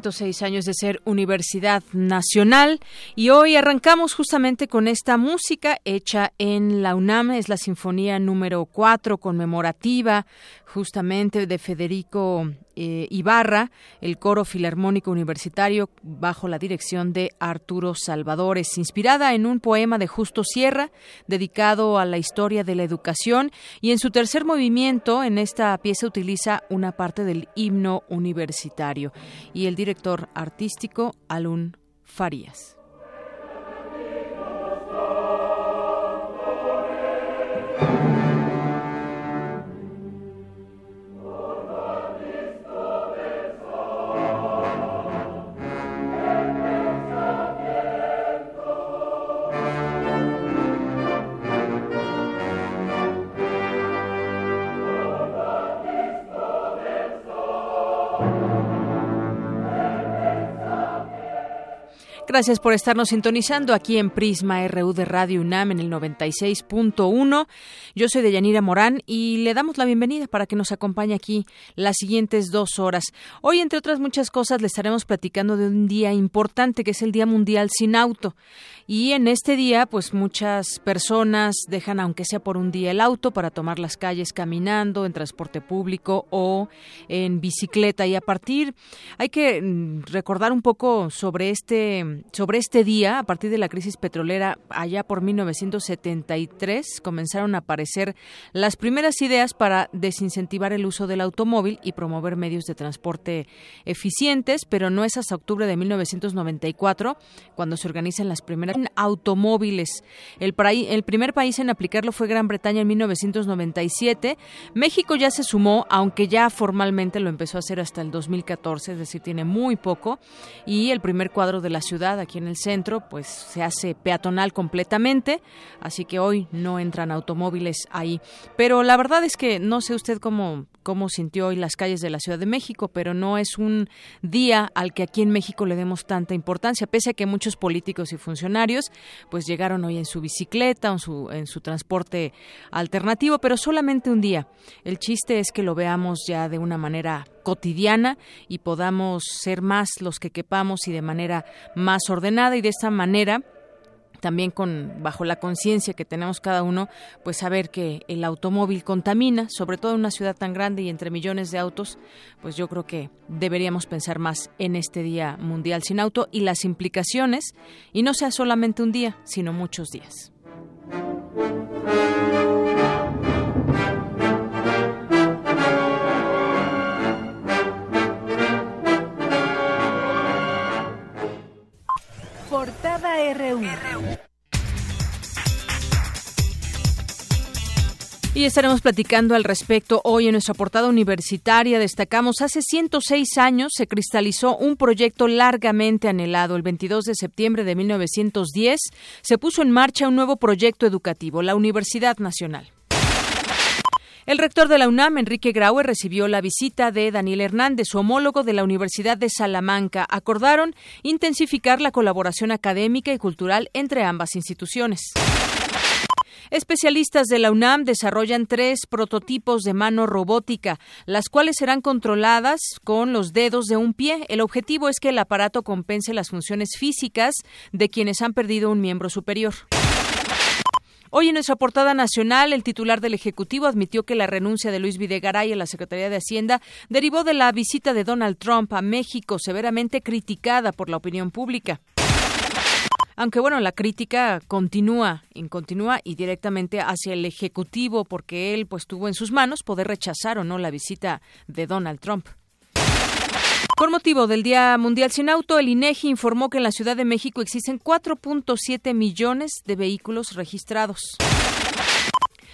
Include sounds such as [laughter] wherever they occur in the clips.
106 años de ser Universidad Nacional. Y hoy arrancamos justamente con esta música hecha en la UNAM, es la Sinfonía número 4 conmemorativa justamente de Federico eh, Ibarra, el coro filarmónico universitario bajo la dirección de Arturo Salvadores, inspirada en un poema de Justo Sierra dedicado a la historia de la educación y en su tercer movimiento en esta pieza utiliza una parte del himno universitario y el director artístico Alun Farías. Gracias por estarnos sintonizando aquí en Prisma RU de Radio UNAM en el 96.1. Yo soy Deyanira Morán y le damos la bienvenida para que nos acompañe aquí las siguientes dos horas. Hoy, entre otras muchas cosas, le estaremos platicando de un día importante que es el Día Mundial sin Auto. Y en este día, pues muchas personas dejan, aunque sea por un día, el auto para tomar las calles caminando, en transporte público o en bicicleta. Y a partir, hay que mm, recordar un poco sobre este, sobre este día, a partir de la crisis petrolera, allá por 1973, comenzaron a aparecer las primeras ideas para desincentivar el uso del automóvil y promover medios de transporte eficientes, pero no es hasta octubre de 1994 cuando se organizan las primeras automóviles. El, el primer país en aplicarlo fue Gran Bretaña en 1997. México ya se sumó, aunque ya formalmente lo empezó a hacer hasta el 2014, es decir, tiene muy poco. Y el primer cuadro de la ciudad, aquí en el centro, pues se hace peatonal completamente, así que hoy no entran automóviles ahí. Pero la verdad es que no sé usted cómo cómo sintió hoy las calles de la Ciudad de México, pero no es un día al que aquí en México le demos tanta importancia, pese a que muchos políticos y funcionarios pues llegaron hoy en su bicicleta o en su, en su transporte alternativo, pero solamente un día. El chiste es que lo veamos ya de una manera cotidiana y podamos ser más los que quepamos y de manera más ordenada y de esta manera también con bajo la conciencia que tenemos cada uno, pues saber que el automóvil contamina, sobre todo en una ciudad tan grande y entre millones de autos, pues yo creo que deberíamos pensar más en este Día Mundial sin Auto y las implicaciones, y no sea solamente un día, sino muchos días. RU. Y estaremos platicando al respecto hoy en nuestra portada universitaria. Destacamos, hace 106 años se cristalizó un proyecto largamente anhelado. El 22 de septiembre de 1910 se puso en marcha un nuevo proyecto educativo, la Universidad Nacional. El rector de la UNAM, Enrique Graue, recibió la visita de Daniel Hernández, su homólogo de la Universidad de Salamanca. Acordaron intensificar la colaboración académica y cultural entre ambas instituciones. Especialistas de la UNAM desarrollan tres prototipos de mano robótica, las cuales serán controladas con los dedos de un pie. El objetivo es que el aparato compense las funciones físicas de quienes han perdido un miembro superior. Hoy en nuestra portada nacional, el titular del Ejecutivo admitió que la renuncia de Luis Videgaray a la Secretaría de Hacienda derivó de la visita de Donald Trump a México, severamente criticada por la opinión pública. Aunque bueno, la crítica continúa, continúa y directamente hacia el ejecutivo porque él pues tuvo en sus manos poder rechazar o no la visita de Donald Trump. Por motivo del Día Mundial Sin Auto, el INEGI informó que en la Ciudad de México existen 4.7 millones de vehículos registrados.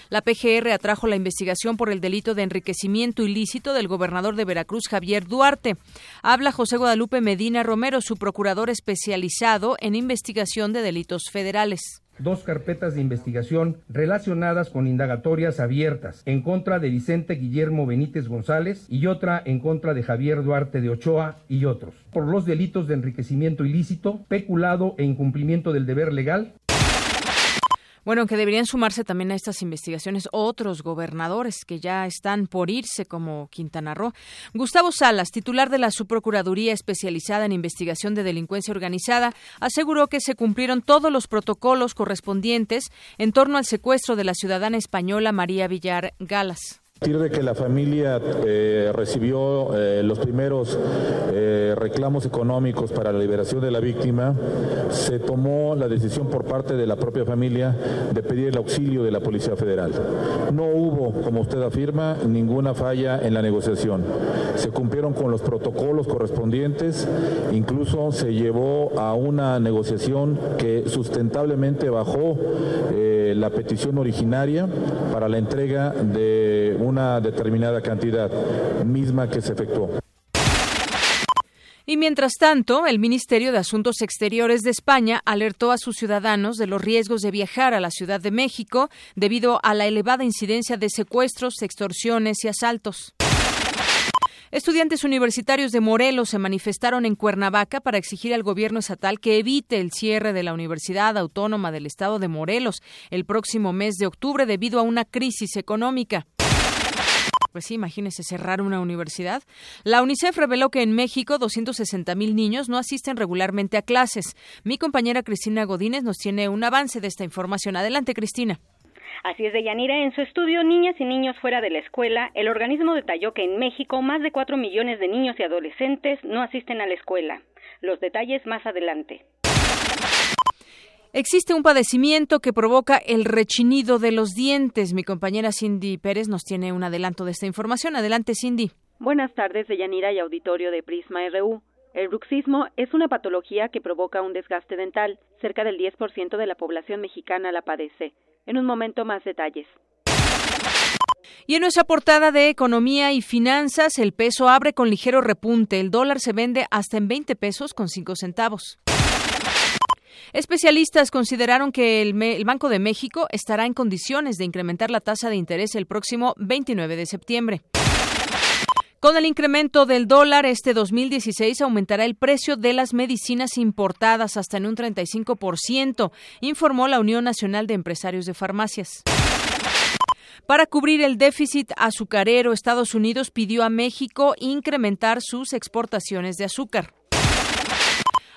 La PGR atrajo la investigación por el delito de enriquecimiento ilícito del gobernador de Veracruz, Javier Duarte. Habla José Guadalupe Medina Romero, su procurador especializado en investigación de delitos federales dos carpetas de investigación relacionadas con indagatorias abiertas en contra de Vicente Guillermo Benítez González y otra en contra de Javier Duarte de Ochoa y otros, por los delitos de enriquecimiento ilícito, peculado e incumplimiento del deber legal, bueno, aunque deberían sumarse también a estas investigaciones otros gobernadores que ya están por irse, como Quintana Roo. Gustavo Salas, titular de la Subprocuraduría especializada en investigación de delincuencia organizada, aseguró que se cumplieron todos los protocolos correspondientes en torno al secuestro de la ciudadana española María Villar Galas. A partir de que la familia eh, recibió eh, los primeros eh, reclamos económicos para la liberación de la víctima, se tomó la decisión por parte de la propia familia de pedir el auxilio de la Policía Federal. No hubo, como usted afirma, ninguna falla en la negociación. Se cumplieron con los protocolos correspondientes, incluso se llevó a una negociación que sustentablemente bajó la petición originaria para la entrega de una determinada cantidad misma que se efectuó. Y mientras tanto, el Ministerio de Asuntos Exteriores de España alertó a sus ciudadanos de los riesgos de viajar a la Ciudad de México debido a la elevada incidencia de secuestros, extorsiones y asaltos. Estudiantes universitarios de Morelos se manifestaron en Cuernavaca para exigir al gobierno estatal que evite el cierre de la Universidad Autónoma del Estado de Morelos el próximo mes de octubre debido a una crisis económica. Pues sí, imagínese cerrar una universidad. La UNICEF reveló que en México 260 mil niños no asisten regularmente a clases. Mi compañera Cristina Godínez nos tiene un avance de esta información. Adelante, Cristina. Así es, de Yanira, en su estudio Niñas y Niños fuera de la escuela, el organismo detalló que en México más de cuatro millones de niños y adolescentes no asisten a la escuela. Los detalles más adelante. Existe un padecimiento que provoca el rechinido de los dientes. Mi compañera Cindy Pérez nos tiene un adelanto de esta información. Adelante, Cindy. Buenas tardes, de Yanira y auditorio de Prisma RU. El bruxismo es una patología que provoca un desgaste dental. Cerca del 10% de la población mexicana la padece. En un momento más detalles. Y en nuestra portada de Economía y Finanzas, el peso abre con ligero repunte. El dólar se vende hasta en 20 pesos con 5 centavos. Especialistas consideraron que el, Banco de México estará en condiciones de incrementar la tasa de interés el próximo 29 de septiembre. Con el incremento del dólar, este 2016 aumentará el precio de las medicinas importadas hasta en un 35%, informó la Unión Nacional de Empresarios de Farmacias. Para cubrir el déficit azucarero, Estados Unidos pidió a México incrementar sus exportaciones de azúcar.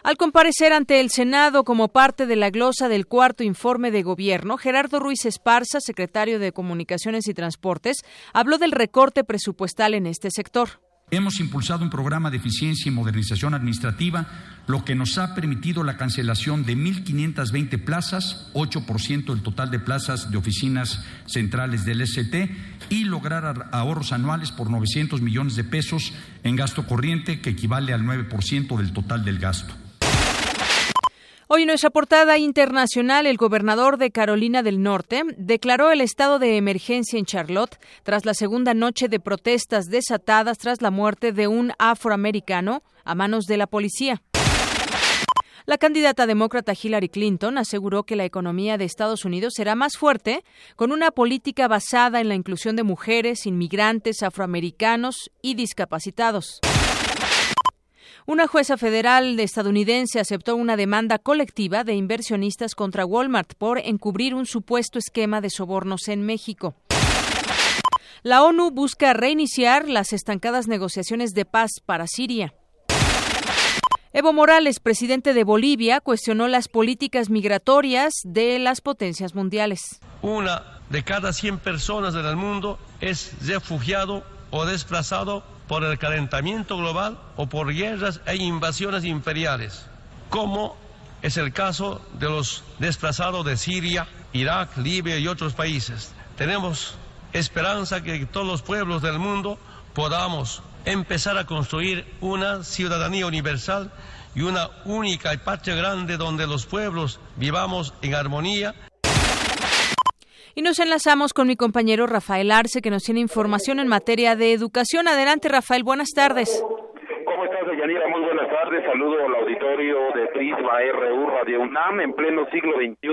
Al comparecer ante el Senado como parte de la glosa del cuarto informe de gobierno, Gerardo Ruiz Esparza, secretario de Comunicaciones y Transportes, habló del recorte presupuestal en este sector. Hemos impulsado un programa de eficiencia y modernización administrativa, lo que nos ha permitido la cancelación de 1.520 plazas, 8% del total de plazas de oficinas centrales del ST, y lograr ahorros anuales por 900 millones de pesos en gasto corriente, que equivale al 9% del total del gasto. Hoy en nuestra portada internacional, el gobernador de Carolina del Norte declaró el estado de emergencia en Charlotte tras la segunda noche de protestas desatadas tras la muerte de un afroamericano a manos de la policía. La candidata demócrata Hillary Clinton aseguró que la economía de Estados Unidos será más fuerte con una política basada en la inclusión de mujeres, inmigrantes, afroamericanos y discapacitados. Una jueza federal estadounidense aceptó una demanda colectiva de inversionistas contra Walmart por encubrir un supuesto esquema de sobornos en México. La ONU busca reiniciar las estancadas negociaciones de paz para Siria. Evo Morales, presidente de Bolivia, cuestionó las políticas migratorias de las potencias mundiales. Una de cada 100 personas en el mundo es refugiado o desplazado por el calentamiento global o por guerras e invasiones imperiales, como es el caso de los desplazados de Siria, Irak, Libia y otros países. Tenemos esperanza que todos los pueblos del mundo podamos empezar a construir una ciudadanía universal y una única y patria grande donde los pueblos vivamos en armonía. Y nos enlazamos con mi compañero Rafael Arce, que nos tiene información en materia de educación. Adelante, Rafael, buenas tardes. ¿Cómo estás, Yanira? Muy buenas tardes. Saludo al auditorio de Prisma RU Radio UNAM en pleno siglo XXI,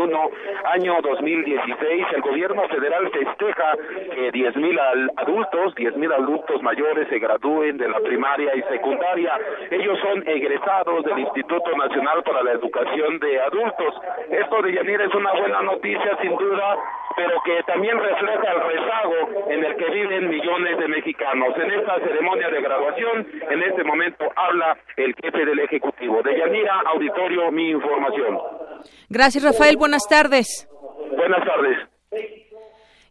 año 2016. El gobierno federal festeja que 10.000 adultos, 10.000 adultos mayores se gradúen de la primaria y secundaria. Ellos son egresados del Instituto Nacional para la Educación de Adultos. Esto de Yanira es una buena noticia, sin duda, pero que también refleja el rezago en el que viven millones de mexicanos. En esta ceremonia de graduación, en este momento habla el jefe del Ejecutivo. De Yanira, auditorio, mi información. Gracias, Rafael. Buenas tardes. Buenas tardes.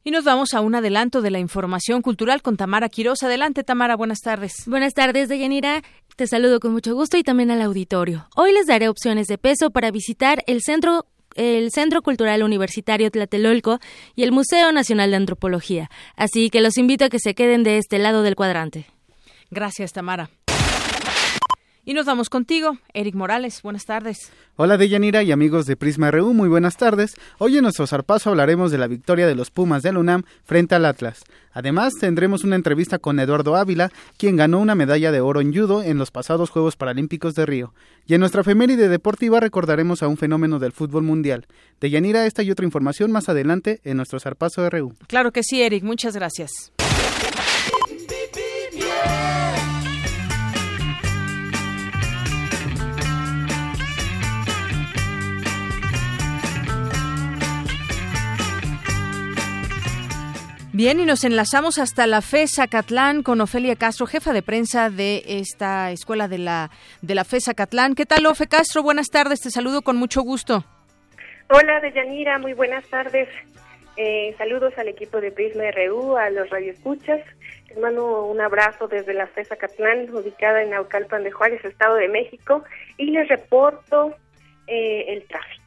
Y nos vamos a un adelanto de la información cultural con Tamara Quiroz. Adelante, Tamara, buenas tardes. Buenas tardes, Deyanira. Te saludo con mucho gusto y también al auditorio. Hoy les daré opciones de peso para visitar el Centro el Centro Cultural Universitario Tlatelolco y el Museo Nacional de Antropología. Así que los invito a que se queden de este lado del cuadrante. Gracias, Tamara. Y nos vamos contigo, Eric Morales. Buenas tardes. Hola Deyanira y amigos de Prisma RU, muy buenas tardes. Hoy en nuestro zarpazo hablaremos de la victoria de los Pumas del UNAM frente al Atlas. Además, tendremos una entrevista con Eduardo Ávila, quien ganó una medalla de oro en judo en los pasados Juegos Paralímpicos de Río. Y en nuestra efeméride deportiva recordaremos a un fenómeno del fútbol mundial. Deyanira, esta y otra información más adelante en nuestro zarpazo RU. Claro que sí, Eric. Muchas gracias. Bien, y nos enlazamos hasta la FESA Catlán con Ofelia Castro, jefa de prensa de esta escuela de la, de la FESA Catlán. ¿Qué tal, Ofe Castro? Buenas tardes, te saludo con mucho gusto. Hola, Deyanira, muy buenas tardes. Eh, saludos al equipo de Prisma RU, a los radioescuchas. Les mando un abrazo desde la FESA Catlán, ubicada en Naucalpan de Juárez, Estado de México, y les reporto eh, el tráfico.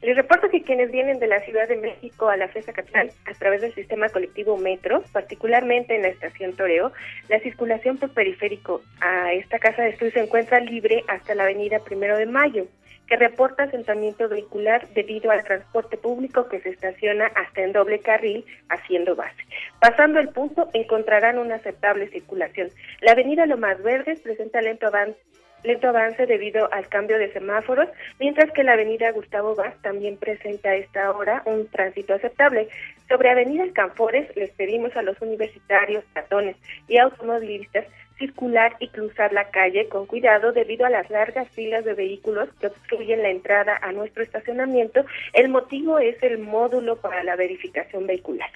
Les reporto que quienes vienen de la Ciudad de México a la FESA Capital a través del sistema colectivo Metro, particularmente en la estación Toreo, la circulación por periférico a esta casa de estudio se encuentra libre hasta la avenida Primero de Mayo, que reporta asentamiento vehicular debido al transporte público que se estaciona hasta en doble carril haciendo base. Pasando el punto encontrarán una aceptable circulación. La avenida Lomas Verdes presenta lento avance lento avance debido al cambio de semáforos, mientras que la avenida Gustavo Vaz también presenta a esta hora un tránsito aceptable. Sobre avenida Canfores les pedimos a los universitarios, peatones y automovilistas circular y cruzar la calle con cuidado debido a las largas filas de vehículos que obstruyen la entrada a nuestro estacionamiento. El motivo es el módulo para la verificación vehicular.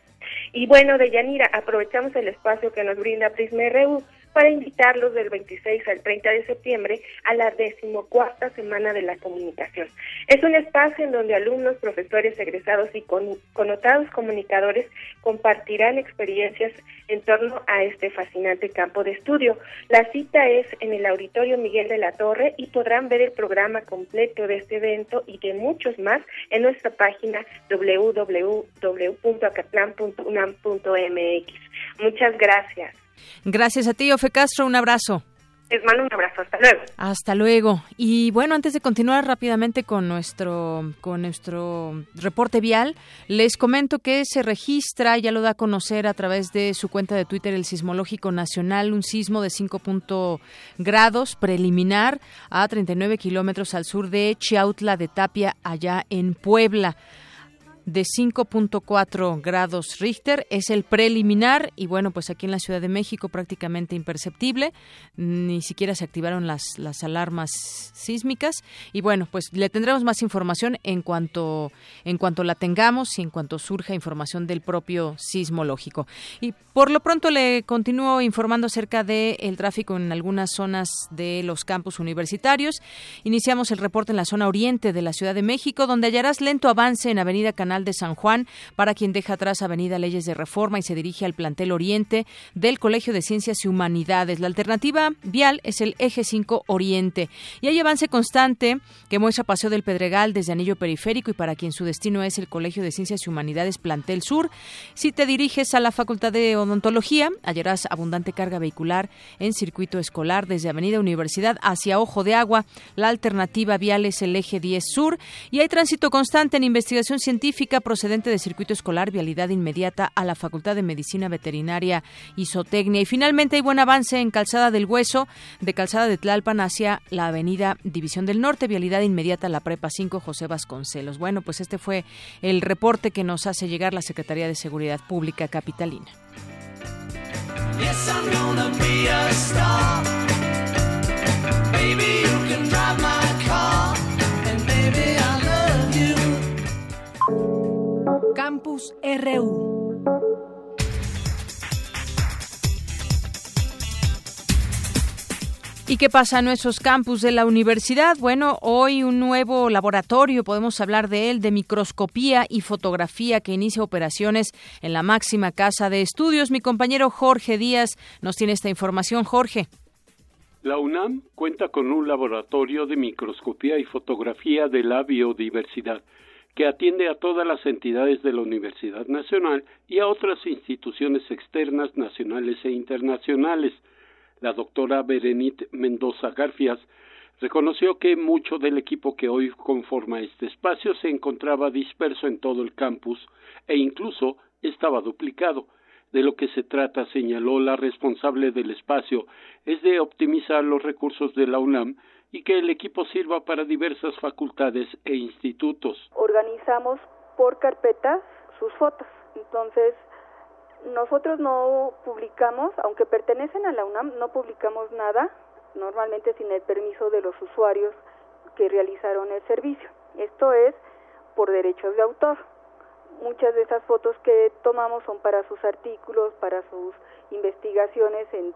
Y bueno, de Yanira, aprovechamos el espacio que nos brinda Prisma RU para invitarlos del 26 al 30 de septiembre a la decimocuarta Semana de la Comunicación. Es un espacio en donde alumnos, profesores, egresados y connotados comunicadores compartirán experiencias en torno a este fascinante campo de estudio. La cita es en el Auditorio Miguel de la Torre y podrán ver el programa completo de este evento y de muchos más en nuestra página www.acatlan.unam.mx. Muchas gracias. Gracias a ti, Ofe Castro. Un abrazo. Les mando un abrazo. Hasta luego. Hasta luego. Y bueno, antes de continuar rápidamente con nuestro, con nuestro reporte vial, les comento que se registra, ya lo da a conocer a través de su cuenta de Twitter, el Sismológico Nacional, un sismo de 5 grados preliminar a 39 kilómetros al sur de Chiautla de Tapia, allá en Puebla de 5.4 grados Richter. Es el preliminar y bueno, pues aquí en la Ciudad de México prácticamente imperceptible. Ni siquiera se activaron las, las alarmas sísmicas. Y bueno, pues le tendremos más información en cuanto, en cuanto la tengamos y en cuanto surja información del propio sismológico. Y por lo pronto le continúo informando acerca del el tráfico en algunas zonas de los campus universitarios. Iniciamos el reporte en la zona oriente de la Ciudad de México, donde hallarás lento avance en Avenida Canal De San Juan, para quien deja atrás Avenida Leyes de Reforma y se dirige al plantel Oriente del Colegio de Ciencias y Humanidades. La alternativa vial es el Eje 5 Oriente. Y hay avance constante que muestra Paseo del Pedregal desde Anillo Periférico y para quien su destino es el Colegio de Ciencias y Humanidades Plantel Sur. Si te diriges a la Facultad de Odontología, hallarás abundante carga vehicular en circuito escolar desde Avenida Universidad hacia Ojo de Agua. La alternativa vial es el Eje 10 Sur y hay tránsito constante en investigación científica procedente de circuito escolar, vialidad inmediata a la Facultad de Medicina Veterinaria y. Y finalmente hay buen avance en Calzada del Hueso, de Calzada de Tlalpan hacia la Avenida División del Norte, vialidad inmediata a la Prepa 5 José Vasconcelos. Bueno, pues este fue el reporte que nos hace llegar la Secretaría de Seguridad Pública Capitalina. Campus RU. ¿Y qué pasa en nuestros campus de la universidad? Bueno, hoy un nuevo laboratorio, podemos hablar de él, de microscopía y fotografía que inicia operaciones en la máxima casa de estudios. Mi compañero Jorge Díaz nos tiene esta información. Jorge. La UNAM cuenta con un laboratorio de microscopía y fotografía de la biodiversidad que atiende a todas las entidades de la Universidad Nacional y a otras instituciones externas nacionales e internacionales la doctora Berenit Mendoza Garfias, reconoció que mucho del equipo que hoy conforma este espacio se encontraba disperso en todo el campus e incluso estaba duplicado. De lo que se trata, señaló la responsable del espacio, es de optimizar los recursos de la UNAM y que el equipo sirva para diversas facultades e institutos. Organizamos por carpetas sus fotos. Entonces, nosotros no publicamos, aunque pertenecen a la UNAM, no publicamos nada, normalmente sin el permiso de los usuarios que realizaron el servicio. Esto es por derechos de autor. Muchas de esas fotos que tomamos son para sus artículos, para sus investigaciones en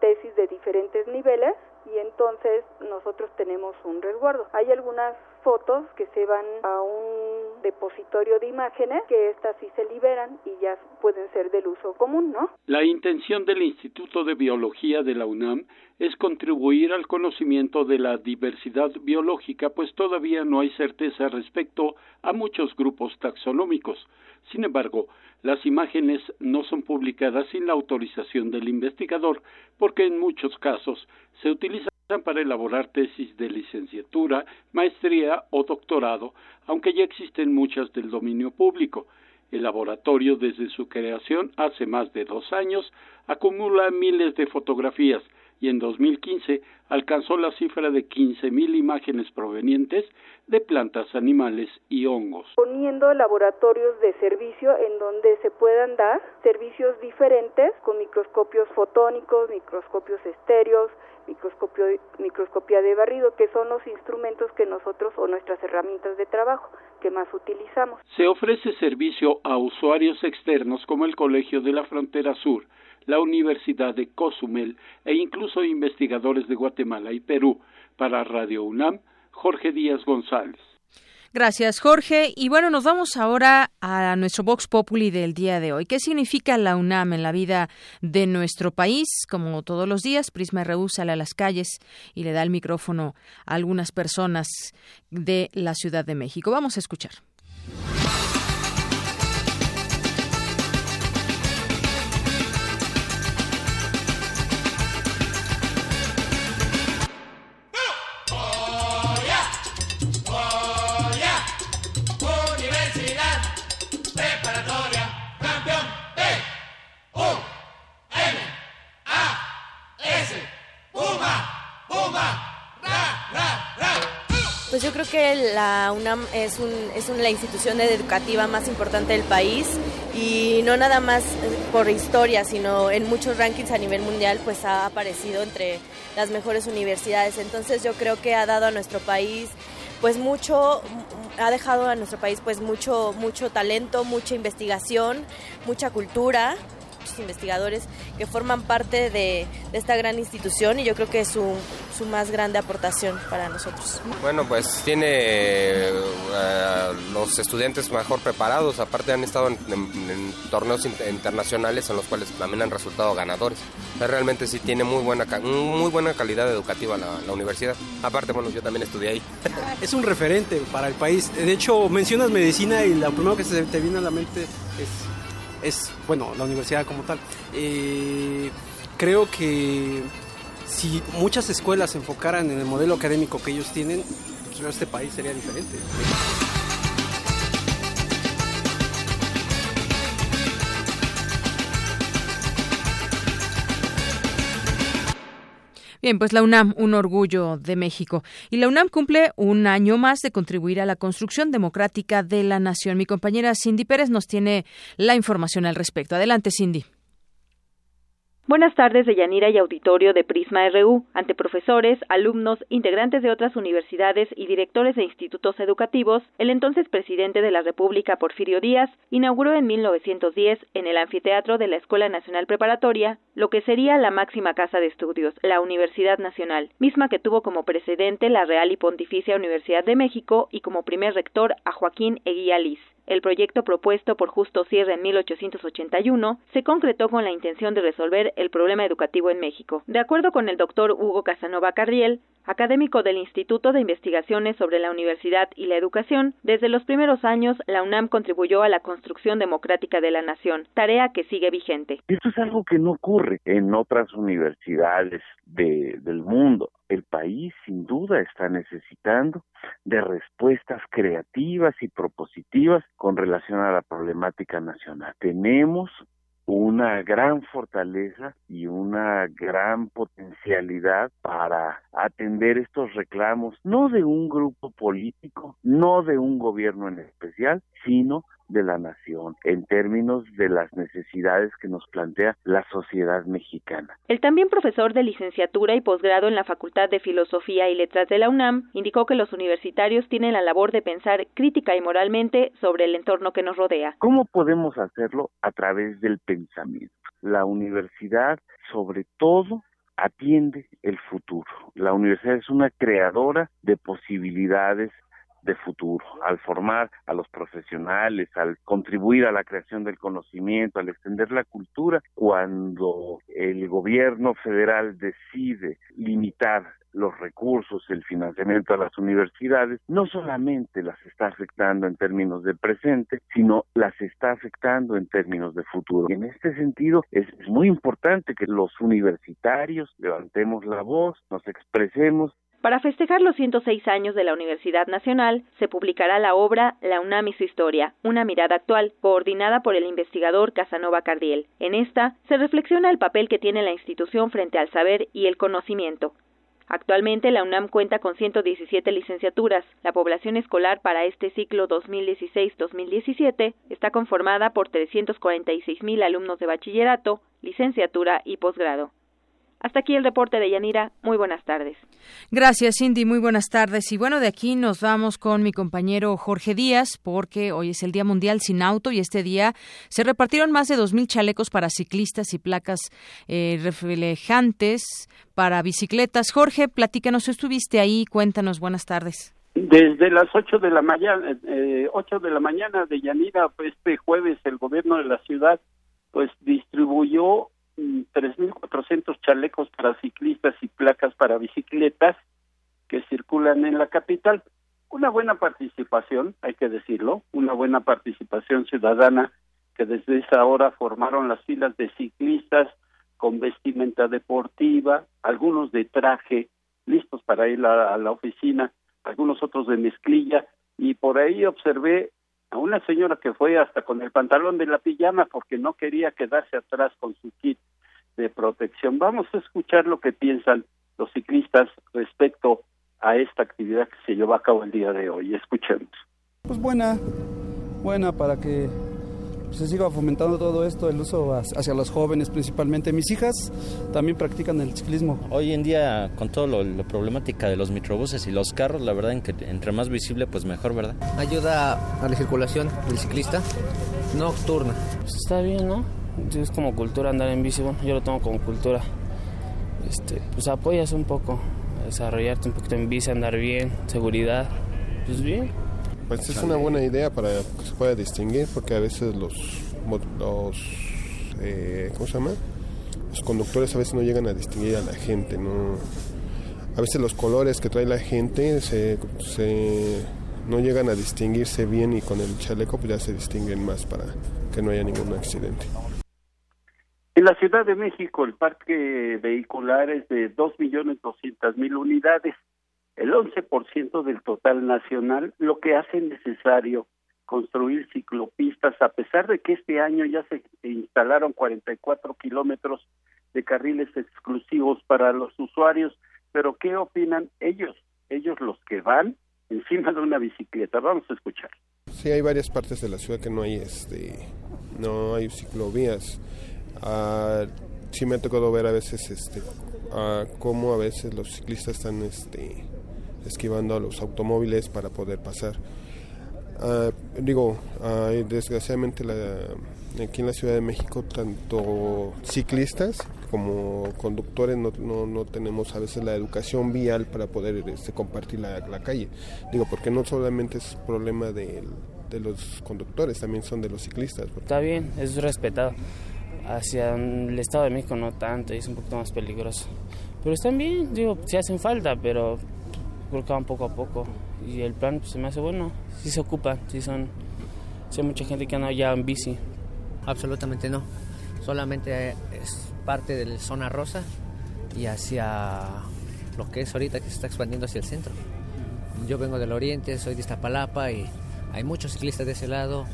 tesis de diferentes niveles y entonces nosotros tenemos un resguardo. Hay algunas fotos que se van a un depositorio de imágenes que estas sí se liberan y ya pueden ser del uso común, ¿no? La intención del Instituto de Biología de la UNAM es contribuir al conocimiento de la diversidad biológica, pues todavía no hay certeza respecto a muchos grupos taxonómicos. Sin embargo, las imágenes no son publicadas sin la autorización del investigador, porque en muchos casos se utilizan para elaborar tesis de licenciatura, maestría o doctorado, aunque ya existen muchas del dominio público. El laboratorio, desde su creación hace más de dos años, acumula miles de fotografías y en 2015 alcanzó la cifra de 15.000 imágenes provenientes de plantas, animales y hongos. Poniendo laboratorios de servicio en donde se puedan dar servicios diferentes con microscopios fotónicos, microscopios estéreos, microscopio, microscopía de barrido, que son los instrumentos que nosotros o nuestras herramientas de trabajo que más utilizamos. Se ofrece servicio a usuarios externos como el Colegio de la Frontera Sur, la Universidad de Cozumel e incluso investigadores de Guatemala y Perú. Para Radio UNAM, Jorge Díaz González. Gracias, Jorge. Y bueno, nos vamos ahora a nuestro Vox Populi del día de hoy. ¿Qué significa la UNAM en la vida de nuestro país? Como todos los días, Prisma RU sale a las calles y le da el micrófono a algunas personas de la Ciudad de México. Vamos a escuchar. Es, un, la institución educativa más importante del país y no nada más eh, por historia, sino en muchos rankings a nivel mundial pues ha aparecido entre las mejores universidades. Entonces yo creo que ha dado a nuestro país pues mucho ha dejado a nuestro país pues mucho mucho talento, mucha investigación, mucha cultura muchos investigadores que forman parte de, esta gran institución y yo creo que es su, su más grande aportación para nosotros. Bueno, pues tiene eh, los estudiantes mejor preparados, aparte han estado en, torneos internacionales en los cuales también han resultado ganadores. realmente sí tiene muy buena, muy buena calidad educativa la, la universidad. Aparte, bueno, yo también estudié ahí. [laughs] Es un referente para el país. De hecho, mencionas medicina y lo primero que se te viene a la mente es, es bueno, la universidad como tal. Eh, creo que si muchas escuelas se enfocaran en el modelo académico que ellos tienen, pues, este país sería diferente. Bien, pues la UNAM, un orgullo de México. Y la UNAM cumple un año más de contribuir a la construcción democrática de la nación. Mi compañera Cindy Pérez nos tiene la información al respecto. Adelante, Cindy. Buenas tardes de Yanira y auditorio de Prisma RU, ante profesores, alumnos, integrantes de otras universidades y directores de institutos educativos, el entonces presidente de la República, Porfirio Díaz, inauguró en 1910 en el anfiteatro de la Escuela Nacional Preparatoria lo que sería la máxima casa de estudios, la Universidad Nacional, misma que tuvo como precedente la Real y Pontificia Universidad de México y como primer rector a Joaquín Eguía Liz. El proyecto propuesto por Justo Sierra en 1881 se concretó con la intención de resolver el problema educativo en México. De acuerdo con el doctor Hugo Casanova Carriel, académico del Instituto de Investigaciones sobre la Universidad y la Educación, desde los primeros años la UNAM contribuyó a la construcción democrática de la nación, tarea que sigue vigente. Esto es algo que no ocurre en otras universidades del mundo. El país sin duda está necesitando de respuestas creativas y propositivas con relación a la problemática nacional. Tenemos una gran fortaleza y una gran potencialidad para atender estos reclamos, no de un grupo político, no de un gobierno en especial, sino de la nación en términos de las necesidades que nos plantea la sociedad mexicana. El también profesor de licenciatura y posgrado en la Facultad de Filosofía y Letras de la UNAM indicó que los universitarios tienen la labor de pensar crítica y moralmente sobre el entorno que nos rodea. ¿Cómo podemos hacerlo? A través del pensamiento. La universidad, sobre todo, atiende el futuro. La universidad es una creadora de posibilidades de futuro, al formar a los profesionales, al contribuir a la creación del conocimiento, al extender la cultura, cuando el gobierno federal decide limitar los recursos, el financiamiento a las universidades, no solamente las está afectando en términos de presente, sino las está afectando en términos de futuro. En este sentido es, muy importante que los universitarios levantemos la voz, nos expresemos para festejar los 106 años de la Universidad Nacional, se publicará la obra La UNAM y su historia, una mirada actual, coordinada por el investigador Casanova Cardiel. En esta se reflexiona el papel que tiene la institución frente al saber y el conocimiento. Actualmente la UNAM cuenta con 117 licenciaturas. La población escolar para este ciclo 2016-2017 está conformada por 346 mil alumnos de bachillerato, licenciatura y posgrado. Hasta aquí el reporte de Yanira. Muy buenas tardes. Gracias, Cindy. Muy buenas tardes. Y bueno, de aquí nos vamos con mi compañero Jorge Díaz, porque hoy es el Día Mundial sin Auto y este día se repartieron más de 2.000 chalecos para ciclistas y placas eh, reflejantes para bicicletas. Jorge, platícanos, estuviste ahí, cuéntanos, buenas tardes. Desde las 8 de la mañana, eh, 8 de la mañana de Yanira, pues, este jueves el gobierno de la ciudad pues distribuyó 3.400 chalecos para ciclistas y placas para bicicletas que circulan en la capital. Una buena participación, hay que decirlo, una buena participación ciudadana que desde esa hora formaron las filas de ciclistas con vestimenta deportiva, algunos de traje, listos para ir a, la oficina, algunos otros de mezclilla, y por ahí observé a una señora que fue hasta con el pantalón de la pijama porque no quería quedarse atrás con su kit de protección. Vamos a escuchar lo que piensan los ciclistas respecto a esta actividad que se llevó a cabo el día de hoy. Escuchemos. Pues buena, buena para que se siga fomentando todo esto, el uso hacia los jóvenes principalmente. Mis hijas también practican el ciclismo. Hoy en día, con todo lo, la problemática de los microbuses y los carros, la verdad en que entre más visible, pues mejor, ¿verdad? Ayuda a la circulación del ciclista nocturna. Pues está bien, ¿no? es como cultura andar en bici, bueno, yo lo tomo como cultura. Este, pues apoyas un poco, desarrollarte un poquito en bici, andar bien, seguridad, pues bien. Pues es una buena idea para que se pueda distinguir, porque a veces los, los eh, ¿cómo se llama? Los conductores a veces no llegan a distinguir a la gente, ¿no? A veces los colores que trae la gente se, se no llegan a distinguirse bien y con el chaleco pues ya se distinguen más para que no haya ningún accidente. En la Ciudad de México el parque vehicular es de 2.200.000 unidades, el 11% del total nacional, lo que hace necesario construir ciclopistas, a pesar de que este año ya se instalaron 44 kilómetros de carriles exclusivos para los usuarios, pero ¿qué opinan ellos? Ellos los que van encima de una bicicleta. Vamos a escuchar. Sí, hay varias partes de la ciudad que no hay, este, no hay ciclovías. Ah, sí me ha tocado ver a veces, este, ah, cómo a veces los ciclistas están, este, esquivando a los automóviles para poder pasar. Ah, digo, desgraciadamente la, aquí en la Ciudad de México tanto ciclistas como conductores no, no, tenemos a veces la educación vial para poder este, compartir la, calle. Digo, porque no solamente es problema de, de los conductores, también son de los ciclistas. Está bien, es respetado. Hacia el Estado de México no tanto, es un poquito más peligroso. Pero están bien, digo, sí hacen falta, pero van poco a poco. Y el plan pues, se me hace bueno, sí se ocupan, sí son... Sí hay mucha gente que anda ya en bici. Absolutamente no. Solamente es parte de la zona rosa y hacia lo que es ahorita que se está expandiendo hacia el centro. Yo vengo del oriente, soy de Iztapalapa y hay muchos ciclistas de ese lado,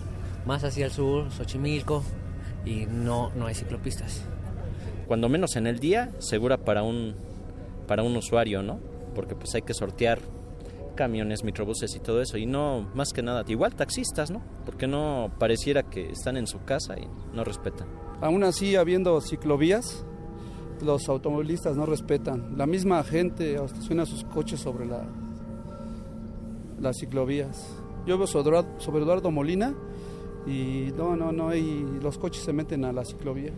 más hacia el sur, Xochimilco, y no, no hay ciclopistas. Cuando menos en el día, segura para un, para un usuario, ¿no? Porque pues hay que sortear camiones, microbuses y todo eso. Y no, más que nada, igual taxistas, ¿no? Porque no pareciera que están en su casa y no respetan. Aún así, habiendo ciclovías, los automovilistas no respetan. La misma gente estaciona sus coches sobre la, las ciclovías. Yo veo sobre Eduardo Molina y no, no, no, y los coches se meten a la ciclovía.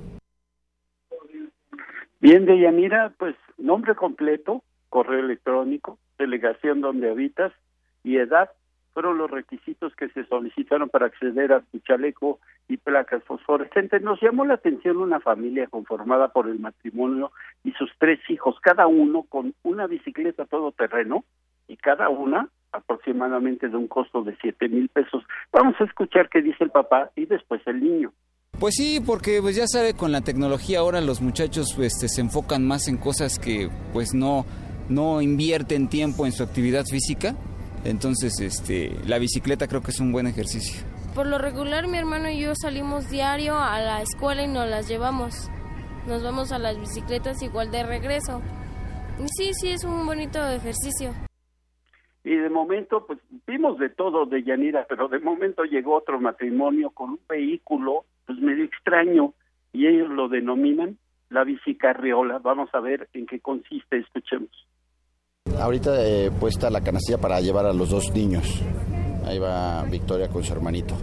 Bien, Deyanira, pues nombre completo, correo electrónico, delegación donde habitas y edad fueron los requisitos que se solicitaron para acceder a tu chaleco y placas fosforescentes. Nos llamó la atención una familia conformada por el matrimonio y sus tres hijos, cada uno con una bicicleta todoterreno y cada una aproximadamente de un costo de siete mil pesos. Vamos a escuchar qué dice el papá y después el niño. Pues sí, porque pues ya sabe, con la tecnología ahora los muchachos este, se enfocan más en cosas que pues no, no invierten tiempo en su actividad física entonces, este, la bicicleta creo que es un buen ejercicio. Por lo regular, mi hermano y yo salimos diario a la escuela y nos las llevamos. Nos vamos a las bicicletas igual de regreso. Y sí, sí, es un bonito ejercicio. Y de momento, pues vimos de todo de Yanira, pero de momento llegó otro matrimonio con un vehículo, pues medio extraño, y ellos lo denominan la bicicarriola. Vamos a ver en qué consiste, escuchemos. Ahorita he puesta la canastilla para llevar a los dos niños. Ahí va Victoria con su hermanito.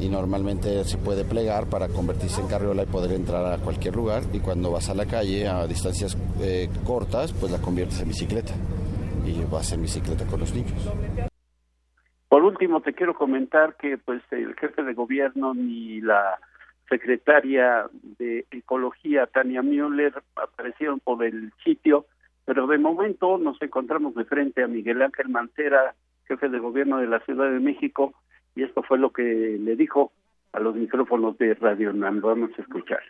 Y normalmente se puede plegar para convertirse en carriola y poder entrar a cualquier lugar. Y cuando vas a la calle a distancias eh, cortas, pues la conviertes en bicicleta. Y vas en bicicleta con los niños. Por último, te quiero comentar que pues el jefe de gobierno ni la secretaria de Ecología, Tania Müller, aparecieron por el sitio pero de momento nos encontramos de frente a Miguel Ángel Mancera, jefe de gobierno de la Ciudad de México, y esto fue lo que le dijo a los micrófonos de Radio NAM. Vamos a escuchar.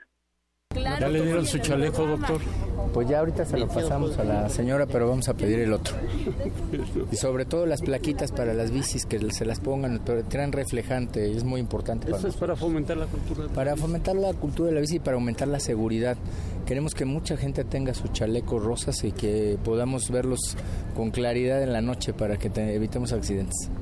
¿Ya le dieron su chaleco, doctor? Pues ya ahorita se lo pasamos a la señora, pero vamos a pedir el otro. [laughs] Y sobre todo las plaquitas para las bicis, que se las pongan, pero traen reflejante, es muy importante. Eso es para fomentar la cultura. Para fomentar la cultura de la bici y para aumentar la seguridad. Queremos que mucha gente tenga sus chalecos rosas y que podamos verlos con claridad en la noche para que evitemos accidentes.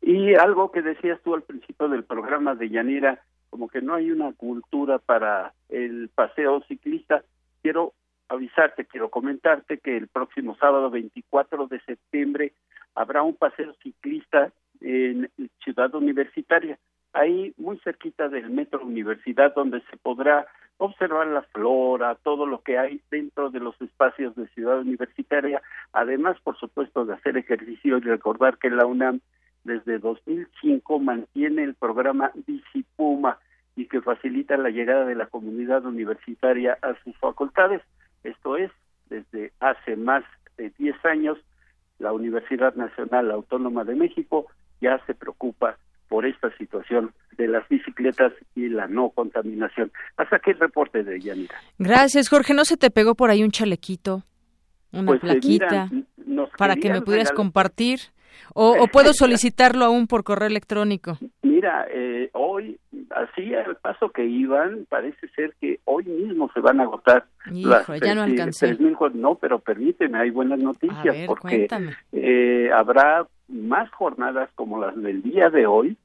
Y algo que decías tú al principio del programa de Yanira, como que no hay una cultura para el paseo ciclista. Quiero avisarte, quiero comentarte que el próximo sábado 24 de septiembre habrá un paseo ciclista en Ciudad Universitaria. ahí muy cerquita del Metro Universidad, donde se podrá observar la flora, todo lo que hay dentro de los espacios de Ciudad Universitaria, además, por supuesto, de hacer ejercicio y recordar que la UNAM desde 2005 mantiene el programa Disipuma y que facilita la llegada de la comunidad universitaria a sus facultades. Esto es, desde hace más de 10 años, la Universidad Nacional Autónoma de México ya se preocupa por esta situación de las bicicletas y la no contaminación. Hasta aquí el reporte de Yanira. Gracias, Jorge. ¿No se te pegó por ahí un chalequito? Una pues, eh, plaquita para que me pudieras compartir. O, puedo solicitarlo aún por correo electrónico? Mira, eh, hoy, así al paso que iban, parece ser que hoy mismo se van a agotar las ya no alcancé. no, pero permíteme, hay buenas noticias porque eh, habrá más jornadas como las del día de hoy,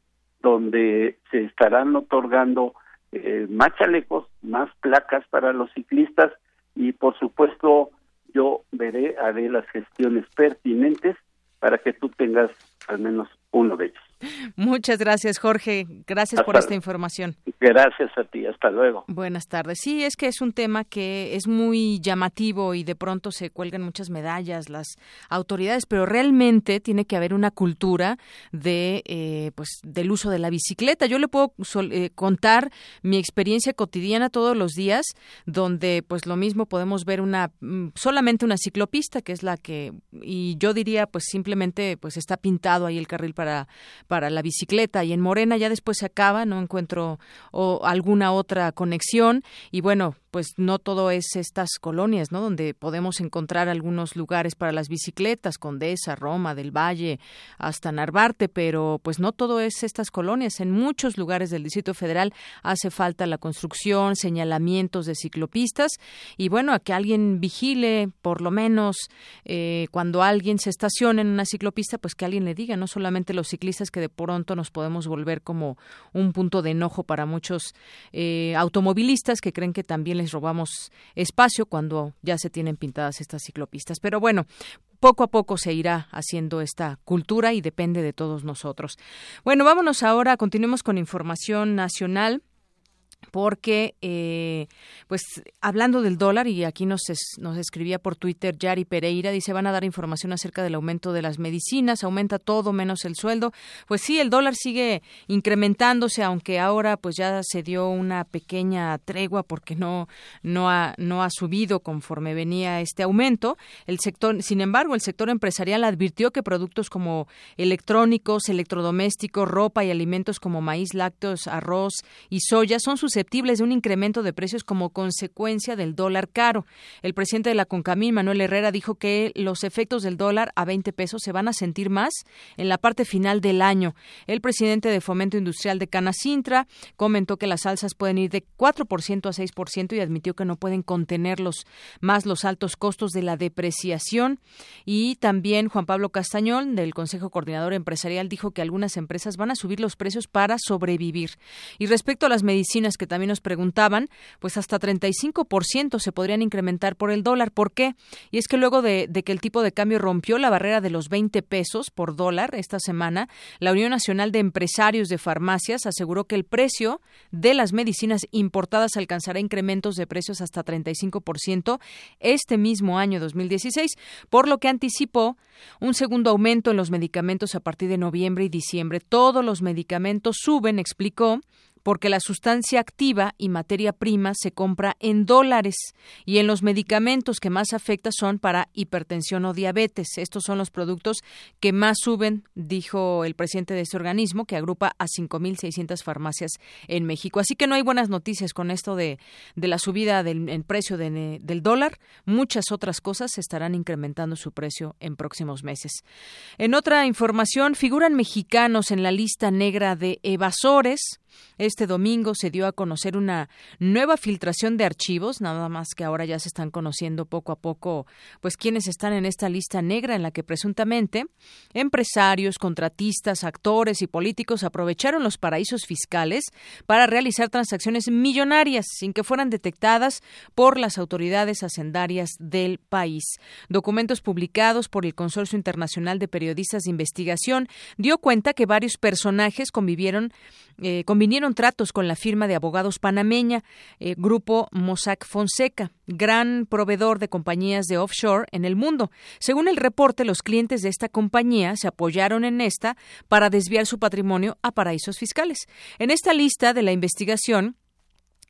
donde se estarán otorgando eh, más chalecos, más placas para los ciclistas y por supuesto yo veré, haré las gestiones pertinentes para que tú tengas al menos uno de ellos. [laughs] Muchas gracias, Jorge. Gracias por esta información. Gracias a ti. Hasta luego. Buenas tardes. Sí, es que es un tema que es muy llamativo y de pronto se cuelgan muchas medallas las autoridades, pero realmente tiene que haber una cultura de, eh, pues, del uso de la bicicleta. Yo le puedo eh, contar mi experiencia cotidiana todos los días, donde, pues, lo mismo podemos ver una mm, solamente una ciclopista, que es la que y yo diría, pues, simplemente, pues, está pintado ahí el carril para para la bicicleta y en Morena ya después se acaba, no encuentro o alguna otra conexión. Y bueno, pues no todo es estas colonias, ¿no? Donde podemos encontrar algunos lugares para las bicicletas, Condesa, Roma, del Valle, hasta Narvarte, pero pues no todo es estas colonias. En muchos lugares del Distrito Federal hace falta la construcción, señalamientos de ciclopistas y bueno, a que alguien vigile, por lo menos eh, cuando alguien se estaciona en una ciclopista, pues que alguien le diga, no solamente los ciclistas que de pronto nos podemos volver como un punto de enojo para muchos eh, automovilistas que creen que también les robamos espacio cuando ya se tienen pintadas estas ciclopistas. Pero bueno, poco a poco se irá haciendo esta cultura y depende de todos nosotros. Bueno, vámonos ahora, continuemos con información nacional porque eh, pues hablando del dólar y aquí nos nos escribía por Twitter Yari Pereira dice van a dar información acerca del aumento de las medicinas aumenta todo menos el sueldo pues sí el dólar sigue incrementándose aunque ahora pues ya se dio una pequeña tregua porque no no ha no ha subido conforme venía este aumento. El sector sin embargo el sector empresarial advirtió que productos como electrónicos electrodomésticos ropa y alimentos como maíz lácteos arroz y soya son sus de un incremento de precios como consecuencia del dólar caro. El presidente de la CONCAMIN, Manuel Herrera, dijo que los efectos del dólar a 20 pesos se van a sentir más en la parte final del año. El presidente de Fomento Industrial de Canacintra comentó que las alzas pueden ir de 4% a 6% y admitió que no pueden contenerlos más los altos costos de la depreciación. Y también Juan Pablo Castañón, del Consejo Coordinador Empresarial, dijo que algunas empresas van a subir los precios para sobrevivir. Y respecto a las medicinas que también nos preguntaban, pues hasta 35% se podrían incrementar por el dólar. ¿Por qué? Y es que luego de, que el tipo de cambio rompió la barrera de los 20 pesos por dólar esta semana, la Unión Nacional de Empresarios de Farmacias aseguró que el precio de las medicinas importadas alcanzará incrementos de precios hasta 35% este mismo año 2016, por lo que anticipó un segundo aumento en los medicamentos a partir de noviembre y diciembre. Todos los medicamentos suben, explicó, porque la sustancia activa y materia prima se compra en dólares y en los medicamentos que más afecta son para hipertensión o diabetes. Estos son los productos que más suben, dijo el presidente de este organismo, que agrupa a 5.600 farmacias en México. Así que no hay buenas noticias con esto de, la subida del precio del dólar. Muchas otras cosas estarán incrementando su precio en próximos meses. En otra información, figuran mexicanos en la lista negra de evasores. Este domingo se dio a conocer una nueva filtración de archivos, nada más que ahora ya se están conociendo poco a poco, pues quienes están en esta lista negra en la que presuntamente empresarios, contratistas, actores y políticos aprovecharon los paraísos fiscales para realizar transacciones millonarias sin que fueran detectadas por las autoridades hacendarias del país. Documentos publicados por el Consorcio Internacional de Periodistas de Investigación dio cuenta que varios personajes convivieron eh, convinieron tratos con la firma de abogados panameña, eh, Grupo Mossack Fonseca, gran proveedor de compañías de offshore en el mundo. Según el reporte, los clientes de esta compañía se apoyaron en esta para desviar su patrimonio a paraísos fiscales. En esta lista de la investigación,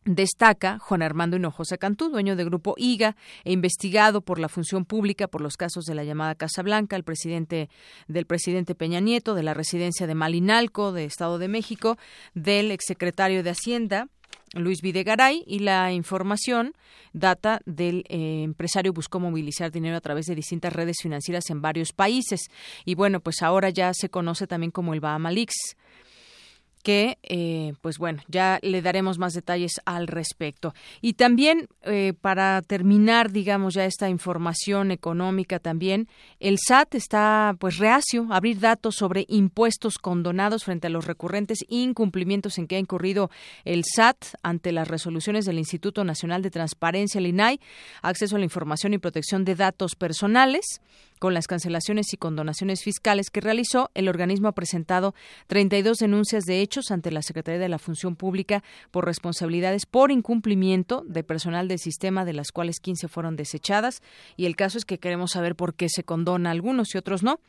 Destaca Juan Armando Hinojosa Cantú, dueño del grupo IGA e investigado por la función pública por los casos de la llamada Casa Blanca, el presidente del presidente Peña Nieto, de la residencia de Malinalco, de Estado de México, del exsecretario de Hacienda, Luis Videgaray y la información data del eh, empresario buscó movilizar dinero a través de distintas redes financieras en varios países. Y bueno pues ahora ya se conoce también como el Bahamalix que, eh, pues bueno, ya le daremos más detalles al respecto. Y también, eh, para terminar, digamos, ya esta información económica también, el SAT está, pues, reacio a abrir datos sobre impuestos condonados frente a los recurrentes incumplimientos en que ha incurrido el SAT ante las resoluciones del Instituto Nacional de Transparencia, el INAI, acceso a la información y protección de datos personales. Con las cancelaciones y condonaciones fiscales que realizó, el organismo ha presentado 32 denuncias de hechos ante la Secretaría de la Función Pública por responsabilidades por incumplimiento de personal del sistema, de las cuales 15 fueron desechadas. Y el caso es que queremos saber por qué se condona algunos y otros no.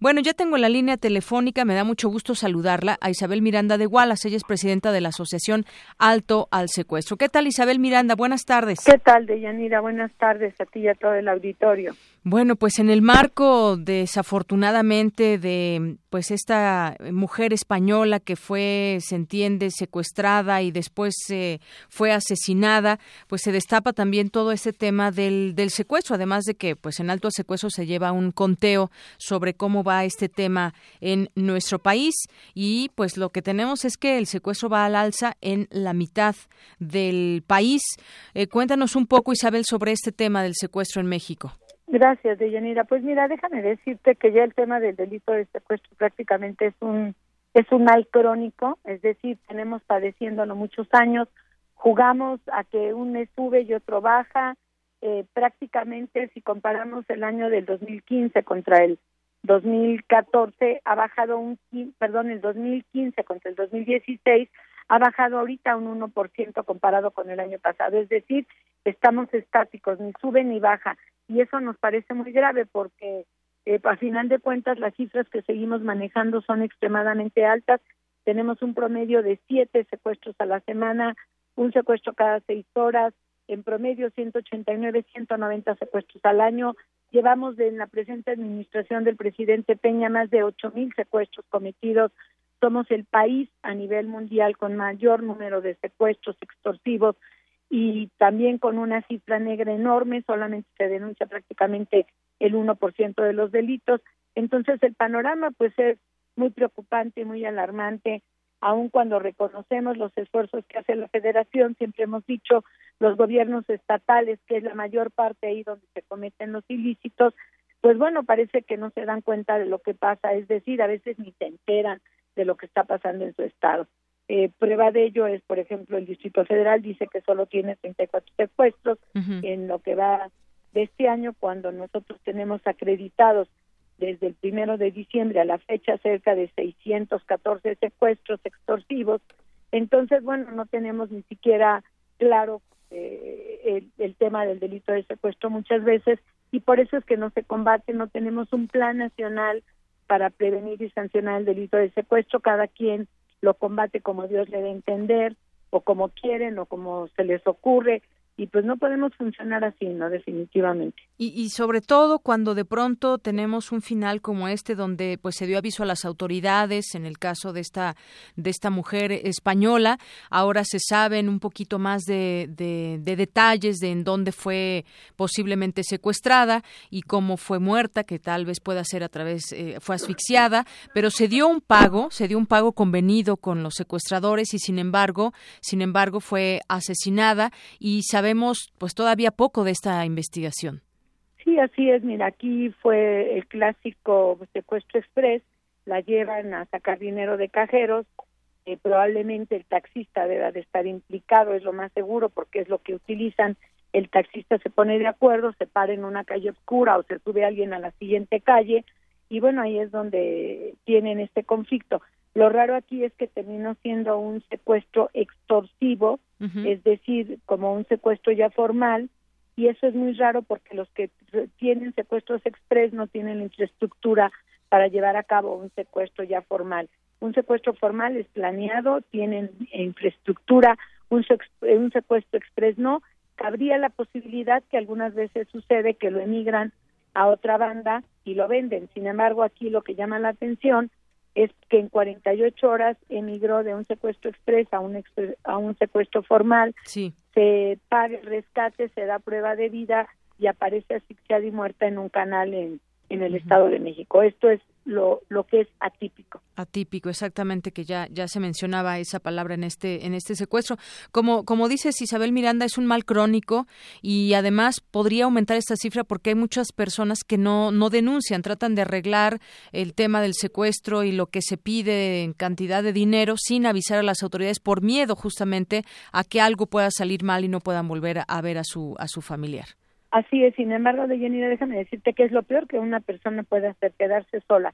Bueno, ya tengo la línea telefónica. Me da mucho gusto saludarla a Isabel Miranda de Gualas. Ella es presidenta de la Asociación Alto al Secuestro. ¿Qué tal, Isabel Miranda? Buenas tardes. ¿Qué tal, Deyanira? Buenas tardes a ti y a todo el auditorio. Bueno, pues en el marco desafortunadamente de pues esta mujer española que fue, se entiende, secuestrada y después eh, fue asesinada, pues se destapa también todo este tema del, del secuestro, además de que pues en alto secuestro se lleva un conteo sobre cómo va este tema en nuestro país y pues lo que tenemos es que el secuestro va al alza en la mitad del país. Eh, cuéntanos un poco, Isabel, sobre este tema del secuestro en México. Gracias, Deyanira. Pues mira, déjame decirte que ya el tema del delito de secuestro prácticamente es un es un mal crónico, es decir, tenemos padeciéndolo muchos años, jugamos a que un mes sube y otro baja, eh, prácticamente si comparamos el año del 2015 contra el 2014 ha bajado un perdón, el 2015 contra el 2016 ha bajado ahorita un 1% comparado con el año pasado, es decir, estamos estáticos, ni sube ni baja y eso nos parece muy grave porque eh, a final de cuentas las cifras que seguimos manejando son extremadamente altas. Tenemos un promedio de siete secuestros a la semana, un secuestro cada seis horas, en promedio 189, 190 secuestros al año. Llevamos en la presente administración del presidente Peña más de ocho mil secuestros cometidos. Somos el país a nivel mundial con mayor número de secuestros extorsivos y también con una cifra negra enorme, solamente se denuncia prácticamente el 1% de los delitos. Entonces el panorama pues es muy preocupante, muy alarmante, aun cuando reconocemos los esfuerzos que hace la federación, siempre hemos dicho los gobiernos estatales, que es la mayor parte ahí donde se cometen los ilícitos, pues bueno, parece que no se dan cuenta de lo que pasa, es decir, a veces ni se enteran de lo que está pasando en su estado. Eh, prueba de ello es, por ejemplo, el Distrito Federal dice que solo tiene 34 secuestros en lo que va de este año, cuando nosotros tenemos acreditados desde el primero de diciembre a la fecha cerca de 614 secuestros extorsivos. Entonces, bueno, no tenemos ni siquiera claro eh, el, el tema del delito de secuestro muchas veces y por eso es que no se combate, no tenemos un plan nacional para prevenir y sancionar el delito de secuestro. Cada quien lo combate como Dios le dé entender o como quieren o como se les ocurre y pues no podemos funcionar así, ¿no? Definitivamente. Y, y, sobre todo cuando de pronto tenemos un final como este donde pues se dio aviso a las autoridades en el caso de esta de esta mujer española, ahora se saben un poquito más de, de, detalles de en dónde fue posiblemente secuestrada y cómo fue muerta, que tal vez pueda ser a través, eh, fue asfixiada, pero se dio un pago, se dio un pago convenido con los secuestradores y sin embargo, sin embargo fue asesinada y sabemos pues todavía poco de esta investigación. Sí, así es. Mira, aquí fue el clásico secuestro express. La llevan a sacar dinero de cajeros. Eh, probablemente el taxista deba de estar implicado, es lo más seguro, porque es lo que utilizan. El taxista se pone de acuerdo, se para en una calle oscura o se sube alguien a la siguiente calle y bueno, ahí es donde tienen este conflicto. Lo raro aquí es que terminó siendo un secuestro extorsivo, es decir, como un secuestro ya formal, y eso es muy raro porque los que tienen secuestros express no tienen la infraestructura para llevar a cabo un secuestro ya formal. Un secuestro formal es planeado, tienen infraestructura, un, un secuestro express no. Cabría la posibilidad que algunas veces sucede que lo emigran a otra banda y lo venden. Sin embargo, aquí lo que llama la atención es que en 48 horas emigró de un secuestro express a un, a un secuestro formal, se paga el rescate, se da prueba de vida y aparece asfixiada y muerta en un canal en, en el Estado de México. Esto es lo, lo que es atípico. Atípico, exactamente, que ya, ya se mencionaba esa palabra en este, en este secuestro. Como, como dices, Isabel Miranda, es un mal crónico y además podría aumentar esta cifra porque hay muchas personas que no, no denuncian, tratan de arreglar el tema del secuestro y lo que se pide en cantidad de dinero sin avisar a las autoridades por miedo justamente a que algo pueda salir mal y no puedan volver a ver a su, a su familiar. Así es, sin embargo, de Jenny, déjame decirte que es lo peor que una persona puede hacer, quedarse sola,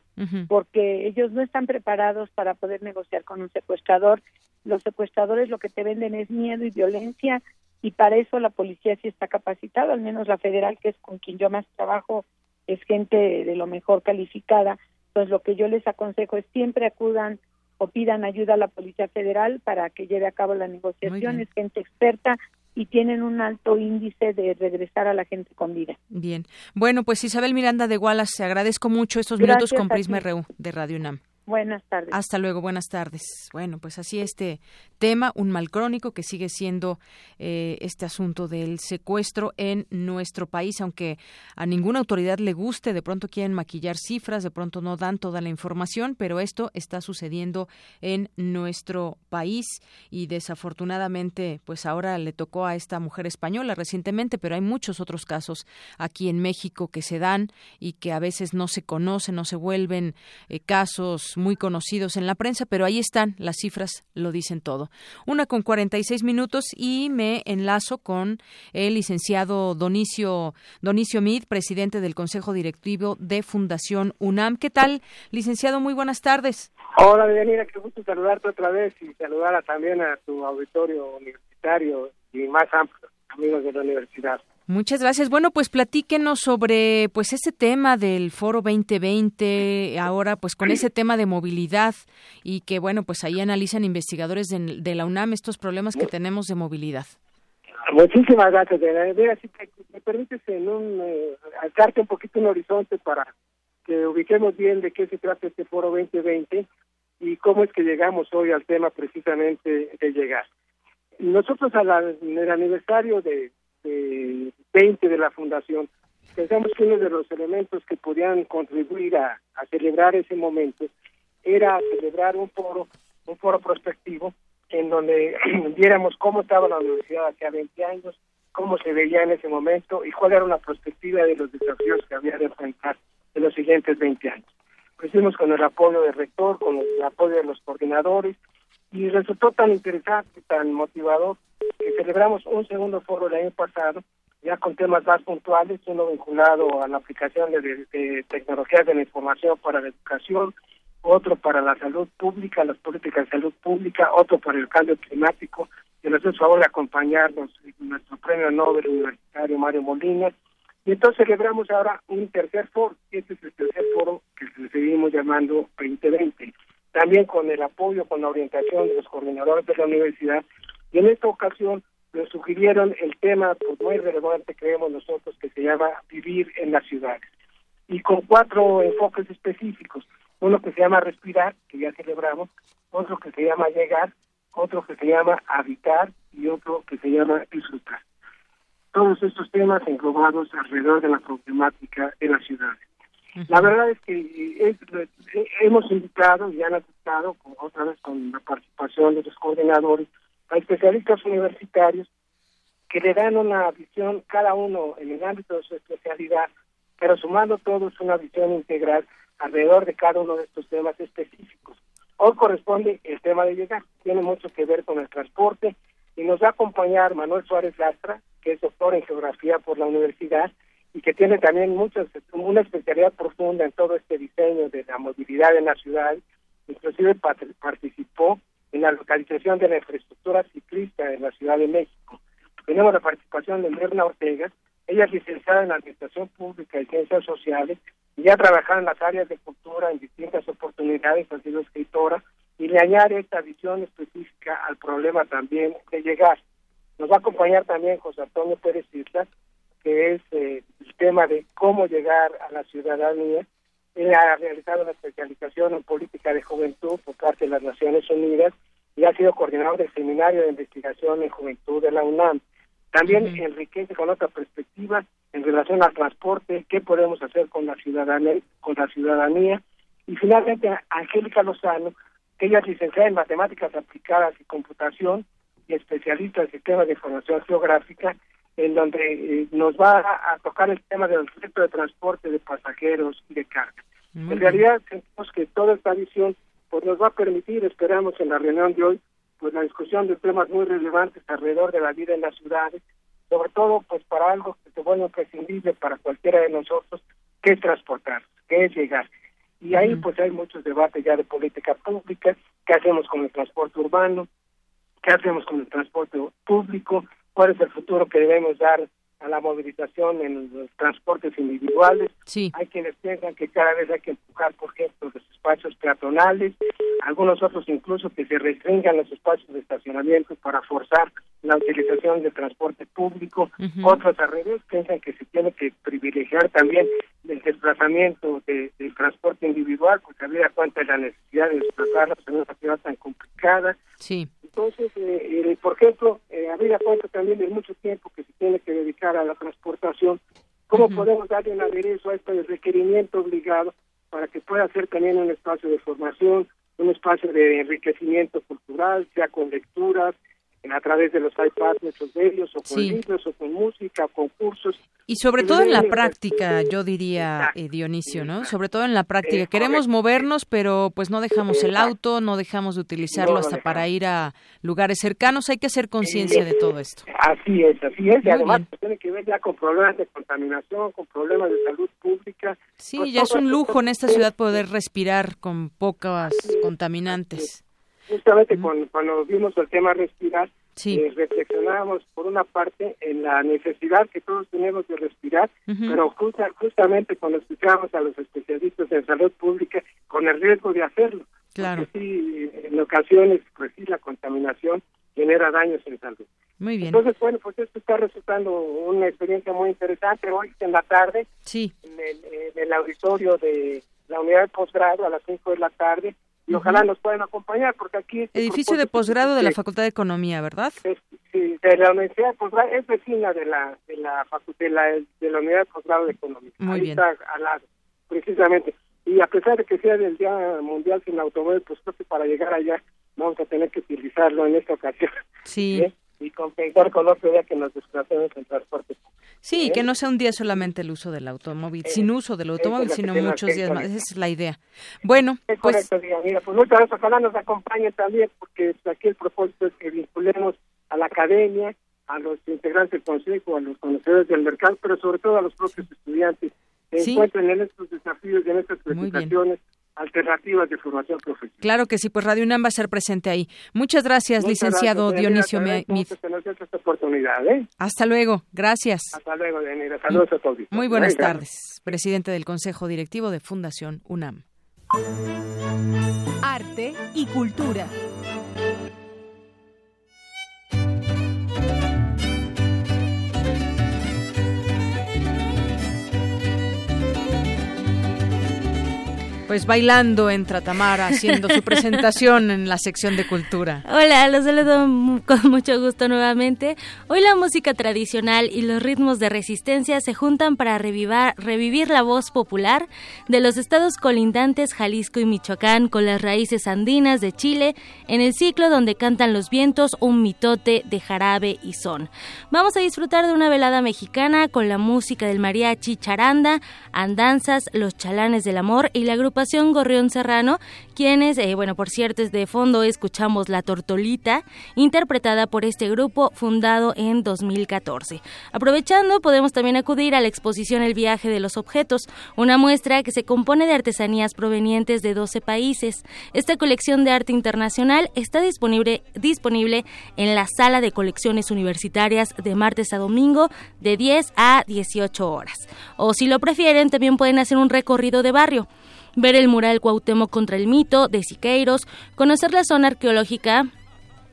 porque ellos no están preparados para poder negociar con un secuestrador. Los secuestradores lo que te venden es miedo y violencia, y para eso la policía sí está capacitada, al menos la federal, que es con quien yo más trabajo, es gente de lo mejor calificada. Entonces, lo que yo les aconsejo es siempre acudan o pidan ayuda a la Policía Federal para que lleve a cabo la negociación. Es gente experta, y tienen un alto índice de regresar a la gente con vida. Bien. Bueno, pues Isabel Miranda de Wallace, agradezco mucho estos minutos con Prisma RU de Radio UNAM. Buenas tardes. Hasta luego, buenas tardes. Bueno, pues así este tema, un mal crónico que sigue siendo eh, este asunto del secuestro en nuestro país, aunque a ninguna autoridad le guste, de pronto quieren maquillar cifras, de pronto no dan toda la información, pero esto está sucediendo en nuestro país y desafortunadamente, pues ahora le tocó a esta mujer española recientemente, pero hay muchos otros casos aquí en México que se dan y que a veces no se conocen, no se vuelven eh, casos muy conocidos en la prensa, pero ahí están, las cifras lo dicen todo. Una con 46 minutos y me enlazo con el licenciado Donicio, Donicio Mid, presidente del Consejo Directivo de Fundación UNAM. ¿Qué tal, licenciado? Muy buenas tardes. Hola, bienvenida, qué gusto saludarte otra vez y saludar también a tu auditorio universitario y más amplio, amigos de la universidad. Muchas gracias. Bueno, pues platíquenos sobre pues ese tema del Foro 2020, ahora pues con ese tema de movilidad y que bueno, pues ahí analizan investigadores de, la UNAM estos problemas que tenemos de movilidad. Muchísimas gracias. Mira, si me permites en un eh, un poquito un horizonte para que ubiquemos bien de qué se trata este Foro 2020 y cómo es que llegamos hoy al tema precisamente de llegar. Nosotros al, en el aniversario de 20 de la fundación, pensamos que uno de los elementos que podían contribuir a, celebrar ese momento era celebrar un foro, un foro prospectivo en donde [clears throat] viéramos cómo estaba la universidad hace 20 años, cómo se veía en ese momento y cuál era una perspectiva de los desafíos que había de enfrentar en los siguientes 20 años. Lo hicimos con el apoyo del rector, con el apoyo de los coordinadores y resultó tan interesante, tan motivador que celebramos un segundo foro el año pasado, ya con temas más puntuales, uno vinculado a la aplicación de, tecnologías de la información para la educación, otro para la salud pública, las políticas de salud pública, otro para el cambio climático, y nos hace favor de acompañarnos nuestro premio Nobel universitario Mario Molina. Y entonces celebramos ahora un tercer foro, este es el tercer foro que seguimos llamando 2020, también con el apoyo, con la orientación de los coordinadores de la universidad. Y en esta ocasión nos sugirieron el tema pues, muy relevante, creemos nosotros, que se llama vivir en las ciudades. Y con cuatro enfoques específicos. Uno que se llama respirar, que ya celebramos, otro que se llama llegar, otro que se llama habitar y otro que se llama disfrutar. Todos estos temas englobados alrededor de la problemática de las ciudades. La verdad es que hemos invitado y han aceptado, otra vez con la participación de los coordinadores, a especialistas universitarios que le dan una visión cada uno en el ámbito de su especialidad, pero sumando todos una visión integral alrededor de cada uno de estos temas específicos. Hoy corresponde el tema de llegar, tiene mucho que ver con el transporte y nos va a acompañar Manuel Suárez Lastra, que es doctor en geografía por la universidad y que tiene también muchas, una especialidad profunda en todo este diseño de la movilidad en la ciudad inclusive participó en la localización de la infraestructura ciclista en la Ciudad de México. Tenemos la participación de Mirna Ortega, ella es licenciada en Administración Pública y Ciencias Sociales y ha trabajado en las áreas de cultura en distintas oportunidades, ha sido escritora y le añade esta visión específica al problema también de llegar. Nos va a acompañar también José Antonio Pérez Islas, que es eh, el tema de cómo llegar a la ciudadanía. Ha realizado una especialización en política de juventud por parte de las Naciones Unidas y ha sido coordinador del Seminario de Investigación en Juventud de la UNAM. También enriquece con otra perspectiva en relación al transporte, qué podemos hacer con la ciudadanía, con la ciudadanía. Y finalmente, Angélica Lozano, que ella es licenciada en Matemáticas Aplicadas y Computación y especialista en Sistemas de Información Geográfica, en donde eh, nos va a, tocar el tema del centro de transporte de pasajeros y de carga. en realidad, sentimos que toda esta visión pues nos va a permitir, esperamos en la reunión de hoy, pues la discusión de temas muy relevantes alrededor de la vida en las ciudades, sobre todo pues para algo que se vuelve imprescindible para cualquiera de nosotros, que es transportar, que es llegar. Y ahí pues hay muchos debates ya de política pública, qué hacemos con el transporte urbano, qué hacemos con el transporte público, cuál es el futuro que debemos dar a la movilización en los transportes individuales. Sí. Hay quienes piensan que cada vez hay que empujar, por ejemplo, los espacios peatonales, algunos otros incluso que se restringan los espacios de estacionamiento para forzar la utilización del transporte público. Otros al revés piensan que se tiene que privilegiar también el desplazamiento de, del transporte individual, porque había cuenta de la necesidad de desplazarlos en una ciudad tan complicada. Sí. Entonces, eh, eh, por ejemplo, eh, habría cuenta también de mucho tiempo que se tiene que dedicar a la transportación. ¿Cómo podemos darle un aderezo a este requerimiento obligado para que pueda ser también un espacio de formación, un espacio de enriquecimiento cultural, sea con lecturas, a través de los iPads, de ellos, o con libros, o con música, concursos. Y sobre todo en la práctica, yo diría, eh, Dionisio, ¿no? Sobre todo en la práctica. Queremos movernos, pero pues no dejamos el auto, no dejamos de utilizarlo hasta para ir a lugares cercanos. Hay que hacer conciencia de todo esto. Así es, así es. y además pues, tiene que ver ya con problemas de contaminación, con problemas de salud pública. Sí, pues, ya es un lujo en esta ciudad poder respirar con pocas contaminantes justamente cuando, vimos el tema respirar, eh, reflexionábamos por una parte en la necesidad que todos tenemos de respirar, pero justamente cuando escuchábamos a los especialistas en salud pública con el riesgo de hacerlo. Claro. Porque sí, en ocasiones, pues sí, la contaminación genera daños en salud. Muy bien. Entonces, bueno, pues esto está resultando una experiencia muy interesante. Hoy en la tarde, sí. en, el, en el auditorio de la unidad de posgrado a las 5 de la tarde, y ojalá nos puedan acompañar porque aquí... Edificio de posgrado de la Facultad de Economía, ¿verdad? Es, sí, de la Universidad de Posgrado, es vecina de la de la, de la, de la Unidad de Posgrado de Economía. Muy Ahí está al lado, precisamente. Y a pesar de que sea del Día Mundial sin Automóvil, pues creo que para llegar allá vamos a tener que utilizarlo en esta ocasión. Sí. [laughs] ¿Eh? Y compensar con otro día que nos desplacemos en transporte Sí, ¿Eh? que no sea un día solamente el uso del automóvil, sin uso del automóvil, sino muchos días más. Esa es la idea. Bueno, es pues... Correcto, Mira, pues muchas gracias. Ojalá nos acompañe también, porque aquí el propósito es que vinculemos a la academia, a los integrantes del consejo, a los conocedores del mercado, pero sobre todo a los propios estudiantes que ¿Sí? encuentren en estos desafíos y en estas presentaciones alternativas de formación profesional. Claro que sí, pues Radio UNAM va a ser presente ahí. Muchas gracias, Muchas licenciado gracias, Dionisio Mit. esta oportunidad, ¿eh? Hasta luego, gracias. Hasta luego, Daniela. Saludos a todos. Muy buenas tardes, presidente del Consejo Directivo de Fundación UNAM. Arte y cultura. Pues bailando en Tratamara, haciendo su [laughs] presentación en la sección de cultura. Hola, los saludo con mucho gusto nuevamente. Hoy la música tradicional y los ritmos de resistencia se juntan para revivar, revivir la voz popular de los estados colindantes Jalisco y Michoacán con las raíces andinas de Chile en el ciclo donde cantan los vientos un mitote de jarabe y son. Vamos a disfrutar de una velada mexicana con la música del mariachi charanda, andanzas, los chalanes del amor y la agrupación agrupación Gorrión Serrano, quienes, eh, bueno, por cierto, de fondo escuchamos La Tortolita, interpretada por este grupo fundado en 2014. Aprovechando, podemos también acudir a la exposición El viaje de los objetos, una muestra que se compone de artesanías provenientes de 12 países. Esta colección de arte internacional está disponible, disponible en la sala de colecciones universitarias de martes a domingo de 10 a 18 horas. O si lo prefieren, también pueden hacer un recorrido de barrio ver el mural Cuauhtémoc contra el mito de Siqueiros, conocer la zona arqueológica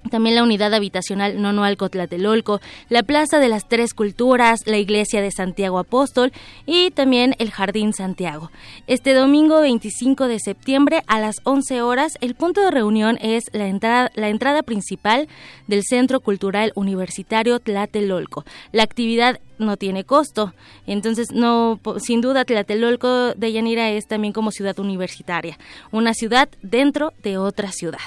también la unidad habitacional Nonoalco Tlatelolco, la Plaza de las Tres Culturas, la Iglesia de Santiago Apóstol y también el Jardín Santiago. Este domingo 25 de septiembre a las 11 horas, el punto de reunión es la entrada, la entrada principal del Centro Cultural Universitario Tlatelolco. La actividad no tiene costo. Entonces, no, sin duda, Tlatelolco de Yanira es también como ciudad universitaria, una ciudad dentro de otra ciudad.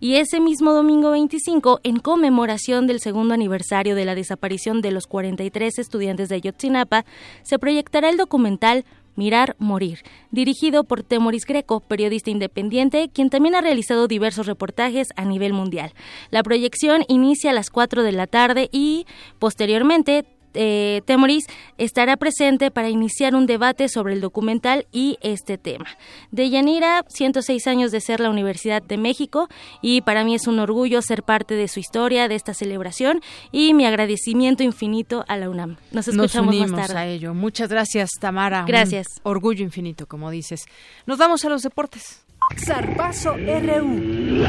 Y ese mismo domingo 25, en conmemoración del segundo aniversario de la desaparición de los 43 estudiantes de Ayotzinapa, se proyectará el documental Mirar, Morir, dirigido por Temoris Greco, periodista independiente, quien también ha realizado diversos reportajes a nivel mundial. La proyección inicia a las 4 de la tarde y, posteriormente, eh, Temoris estará presente para iniciar un debate sobre el documental y este tema. De Yanira, 106 años de ser la Universidad de México y para mí es un orgullo ser parte de su historia, de esta celebración y mi agradecimiento infinito a la UNAM. Nos escuchamos más tarde. a ello. Muchas gracias, Tamara. Gracias. orgullo infinito, como dices. Nos vamos a los deportes. Zarpazo RU.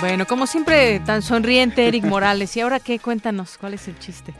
Bueno, como siempre, tan sonriente Eric Morales. ¿Y ahora qué? Cuéntanos, ¿cuál es el chiste?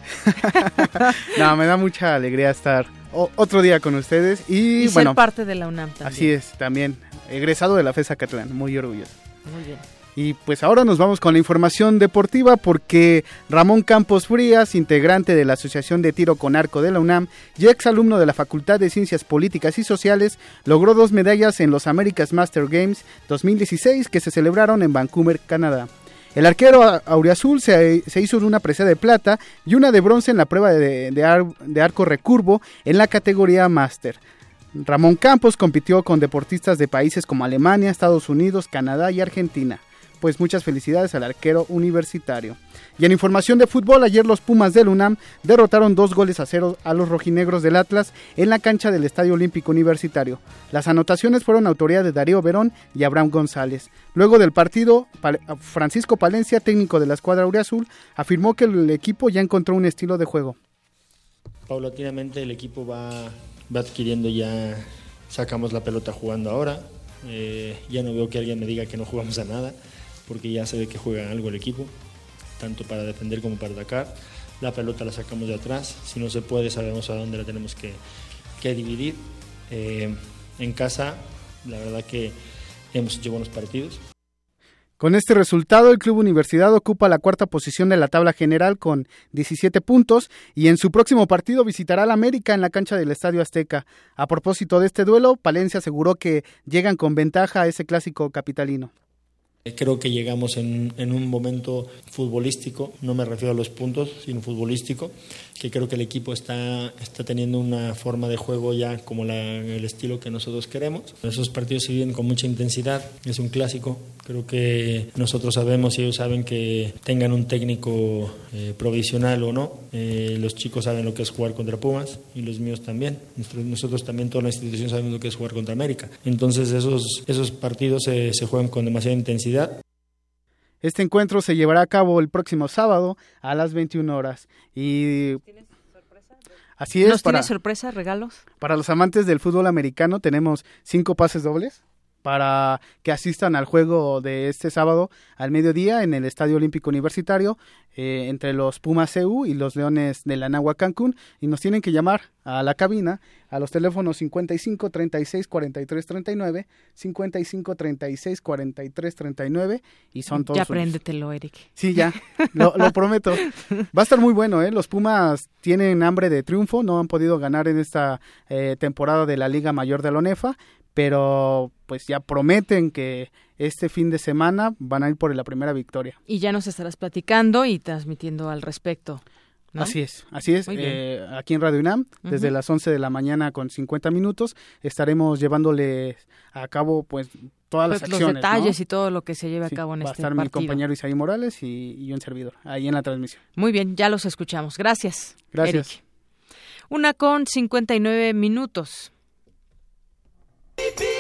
[laughs] no, me da mucha alegría estar otro día con ustedes y, y bueno, ser parte de la UNAM también. Así es, también egresado de la FESA Catlán, muy orgulloso. Muy bien. Y pues ahora nos vamos con la información deportiva porque Ramón Campos Frías, integrante de la Asociación de Tiro con Arco de la UNAM y ex alumno de la Facultad de Ciencias Políticas y Sociales, logró dos medallas en los America's Master Games 2016 que se celebraron en Vancouver, Canadá. El arquero auriazul se, se hizo una presa de plata y una de bronce en la prueba de, de arco recurvo en la categoría Master. Ramón Campos compitió con deportistas de países como Alemania, Estados Unidos, Canadá y Argentina pues muchas felicidades al arquero universitario. Y en información de fútbol, ayer los Pumas del UNAM derrotaron dos goles a cero a los rojinegros del Atlas en la cancha del Estadio Olímpico Universitario. Las anotaciones fueron autoría de Darío Verón y Abraham González. Luego del partido, Francisco Palencia, técnico de la escuadra Azul, afirmó que el equipo ya encontró un estilo de juego. Paulatinamente el equipo va, adquiriendo ya, sacamos la pelota jugando ahora, eh, ya no veo que alguien me diga que no jugamos a nada porque ya se ve que juega algo el equipo, tanto para defender como para atacar. La pelota la sacamos de atrás, si no se puede sabemos a dónde la tenemos que, dividir. Eh, en casa, la verdad que hemos hecho buenos partidos. Con este resultado, el Club Universidad ocupa la cuarta posición de la tabla general con 17 puntos y en su próximo partido visitará al América en la cancha del Estadio Azteca. A propósito de este duelo, Palencia aseguró que llegan con ventaja a ese clásico capitalino. Creo que llegamos en, un momento futbolístico, no me refiero a los puntos, sino futbolístico, que creo que el equipo está, está teniendo una forma de juego ya como el estilo que nosotros queremos. Esos partidos se viven con mucha intensidad, es un clásico. Creo que nosotros sabemos y ellos saben que tengan un técnico eh, provisional o no. Eh, los chicos saben lo que es jugar contra Pumas y los míos también. Nosotros, también, toda la institución, sabemos lo que es jugar contra América. Entonces esos, esos partidos se, se juegan con demasiada intensidad. Este encuentro se llevará a cabo el próximo sábado a las 21 horas. Y Así es. ¿Nos para, sorpresa, regalos? Para los amantes del fútbol americano tenemos cinco pases dobles para que asistan al juego de este sábado al mediodía en el Estadio Olímpico Universitario eh, entre los Pumas CU y los Leones de la Nahua Cancún. Y nos tienen que llamar a la cabina a los teléfonos 55 36 43 39 55 36 43 39 y son todos ya apréndetelo Eric. Sí ya lo, [laughs] prometo. Va a estar muy bueno eh los Pumas tienen hambre de triunfo no han podido ganar en esta eh, temporada de la Liga Mayor de la ONEFA pero pues ya prometen que este fin de semana van a ir por la primera victoria. Y ya nos estarás platicando y transmitiendo al respecto. Así es, así es. Eh, aquí en Radio UNAM, desde las 11 de la mañana con 50 minutos, estaremos llevándole a cabo pues todas las Pues, acciones. los detalles ¿no? y todo lo que se lleve a cabo en Va a este estar mi partido. compañero Isaí Morales y, y yo en servidor, ahí en la transmisión. Muy bien, ya los escuchamos. Gracias. Gracias. Eric. Una con 59 minutos. Baby.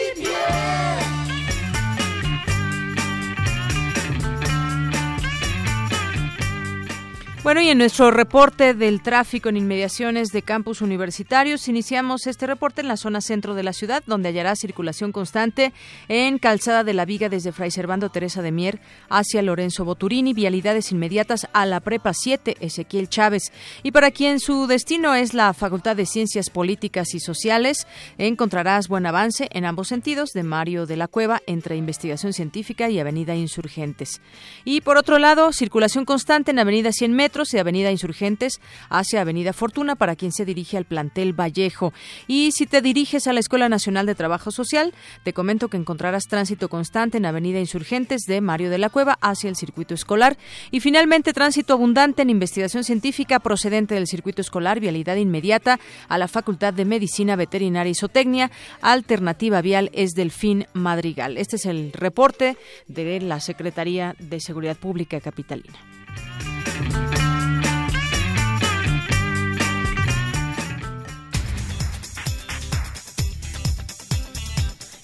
Bueno, y en nuestro reporte del tráfico en inmediaciones de campus universitarios, iniciamos este reporte en la zona centro de la ciudad, donde hallará circulación constante en Calzada de la Viga desde Fray Servando Teresa de Mier hacia Lorenzo Boturini, vialidades inmediatas a la Prepa 7, Ezequiel Chávez. Y para quien su destino es la Facultad de Ciencias Políticas y Sociales, encontrarás buen avance en ambos sentidos de Mario de la Cueva entre Investigación Científica y Avenida Insurgentes. Y por otro lado, circulación constante en Avenida 100 metros y Avenida Insurgentes hacia Avenida Fortuna para quien se dirige al plantel Vallejo. Y si te diriges a la Escuela Nacional de Trabajo Social, te comento que encontrarás tránsito constante en Avenida Insurgentes de Mario de la Cueva hacia el circuito escolar. Y finalmente, tránsito abundante en investigación científica procedente del circuito escolar, vialidad inmediata a la Facultad de Medicina Veterinaria y Zootecnia. Alternativa vial es Delfín Madrigal. Este es el reporte de la Secretaría de Seguridad Pública Capitalina.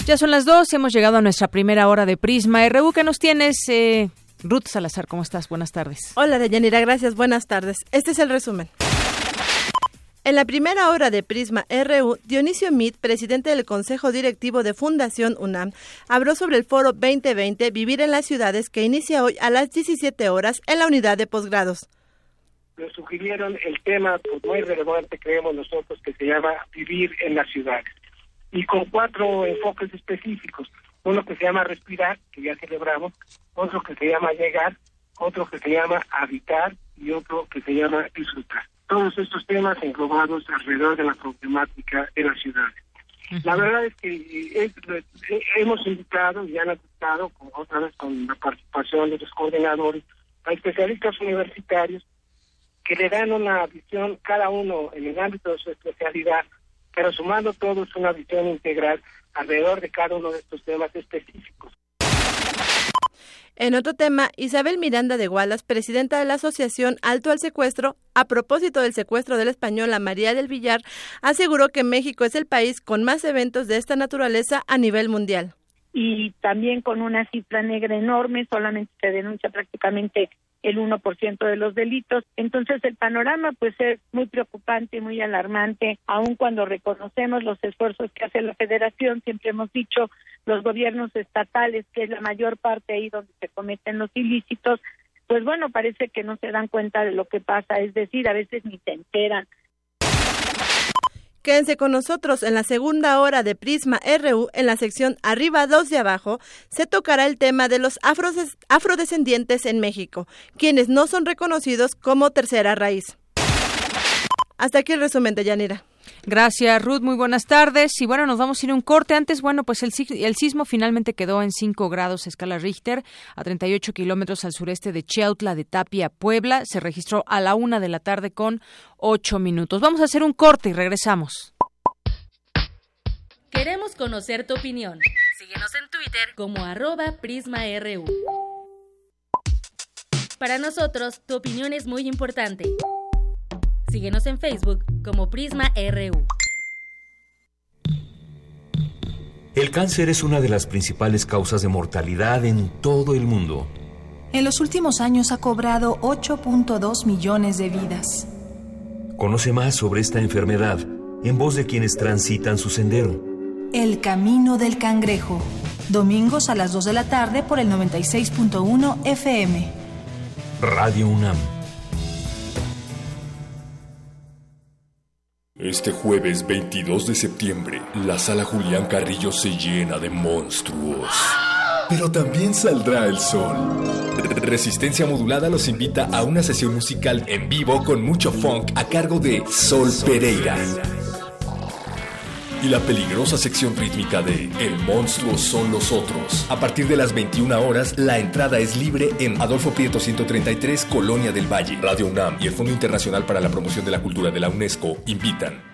Ya son las dos y hemos llegado a nuestra primera hora de Prisma RU. ¿Qué nos tienes, eh, Ruth Salazar? ¿Cómo estás? Buenas tardes. Hola, Deyanira, gracias. Buenas tardes. Este es el resumen. En la primera hora de Prisma RU, Dionisio Mit, presidente del Consejo Directivo de Fundación UNAM, habló sobre el foro 2020 Vivir en las Ciudades que inicia hoy a las 17 horas en la unidad de posgrados. Nos sugirieron el tema pues, muy relevante, creemos nosotros, que se llama Vivir en las Ciudades. Y con cuatro enfoques específicos. Uno que se llama Respirar, que ya celebramos, otro que se llama Llegar, otro que se llama Habitar y otro que se llama Disfrutar. Todos estos temas englobados alrededor de la problemática de las ciudades. La verdad es que es- eh, hemos invitado y han aceptado, otra vez con la participación de los coordinadores, a especialistas universitarios que le dan una visión, cada uno en el ámbito de su especialidad, pero sumando todos una visión integral alrededor de cada uno de estos temas específicos. En otro tema, Isabel Miranda de Gualas, presidenta de la Asociación Alto al Secuestro, a propósito del secuestro de la española María del Villar, aseguró que México es el país con más eventos de esta naturaleza a nivel mundial. y también con una cifra negra enorme, solamente se denuncia prácticamente el 1% de los delitos. Entonces el panorama pues es muy preocupante y muy alarmante, aun cuando reconocemos los esfuerzos que hace la federación, siempre hemos dicho los gobiernos estatales, que es la mayor parte ahí donde se cometen los ilícitos, pues bueno, parece que no se dan cuenta de lo que pasa, es decir, a veces ni se enteran. Quédense con nosotros en la segunda hora de Prisma RU en la sección Arriba 2 de abajo. Se tocará el tema de los afrodes- afrodescendientes en México, quienes no son reconocidos como tercera raíz. Hasta aquí el resumen de Yanira. Gracias, Ruth. Muy buenas tardes. Y bueno, nos vamos a ir a un corte. Antes, bueno, pues el, si- el sismo finalmente quedó en 5 grados escala Richter, a 38 kilómetros al sureste de Chiautla de Tapia, Puebla. Se registró a la una de la tarde con 8 minutos. Vamos a hacer un corte y regresamos. Queremos conocer tu opinión. Síguenos en Twitter como arroba PrismaRU. Para nosotros, tu opinión es muy importante. Síguenos en Facebook como Prisma RU. El cáncer es una de las principales causas de mortalidad en todo el mundo. En los últimos años ha cobrado 8.2 millones de vidas. Conoce más sobre esta enfermedad en voz de quienes transitan su sendero. El Camino del Cangrejo. Domingos a las 2 de la tarde por el 96.1 FM. Radio UNAM. Este jueves 22 de septiembre, la sala Julián Carrillo se llena de monstruos. Pero también saldrá el sol. Resistencia Modulada los invita a una sesión musical en vivo con mucho funk a cargo de Sol Pereira. Y la peligrosa sección rítmica de El monstruo son los otros. A partir de las 21 horas, la entrada es libre en Adolfo Prieto 133, Colonia del Valle. Radio UNAM y el Fondo Internacional para la Promoción de la Cultura de la UNESCO invitan.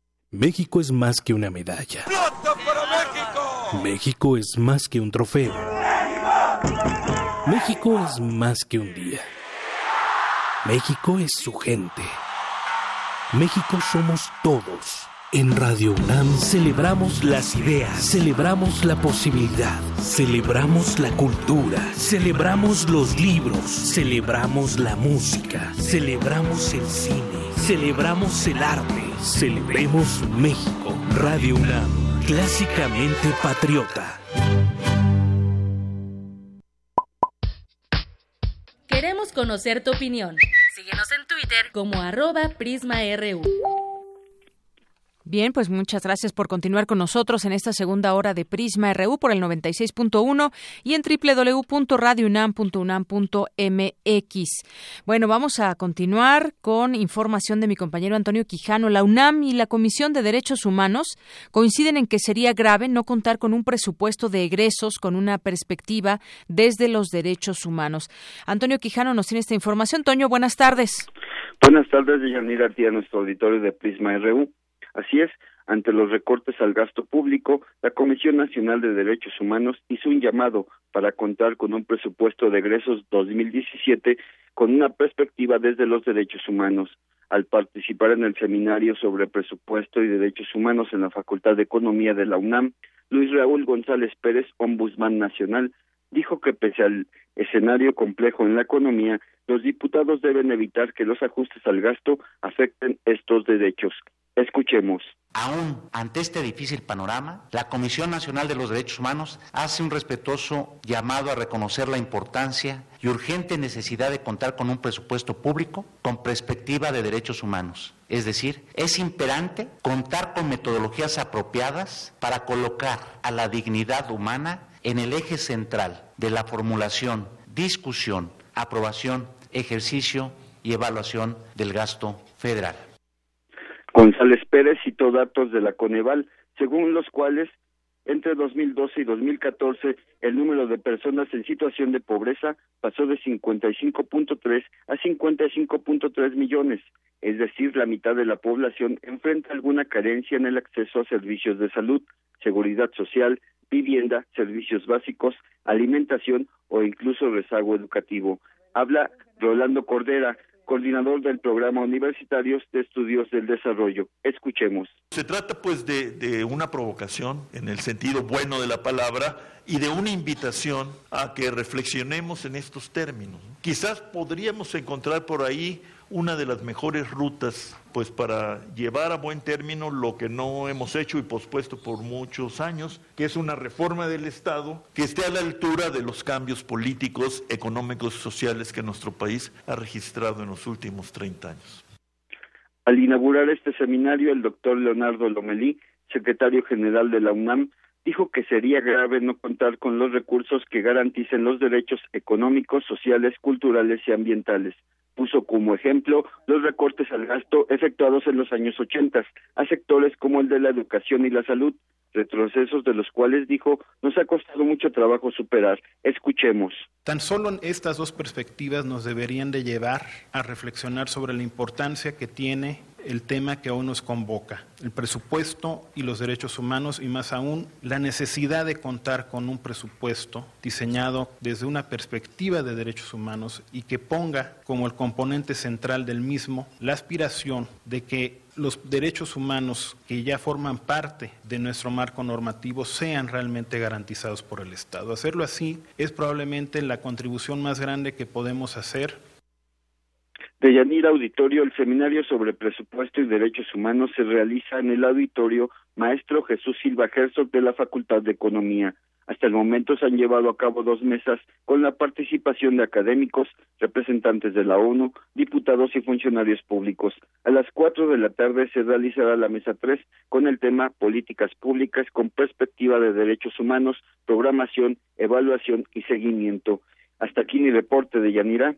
México es más que una medalla. para México! México es más que un trofeo. México es más que un día. México es su gente. México somos todos. En Radio UNAM celebramos las ideas, celebramos la posibilidad, celebramos la cultura, celebramos los libros, celebramos la música, celebramos el cine, celebramos el arte, celebremos México. Radio UNAM, clásicamente patriota. Queremos conocer tu opinión. Síguenos en Twitter como arroba PrismaRU. Bien, pues muchas gracias por continuar con nosotros en esta segunda hora de Prisma RU por el 96.1 y en www.radiounam.unam.mx. Bueno, vamos a continuar con información de mi compañero Antonio Quijano. La UNAM y la Comisión de Derechos Humanos coinciden en que sería grave no contar con un presupuesto de egresos con una perspectiva desde los derechos humanos. Antonio Quijano nos tiene esta información. Toño, buenas tardes. Buenas tardes, Yanira, a nuestro auditorio de Prisma RU. Así es, ante los recortes al gasto público, la Comisión Nacional de Derechos Humanos hizo un llamado para contar con un presupuesto de egresos 2017 con una perspectiva desde los derechos humanos. Al participar en el seminario sobre presupuesto y derechos humanos en la Facultad de Economía de la UNAM, Luis Raúl González Pérez, ombudsman nacional, dijo que pese al escenario complejo en la economía, los diputados deben evitar que los ajustes al gasto afecten estos derechos. Escuchemos. Aún ante este difícil panorama, la Comisión Nacional de los Derechos Humanos hace un respetuoso llamado a reconocer la importancia y urgente necesidad de contar con un presupuesto público con perspectiva de derechos humanos. Es decir, es imperante contar con metodologías apropiadas para colocar a la dignidad humana en el eje central de la formulación, discusión, aprobación, ejercicio y evaluación del gasto federal. González Pérez citó datos de la Coneval, según los cuales entre 2012 y 2014 el número de personas en situación de pobreza pasó de 55.3 a 55.3 millones, es decir, la mitad de la población enfrenta alguna carencia en el acceso a servicios de salud, seguridad social, vivienda, servicios básicos, alimentación o incluso rezago educativo. Habla Rolando Cordera, coordinador del Programa Universitarios de Estudios del Desarrollo. Escuchemos. Se trata pues de, de, una provocación en el sentido bueno de la palabra y de una invitación a que reflexionemos en estos términos. Quizás podríamos encontrar por ahí una de las mejores rutas pues para llevar a buen término lo que no hemos hecho y pospuesto por muchos años, que es una reforma del Estado que esté a la altura de los cambios políticos, económicos y sociales que nuestro país ha registrado en los últimos 30 años. Al inaugurar este seminario, el doctor Leonardo Lomelí, secretario general de la UNAM, dijo que sería grave no contar con los recursos que garanticen los derechos económicos, sociales, culturales y ambientales puso como ejemplo los recortes al gasto efectuados en los años 80 a sectores como el de la educación y la salud, retrocesos de los cuales dijo nos ha costado mucho trabajo superar. Escuchemos. Tan solo estas dos perspectivas nos deberían de llevar a reflexionar sobre la importancia que tiene el tema que aún nos convoca, el presupuesto y los derechos humanos y más aún la necesidad de contar con un presupuesto diseñado desde una perspectiva de derechos humanos y que ponga como el componente central del mismo la aspiración de que los derechos humanos que ya forman parte de nuestro marco normativo sean realmente garantizados por el Estado. Hacerlo así es probablemente la contribución más grande que podemos hacer De Auditorio, el seminario sobre presupuesto y derechos humanos se realiza en el auditorio Maestro Jesús Silva Herzog de la Facultad de Economía. Hasta el momento se han llevado a cabo dos mesas con la participación de académicos, representantes de la ONU, diputados y funcionarios públicos. A las cuatro de la tarde se realizará la mesa tres con el tema Políticas Públicas con perspectiva de derechos humanos, programación, evaluación y seguimiento. Hasta aquí mi reporte de Yanira.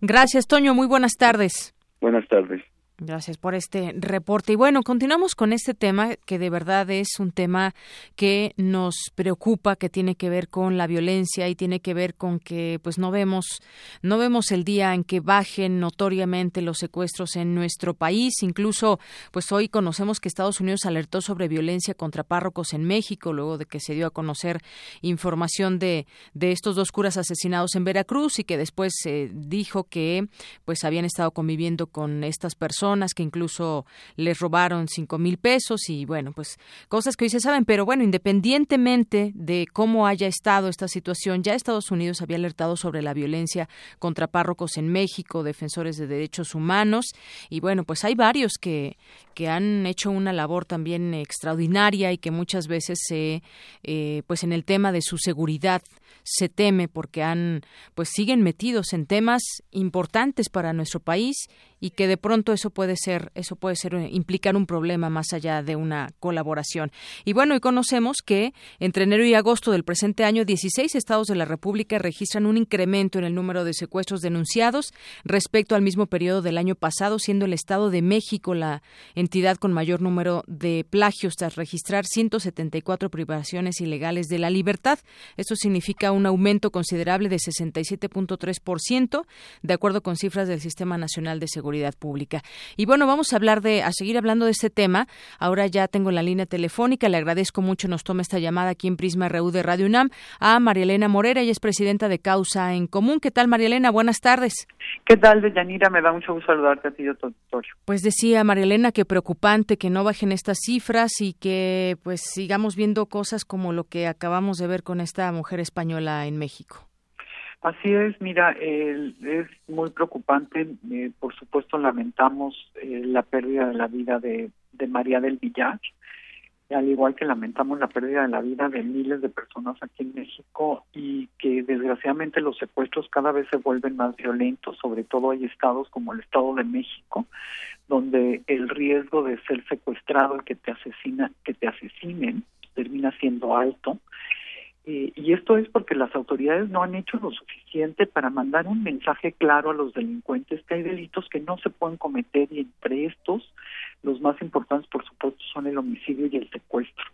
Gracias, Toño. Muy buenas tardes. Buenas tardes. Gracias por este reporte. Y bueno, continuamos con este tema que de verdad es un tema que nos preocupa, que tiene que ver con la violencia y tiene que ver con que pues no vemos no vemos el día en que bajen notoriamente los secuestros en nuestro país. Incluso pues hoy conocemos que Estados Unidos alertó sobre violencia contra párrocos en México luego de que se dio a conocer información de de estos dos curas asesinados en Veracruz y que después se dijo que pues habían estado conviviendo con estas personas que incluso les robaron cinco mil pesos y bueno, pues cosas que hoy se saben, pero bueno, independientemente de cómo haya estado esta situación, ya Estados Unidos había alertado sobre la violencia contra párrocos en México, defensores de derechos humanos. Y bueno, pues hay varios que, que han hecho una labor también extraordinaria y que muchas veces se, eh, pues en el tema de su seguridad se teme porque han, pues siguen metidos en temas importantes para nuestro país y que de pronto eso puede ser, eso puede ser eh, implicar un problema más allá de una colaboración. Y bueno, y conocemos que entre enero y agosto del presente año, 16 estados de la República registran un incremento en el número de secuestros denunciados respecto al mismo periodo del año pasado, siendo el Estado de México la entidad con mayor número de plagios tras registrar 174 privaciones ilegales de la libertad. Esto significa un aumento considerable de 67.3%, de acuerdo con cifras del Sistema Nacional de Seguridad Pública. Y bueno, vamos a hablar de, a seguir hablando de este tema. Ahora ya tengo la línea telefónica. Le agradezco mucho, nos toma esta llamada aquí en Prisma RU de Radio UNAM a María Elena Morera. Ella es presidenta de Causa en Común. ¿Qué tal, María Elena? Buenas tardes. ¿Qué tal, Deyanira? Me da mucho gusto saludarte a ti tu Pues decía María Elena que preocupante que no bajen estas cifras y que pues sigamos viendo cosas como lo que acabamos de ver con esta mujer española en México. Así es, mira, es muy preocupante. Eh, por supuesto, lamentamos eh, la pérdida de la vida de, de María del Villar, al igual que lamentamos la pérdida de la vida de miles de personas aquí en México y que desgraciadamente los secuestros cada vez se vuelven más violentos, sobre todo hay estados como el Estado de México, donde el riesgo de ser secuestrado y que te asesina, que te asesinen termina siendo alto eh, y esto es porque las autoridades no han hecho lo suficiente para mandar un mensaje claro a los delincuentes que hay delitos que no se pueden cometer y entre estos los más importantes por supuesto son el homicidio y el secuestro.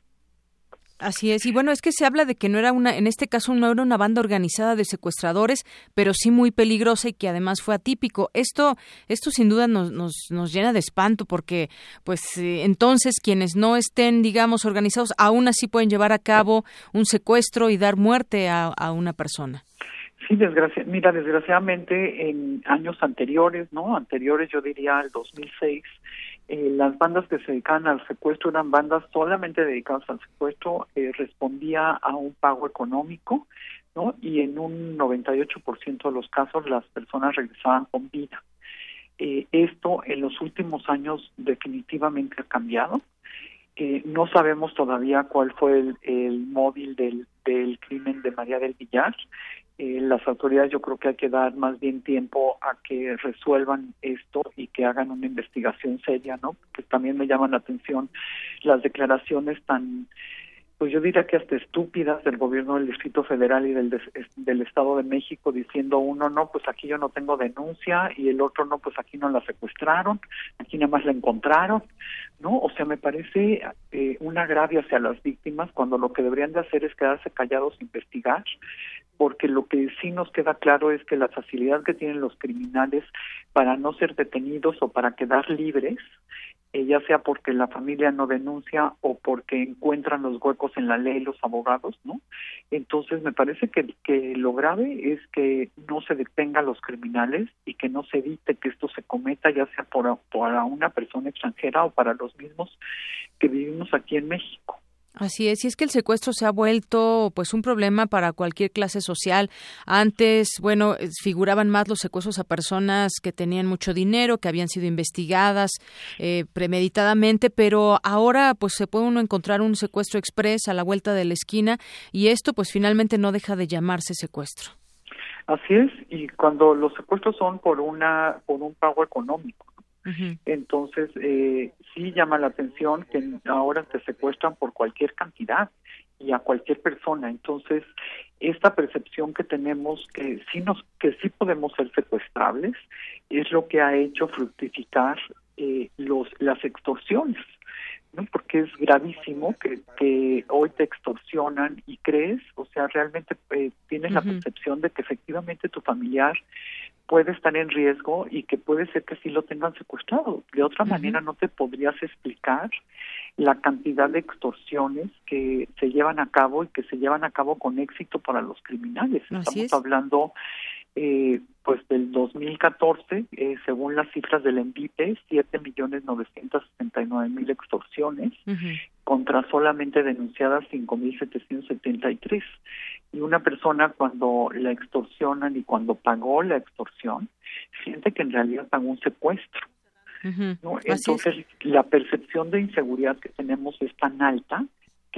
Así es, y bueno, es que se habla de que no era una, en este caso no era una banda organizada de secuestradores, pero sí muy peligrosa y que además fue atípico. Esto, esto sin duda nos, nos, nos llena de espanto porque, pues, eh, entonces quienes no estén, digamos, organizados, aún así pueden llevar a cabo un secuestro y dar muerte a, a una persona. Sí, mira, desgraciadamente en años anteriores, ¿no? Anteriores, yo diría al 2006, eh, las bandas que se dedicaban al secuestro eran bandas solamente dedicadas al secuestro, eh, respondía a un pago económico, ¿no? Y en un 98% de los casos las personas regresaban con vida. Eh, esto en los últimos años definitivamente ha cambiado. Eh, no sabemos todavía cuál fue el, móvil del crimen de María del Villar. Eh, las autoridades yo creo que hay que dar más bien tiempo a que resuelvan esto y que hagan una investigación seria, ¿no? Porque también me llaman la atención las declaraciones tan, pues yo diría que hasta estúpidas del gobierno del Distrito Federal y del, del Estado de México diciendo uno, no, pues aquí yo no tengo denuncia y el otro, no, pues aquí no la secuestraron, aquí nada más la encontraron, ¿no? O sea, me parece eh, un agravio hacia las víctimas cuando lo que deberían de hacer es quedarse callados e investigar porque lo que sí nos queda claro es que la facilidad que tienen los criminales para no ser detenidos o para quedar libres, eh, ya sea porque la familia no denuncia o porque encuentran los huecos en la ley los abogados, ¿no? Entonces me parece que, lo grave es que no se detenga a los criminales y que no se evite que esto se cometa, ya sea por, para una persona extranjera o para los mismos que vivimos aquí en México. Así es, y es que el secuestro se ha vuelto pues un problema para cualquier clase social. Antes, bueno, figuraban más los secuestros a personas que tenían mucho dinero, que habían sido investigadas eh, premeditadamente, pero ahora pues se puede uno encontrar un secuestro express a la vuelta de la esquina y esto pues finalmente no deja de llamarse secuestro. Así es, y cuando los secuestros son por una por un pago económico, entonces, eh, sí llama la atención que ahora te secuestran por cualquier cantidad y a cualquier persona. Entonces, esta percepción que tenemos que sí nos que sí podemos ser secuestrables es lo que ha hecho fructificar eh, los las extorsiones. ¿no? porque es gravísimo que, que hoy te extorsionan y crees, o sea, realmente eh, tienes la percepción de que efectivamente tu familiar puede estar en riesgo y que puede ser que sí lo tengan secuestrado. De otra manera no te podrías explicar la cantidad de extorsiones que se llevan a cabo y que se llevan a cabo con éxito para los criminales. Estamos hablando eh, pues del 2014, eh, según las cifras del ENVIPE, siete millones novecientos mil extorsiones contra solamente denunciadas cinco mil setecientos setenta y tres. Y una persona cuando la extorsionan y cuando pagó la extorsión, siente que en realidad pagó un secuestro. Entonces, la percepción de inseguridad que tenemos es tan alta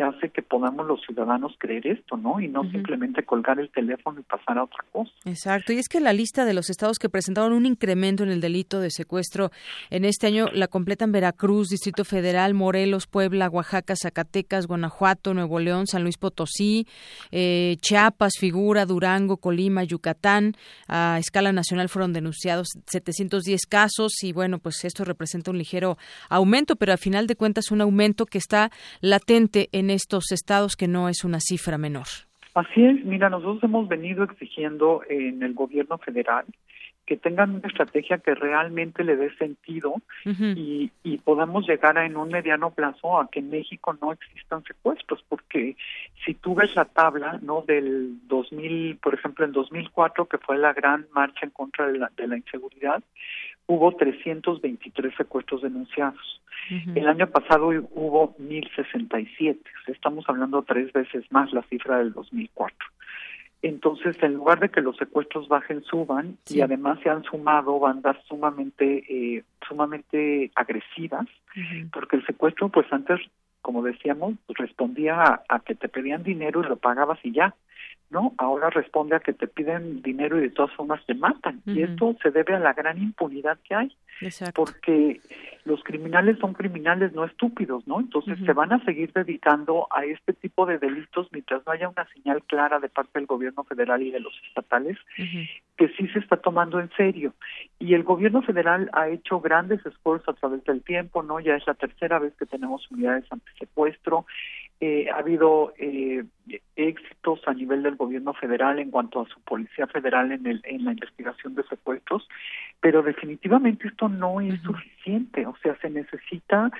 que hace que podamos los ciudadanos creer esto, ¿no? Y no simplemente colgar el teléfono y pasar a otra cosa. Exacto. Y es que la lista de los estados que presentaron un incremento en el delito de secuestro en este año la completan Veracruz, Distrito Federal, Morelos, Puebla, Oaxaca, Zacatecas, Guanajuato, Nuevo León, San Luis Potosí, eh, Chiapas, Figura, Durango, Colima, Yucatán. A escala nacional fueron denunciados 710 casos y bueno, pues esto representa un ligero aumento, pero a final de cuentas un aumento que está latente en estos estados, que no es una cifra menor. Así es, mira, nosotros hemos venido exigiendo en el gobierno federal que tengan una estrategia que realmente le dé sentido y, y, podamos llegar a, en un mediano plazo a que en México no existan secuestros, porque si tú ves la tabla no del 2000, por ejemplo, en 2004, que fue la gran marcha en contra de la, de la inseguridad, hubo 323 secuestros denunciados. El año pasado hubo 1.067. Estamos hablando tres veces más la cifra del 2004. Entonces, en lugar de que los secuestros bajen, suban y además se han sumado bandas sumamente, eh, sumamente agresivas, porque el secuestro, pues antes, como decíamos, respondía a, que te pedían dinero y lo pagabas y ya. ¿No? Ahora responde a que te piden dinero y de todas formas te matan. Y esto se debe a la gran impunidad que hay. Porque los criminales son criminales no estúpidos, ¿no? Entonces se van a seguir dedicando a este tipo de delitos mientras no haya una señal clara de parte del gobierno federal y de los estatales que sí se está tomando en serio. Y el gobierno federal ha hecho grandes esfuerzos a través del tiempo, ¿no? Ya es la tercera vez que tenemos unidades antisecuestro. Eh, ha habido eh, éxitos a nivel del gobierno federal en cuanto a su policía federal en, el, en la investigación de secuestros, pero definitivamente esto no es suficiente, o sea, se necesita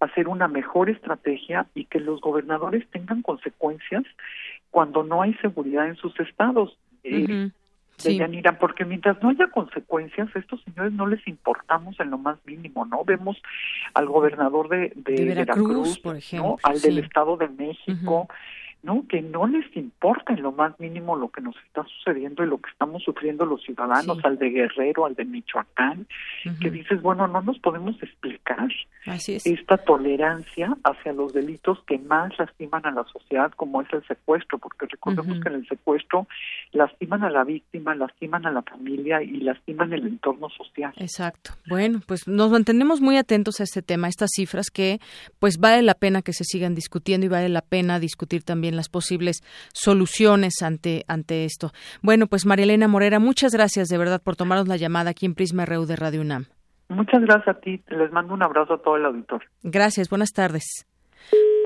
hacer una mejor estrategia y que los gobernadores tengan consecuencias cuando no hay seguridad en sus estados. Eh, sí. porque mientras no haya consecuencias, a estos señores no les importamos en lo más mínimo, ¿no? Vemos al gobernador de, Veracruz, por ejemplo, al del Estado de México, ¿no? Que no les importa en lo más mínimo lo que nos está sucediendo y lo que estamos sufriendo los ciudadanos, al de Guerrero, al de Michoacán, que dices, bueno, no nos podemos explicar esta tolerancia hacia los delitos que más lastiman a la sociedad, como es el secuestro, porque recordemos que en el secuestro lastiman a la víctima, lastiman a la familia y lastiman el entorno social. Exacto. Bueno, pues nos mantenemos muy atentos a este tema, a estas cifras que pues vale la pena que se sigan discutiendo y vale la pena discutir también las posibles soluciones ante, ante esto. Bueno, pues María Elena Morera, muchas gracias de verdad por tomarnos la llamada aquí en Prisma RU de Radio UNAM. Muchas gracias a ti. Les mando un abrazo a todo el auditor. Gracias. Buenas tardes.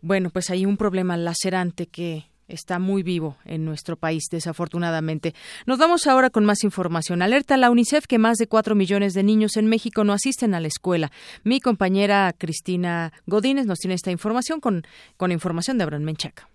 Bueno, pues hay un problema lacerante que está muy vivo en nuestro país, desafortunadamente. Nos vamos ahora con más información. Alerta la UNICEF que más de cuatro millones de niños en México no asisten a la escuela. Mi compañera Cristina Godínez nos tiene esta información con, con información de Abraham Menchaca.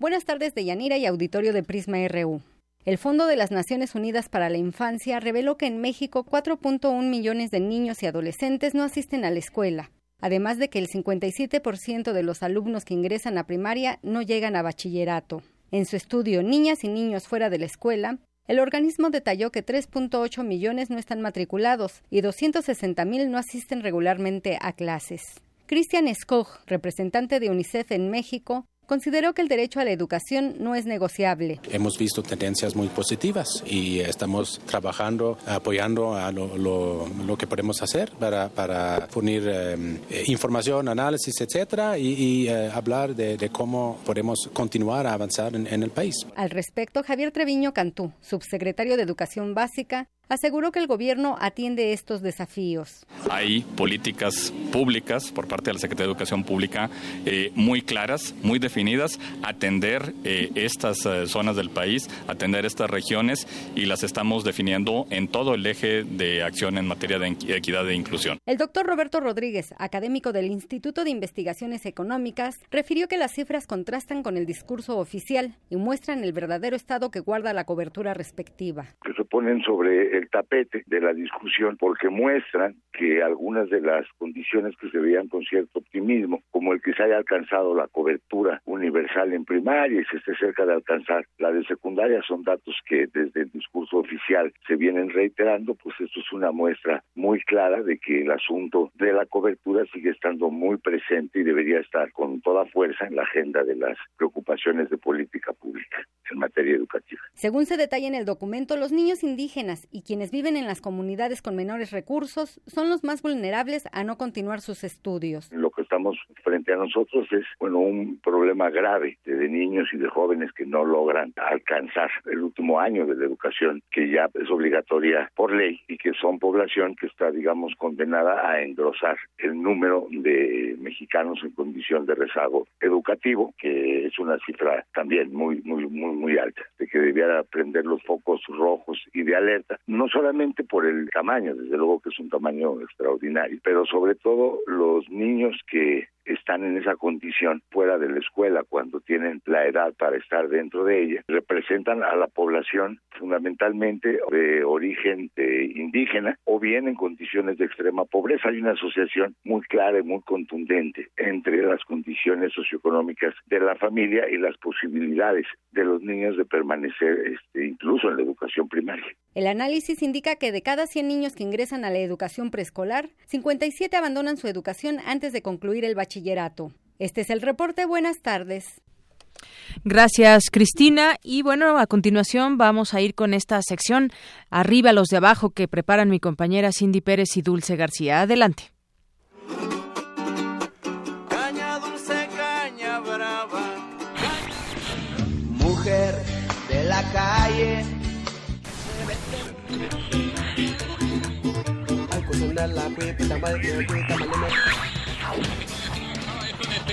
Buenas tardes de Yanira y auditorio de Prisma RU. El Fondo de las Naciones Unidas para la Infancia reveló que en México 4.1 millones de niños y adolescentes no asisten a la escuela. además de que el 57% de los alumnos que ingresan a primaria no llegan a bachillerato. En su estudio Niñas y niños fuera de la escuela, el organismo detalló que 3.8 millones no están matriculados y 260 mil no asisten regularmente a clases. Christian Skog, representante de UNICEF en México, consideró que el derecho a la educación no es negociable. Hemos visto tendencias muy positivas y estamos trabajando, apoyando a lo, lo, que podemos hacer para, para fornir eh, información, análisis, etcétera, y, eh, hablar de, de, cómo podemos continuar a avanzar en, en el país. Al respecto, Javier Treviño Cantú, subsecretario de Educación Básica, aseguró que el gobierno atiende estos desafíos. Hay políticas públicas por parte de la Secretaría de Educación Pública eh, muy claras, muy definidas, atender eh, estas eh, zonas del país, atender estas regiones y las estamos definiendo en todo el eje de acción en materia de equidad e inclusión. El doctor Roberto Rodríguez, académico del Instituto de Investigaciones Económicas, refirió que las cifras contrastan con el discurso oficial y muestran el verdadero estado que guarda la cobertura respectiva. Que se ponen sobre el tapete de la discusión porque muestran que algunas de las condiciones que se veían con cierto optimismo, como el que se haya alcanzado la cobertura universal en primaria y se esté cerca de alcanzar la de secundaria, son datos que desde el discurso oficial se vienen reiterando, pues esto es una muestra muy clara de que el asunto de la cobertura sigue estando muy presente y debería estar con toda fuerza en la agenda de las preocupaciones de política pública en materia educativa. Según se detalla en el documento, los niños indígenas y quienes viven en las comunidades con menores recursos son los más vulnerables a no continuar sus estudios. Lo que estamos frente a nosotros es bueno un problema grave de niños y de jóvenes que no logran alcanzar el último año de la educación que ya es obligatoria por ley y que son población que está digamos condenada a engrosar el número de mexicanos en condición de rezago educativo que es una cifra también muy muy muy muy alta de que debiera prender los focos rojos y de alerta solamente por el tamaño, desde luego que es un tamaño extraordinario, pero sobre todo los niños que están en esa condición fuera de la escuela cuando tienen la edad para estar dentro de ella, representan a la población fundamentalmente de origen indígena o bien en condiciones de extrema pobreza. Hay una asociación muy clara y muy contundente entre las condiciones socioeconómicas de la familia y las posibilidades de los niños de permanecer este, incluso en la educación primaria. El análisis indica que de cada 100 niños que ingresan a la educación preescolar, 57 abandonan su educación antes de concluir el bachillerato este es el reporte. Buenas tardes. Gracias, Cristina. Y bueno, a continuación vamos a ir con esta sección Arriba los de abajo que preparan mi compañera Cindy Pérez y Dulce García. Adelante. Caña dulce, caña brava. Mujer de la calle.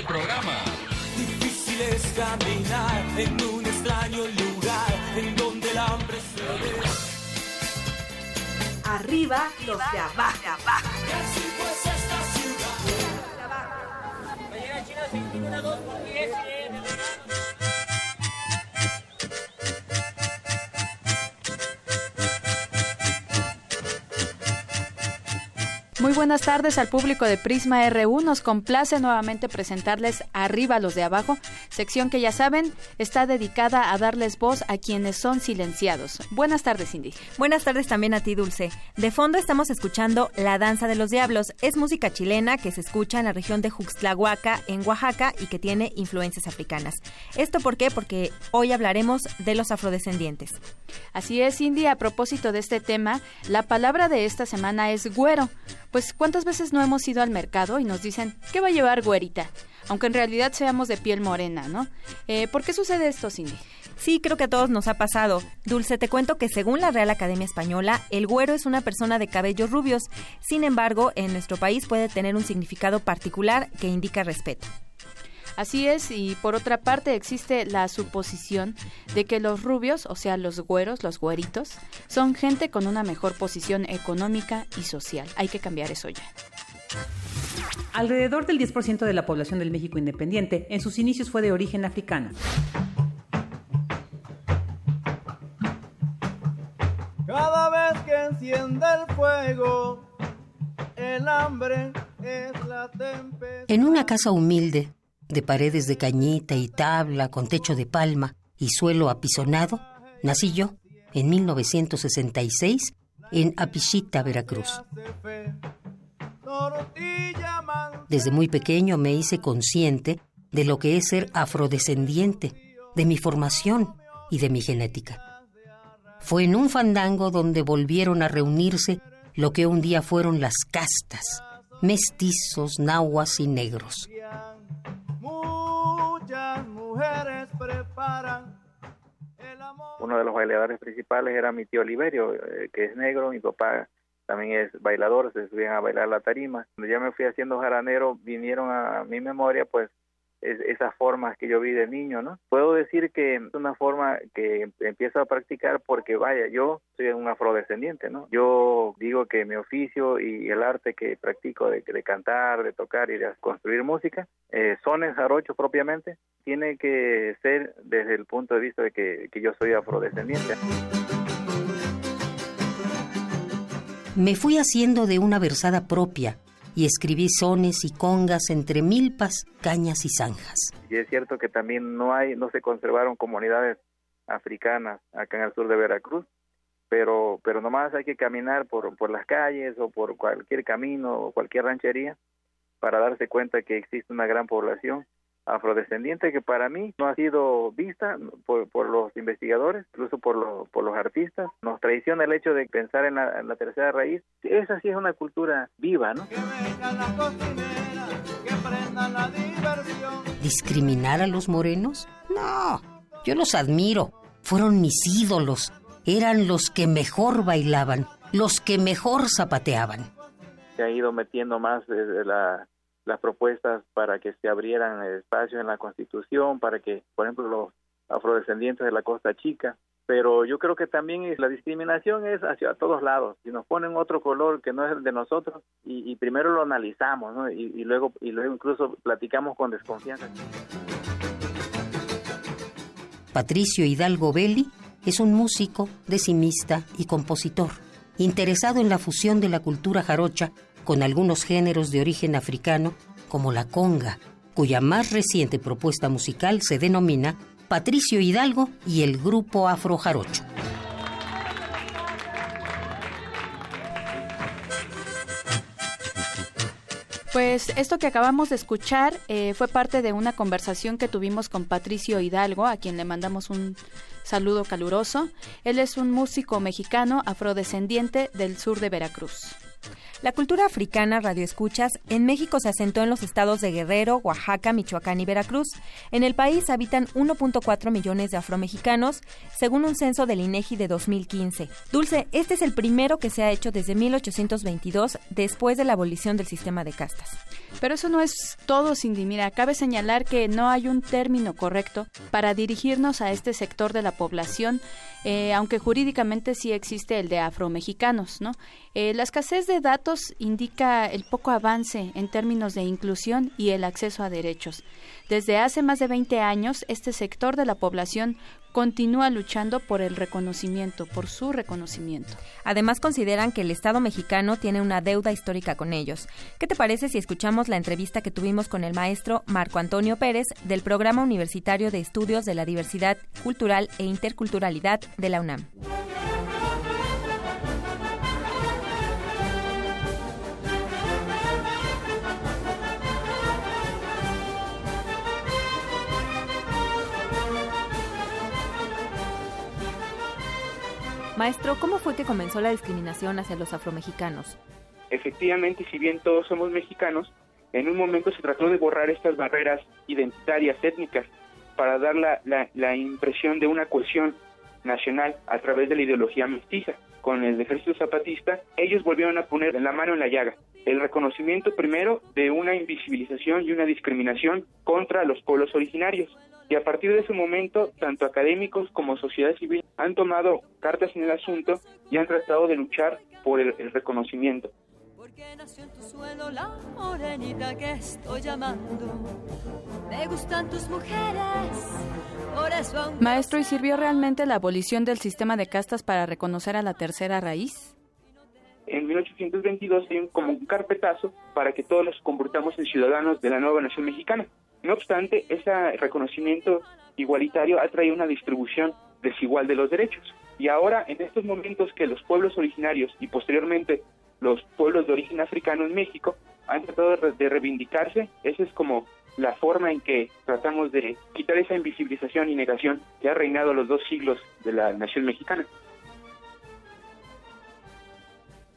Programa. Difícil es caminar en un extraño lugar en donde el hambre se ve. Arriba los de abajo. Y así pues esta ciudad. Mañana China Muy buenas tardes al público de Prisma RU. Nos complace nuevamente presentarles Arriba los de abajo, sección que ya saben está dedicada a darles voz a quienes son silenciados. Buenas tardes, Cindy. Buenas tardes también a ti, Dulce. De fondo estamos escuchando La Danza de los Diablos. Es música chilena que se escucha en la región de Juxtlahuaca, en Oaxaca, y que tiene influencias africanas. ¿Esto por qué? Porque hoy hablaremos de los afrodescendientes. Así es, Cindy. A propósito de este tema, la palabra de esta semana es güero pues ¿cuántas veces no hemos ido al mercado y nos dicen, ¿qué va a llevar güerita? Aunque en realidad seamos de piel morena, ¿no? Eh, ¿Por qué sucede esto, Cindy? Sí, creo que a todos nos ha pasado. Dulce, te cuento que según la Real Academia Española, el güero es una persona de cabellos rubios. Sin embargo, en nuestro país puede tener un significado particular que indica respeto. Así es, y por otra parte existe la suposición de que los rubios, o sea, los güeros, los güeritos, son gente con una mejor posición económica y social. Hay que cambiar eso ya. Alrededor del 10% de la población del México independiente en sus inicios fue de origen africano. Cada vez que enciende el fuego, el hambre En una casa humilde, de paredes de cañita y tabla con techo de palma y suelo apisonado, nací yo en 1966 en Apichita, Veracruz. Desde muy pequeño me hice consciente de lo que es ser afrodescendiente, de mi formación y de mi genética. Fue en un fandango donde volvieron a reunirse lo que un día fueron las castas, mestizos, nahuas y negros. Uno de los bailadores principales era mi tío Oliverio, eh, que es negro, mi papá también es bailador, se subían a bailar la tarima. Cuando ya me fui haciendo jaranero, vinieron a mi memoria pues esas formas que yo vi de niño, ¿no? Puedo decir que es una forma que empiezo a practicar porque, vaya, yo soy un afrodescendiente, ¿no? Yo digo que mi oficio y el arte que practico de, cantar, de tocar y de construir música, eh, son en jarocho propiamente, tiene que ser desde el punto de vista de que, que yo soy afrodescendiente. Me fui haciendo de una versada propia y escribí sones y congas entre milpas, cañas y zanjas. Y es cierto que también no hay, no se conservaron comunidades africanas acá en el sur de Veracruz, pero, pero nomás hay que caminar por, por las calles o por cualquier camino o cualquier ranchería para darse cuenta que existe una gran población afrodescendiente que para mí no ha sido vista por, por los investigadores, incluso por, los por los artistas. Nos traiciona el hecho de pensar en la, en la tercera raíz. Esa sí es una cultura viva, ¿no? ¿Discriminar a los morenos? No, yo los admiro. Fueron mis ídolos. Eran los que mejor bailaban, los que mejor zapateaban. Se ha ido metiendo más desde la las propuestas para que se abrieran espacios en la Constitución, para que, por ejemplo, los afrodescendientes de la Costa Chica, pero yo creo que también la discriminación es hacia todos lados. Si nos ponen otro color que no es el de nosotros y, primero lo analizamos, y, luego y luego incluso platicamos con desconfianza. Patricio Hidalgo Belli es un músico, decimista y compositor, interesado en la fusión de la cultura jarocha con algunos géneros de origen africano, como la conga, cuya más reciente propuesta musical se denomina Patricio Hidalgo y el Grupo Afro Jarocho. Pues esto que acabamos de escuchar eh, fue parte de una conversación que tuvimos con Patricio Hidalgo, a quien le mandamos un saludo caluroso. Él es un músico mexicano afrodescendiente del sur de Veracruz. La cultura africana radioescuchas en México se asentó en los estados de Guerrero, Oaxaca, Michoacán y Veracruz. En el país habitan 1.4 millones de afromexicanos, según un censo del INEGI de 2015. Dulce, este es el primero que se ha hecho desde 1822, después de la abolición del sistema de castas. Pero eso no es todo, Cindy. Mira, cabe señalar que no hay un término correcto para dirigirnos a este sector de la población, eh, aunque jurídicamente sí existe el de afromexicanos, ¿no? Eh, la escasez de indica el poco avance en términos de inclusión y el acceso a derechos. Desde hace más de 20 años, este sector de la población continúa luchando por el reconocimiento, por su reconocimiento. Además, consideran que el Estado mexicano tiene una deuda histórica con ellos. ¿Qué te parece si escuchamos la entrevista que tuvimos con el maestro Marco Antonio Pérez del Programa Universitario de Estudios de la Diversidad Cultural e Interculturalidad de la UNAM? Maestro, ¿cómo fue que comenzó la discriminación hacia los afromexicanos? Efectivamente, si bien todos somos mexicanos, en un momento se trató de borrar estas barreras identitarias, étnicas, para dar la, la, impresión de una cohesión nacional a través de la ideología mestiza. Con el ejército zapatista, ellos volvieron a poner la mano en la llaga. El reconocimiento primero de una invisibilización y una discriminación contra los pueblos originarios. Y a partir de ese momento, tanto académicos como sociedad civil han tomado cartas en el asunto y han tratado de luchar por el, reconocimiento. Maestro, ¿y sirvió realmente la abolición del sistema de castas para reconocer a la tercera raíz? En 1822 hay un, como un carpetazo para que todos nos convirtamos en ciudadanos de la nueva nación mexicana. No obstante, ese reconocimiento igualitario ha traído una distribución desigual de los derechos. Y ahora, en estos momentos que los pueblos originarios y posteriormente los pueblos de origen africano en México han tratado de reivindicarse, esa es como la forma en que tratamos de quitar esa invisibilización y negación que ha reinado los dos siglos de la nación mexicana.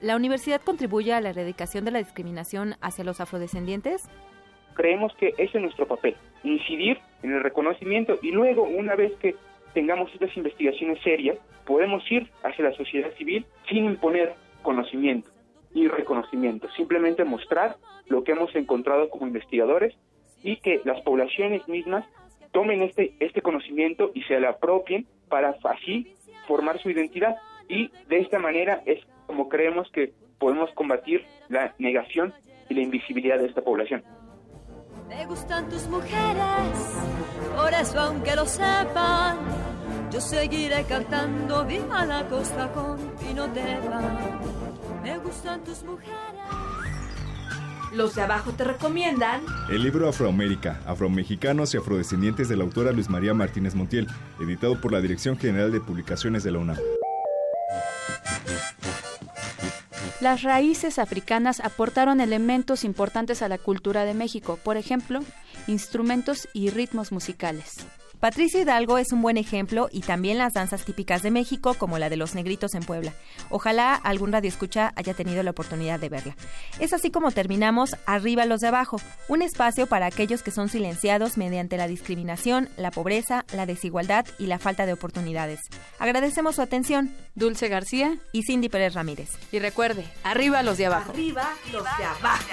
¿La universidad contribuye a la erradicación de la discriminación hacia los afrodescendientes? Creemos que ese es nuestro papel, incidir en el reconocimiento y luego, una vez que tengamos estas investigaciones serias, podemos ir hacia la sociedad civil sin imponer conocimiento y reconocimiento, simplemente mostrar lo que hemos encontrado como investigadores y que las poblaciones mismas tomen este, este conocimiento y se lo apropien para así formar su identidad. Y de esta manera es como creemos que podemos combatir la negación y la invisibilidad de esta población. Me gustan tus mujeres, por eso aunque lo sepan, yo seguiré cantando Viva la costa con Pino Me gustan tus mujeres. Los de abajo te recomiendan. El libro Afroamérica, Afromexicanos y Afrodescendientes de la autora Luis María Martínez Montiel, editado por la Dirección General de Publicaciones de la UNAM. Las raíces africanas aportaron elementos importantes a la cultura de México, por ejemplo, instrumentos y ritmos musicales. Patricio Hidalgo es un buen ejemplo y también las danzas típicas de México, como la de los negritos en Puebla. Ojalá algún radio escucha haya tenido la oportunidad de verla. Es así como terminamos Arriba los de abajo, un espacio para aquellos que son silenciados mediante la discriminación, la pobreza, la desigualdad y la falta de oportunidades. Agradecemos su atención. Dulce García y Cindy Pérez Ramírez. Y recuerde, arriba los de abajo. Arriba los de abajo.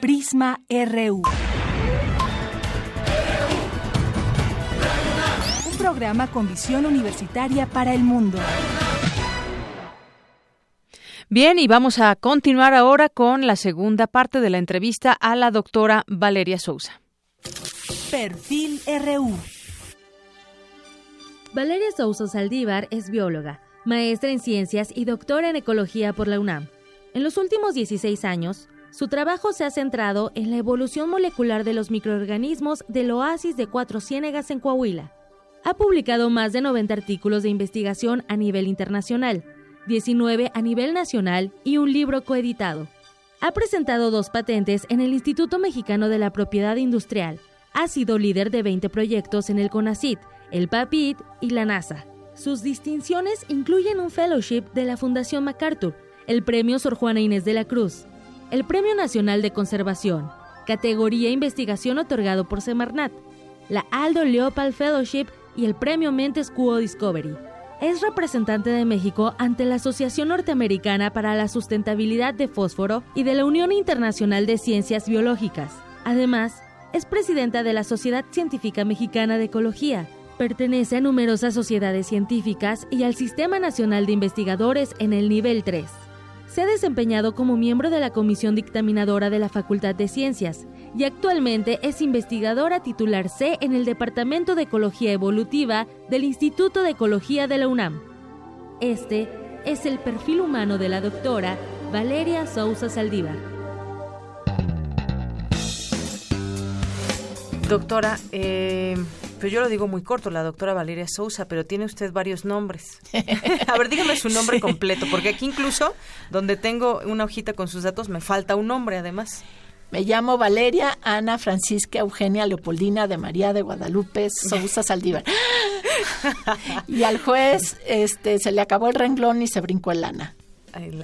Prisma RU. Un programa con visión universitaria para el mundo. Bien, y vamos a continuar ahora con la segunda parte de la entrevista a la doctora Valeria Sousa. Perfil RU. Valeria Sousa Saldívar es bióloga, maestra en ciencias y doctora en ecología por la UNAM. En los últimos 16 años, su trabajo se ha centrado en la evolución molecular de los microorganismos del oasis de Cuatro Ciénegas en Coahuila. Ha publicado más de 90 artículos de investigación a nivel internacional, 19 a nivel nacional y un libro coeditado. Ha presentado dos patentes en el Instituto Mexicano de la Propiedad Industrial. Ha sido líder de 20 proyectos en el CONACIT, el PAPIT y la NASA. Sus distinciones incluyen un fellowship de la Fundación MacArthur, el Premio Sor Juana Inés de la Cruz, el Premio Nacional de Conservación, categoría Investigación otorgado por Semarnat, la Aldo Leopold Fellowship y el Premio Mentes Quo Discovery. Es representante de México ante la Asociación Norteamericana para la Sustentabilidad de Fósforo y de la Unión Internacional de Ciencias Biológicas. Además, es presidenta de la Sociedad Científica Mexicana de Ecología. Pertenece a numerosas sociedades científicas y al Sistema Nacional de Investigadores en el nivel 3 se ha desempeñado como miembro de la Comisión Dictaminadora de la Facultad de Ciencias y actualmente es investigadora titular C en el Departamento de Ecología Evolutiva del Instituto de Ecología de la UNAM. Este es el perfil humano de la doctora Valeria Sousa Saldívar. Doctora, eh, pues yo lo digo muy corto, la doctora Valeria Sousa, pero tiene usted varios nombres. [laughs] a ver, dígame su nombre completo, porque aquí incluso, donde tengo una hojita con sus datos, me falta un nombre además. Me llamo Valeria Ana Francisca Eugenia Leopoldina de María de Guadalupe Sousa Saldívar. [laughs] y al juez este se le acabó el renglón y se brincó el lana.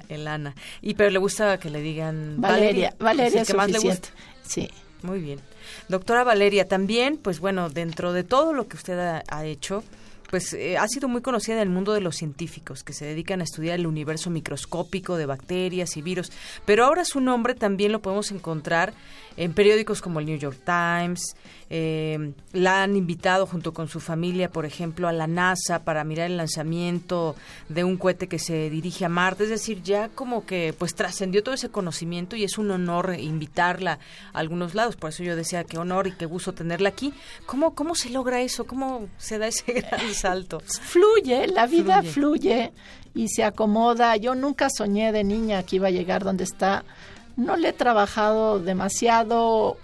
El, Ana. Y pero le gusta que le digan Valeria. Valeria, es que más le gusta. Sí. Muy bien. Doctora Valeria, también, pues bueno, dentro de todo lo que usted ha, hecho, pues eh, ha sido muy conocida en el mundo de los científicos que se dedican a estudiar el universo microscópico de bacterias y virus, pero ahora su nombre también lo podemos encontrar en periódicos como el New York Times. Eh, la han invitado junto con su familia, por ejemplo, a la NASA para mirar el lanzamiento de un cohete que se dirige a Marte. Es decir, ya como que pues trascendió todo ese conocimiento y es un honor invitarla a algunos lados. Por eso yo decía qué honor y qué gusto tenerla aquí. ¿Cómo, cómo se logra eso? ¿Cómo se da ese [laughs] gran salto? Fluye, la vida fluye. y se acomoda. Yo nunca soñé de niña que iba a llegar donde está. No le he trabajado demasiado,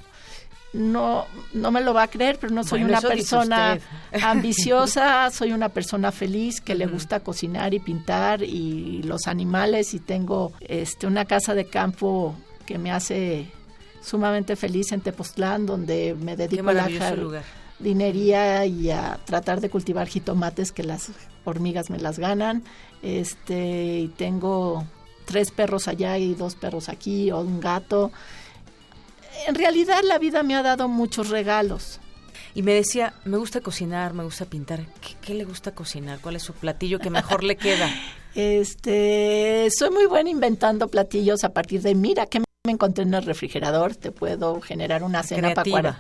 no, no me lo va a creer, pero no soy una persona [laughs] ambiciosa, soy una persona feliz que le gusta cocinar y pintar y los animales y tengo este una casa de campo que me hace sumamente feliz en Tepoztlán, donde me dedico a la jardinería y a tratar de cultivar jitomates que las hormigas me las ganan. Este, y tengo tres perros allá y dos perros aquí o un gato. En realidad la vida me ha dado muchos regalos. Y me decía, me gusta cocinar, me gusta pintar. ¿Qué, le gusta cocinar? ¿Cuál es su platillo que mejor le queda? [laughs] Este, soy muy buena inventando platillos a partir de, mira, ¿qué me encontré en el refrigerador? Te puedo generar una cena para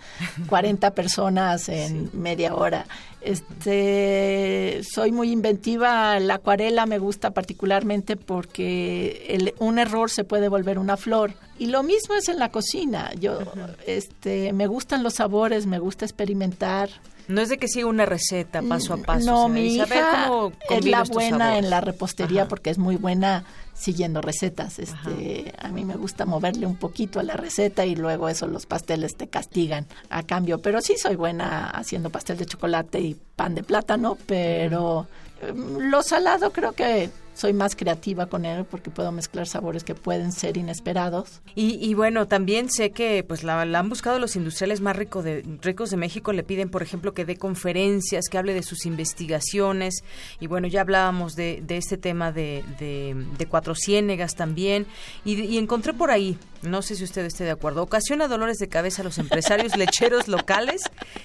40 personas en media hora. Este, soy muy inventiva. La acuarela me gusta particularmente porque un error se puede volver una flor. Y lo mismo es en la cocina. Yo, este, me gustan los sabores, me gusta experimentar. No es de que siga una receta paso a paso. No, mi hija es la buena en la repostería porque es muy buena siguiendo recetas. Este, a mí me gusta moverle un poquito a la receta y luego eso los pasteles te castigan a cambio. Pero sí soy buena haciendo pastel de chocolate y pan de plátano, pero em, lo salado creo que soy más creativa con él porque puedo mezclar sabores que pueden ser inesperados. Y, bueno, también sé que pues la, han buscado los industriales más rico de, ricos de México, le piden, por ejemplo, que dé conferencias, que hable de sus investigaciones. Y bueno, ya hablábamos de, este tema de, de, Cuatro Ciénegas también. Y, encontré por ahí, no sé si usted esté de acuerdo, ocasiona dolores de cabeza a los empresarios [laughs] lecheros locales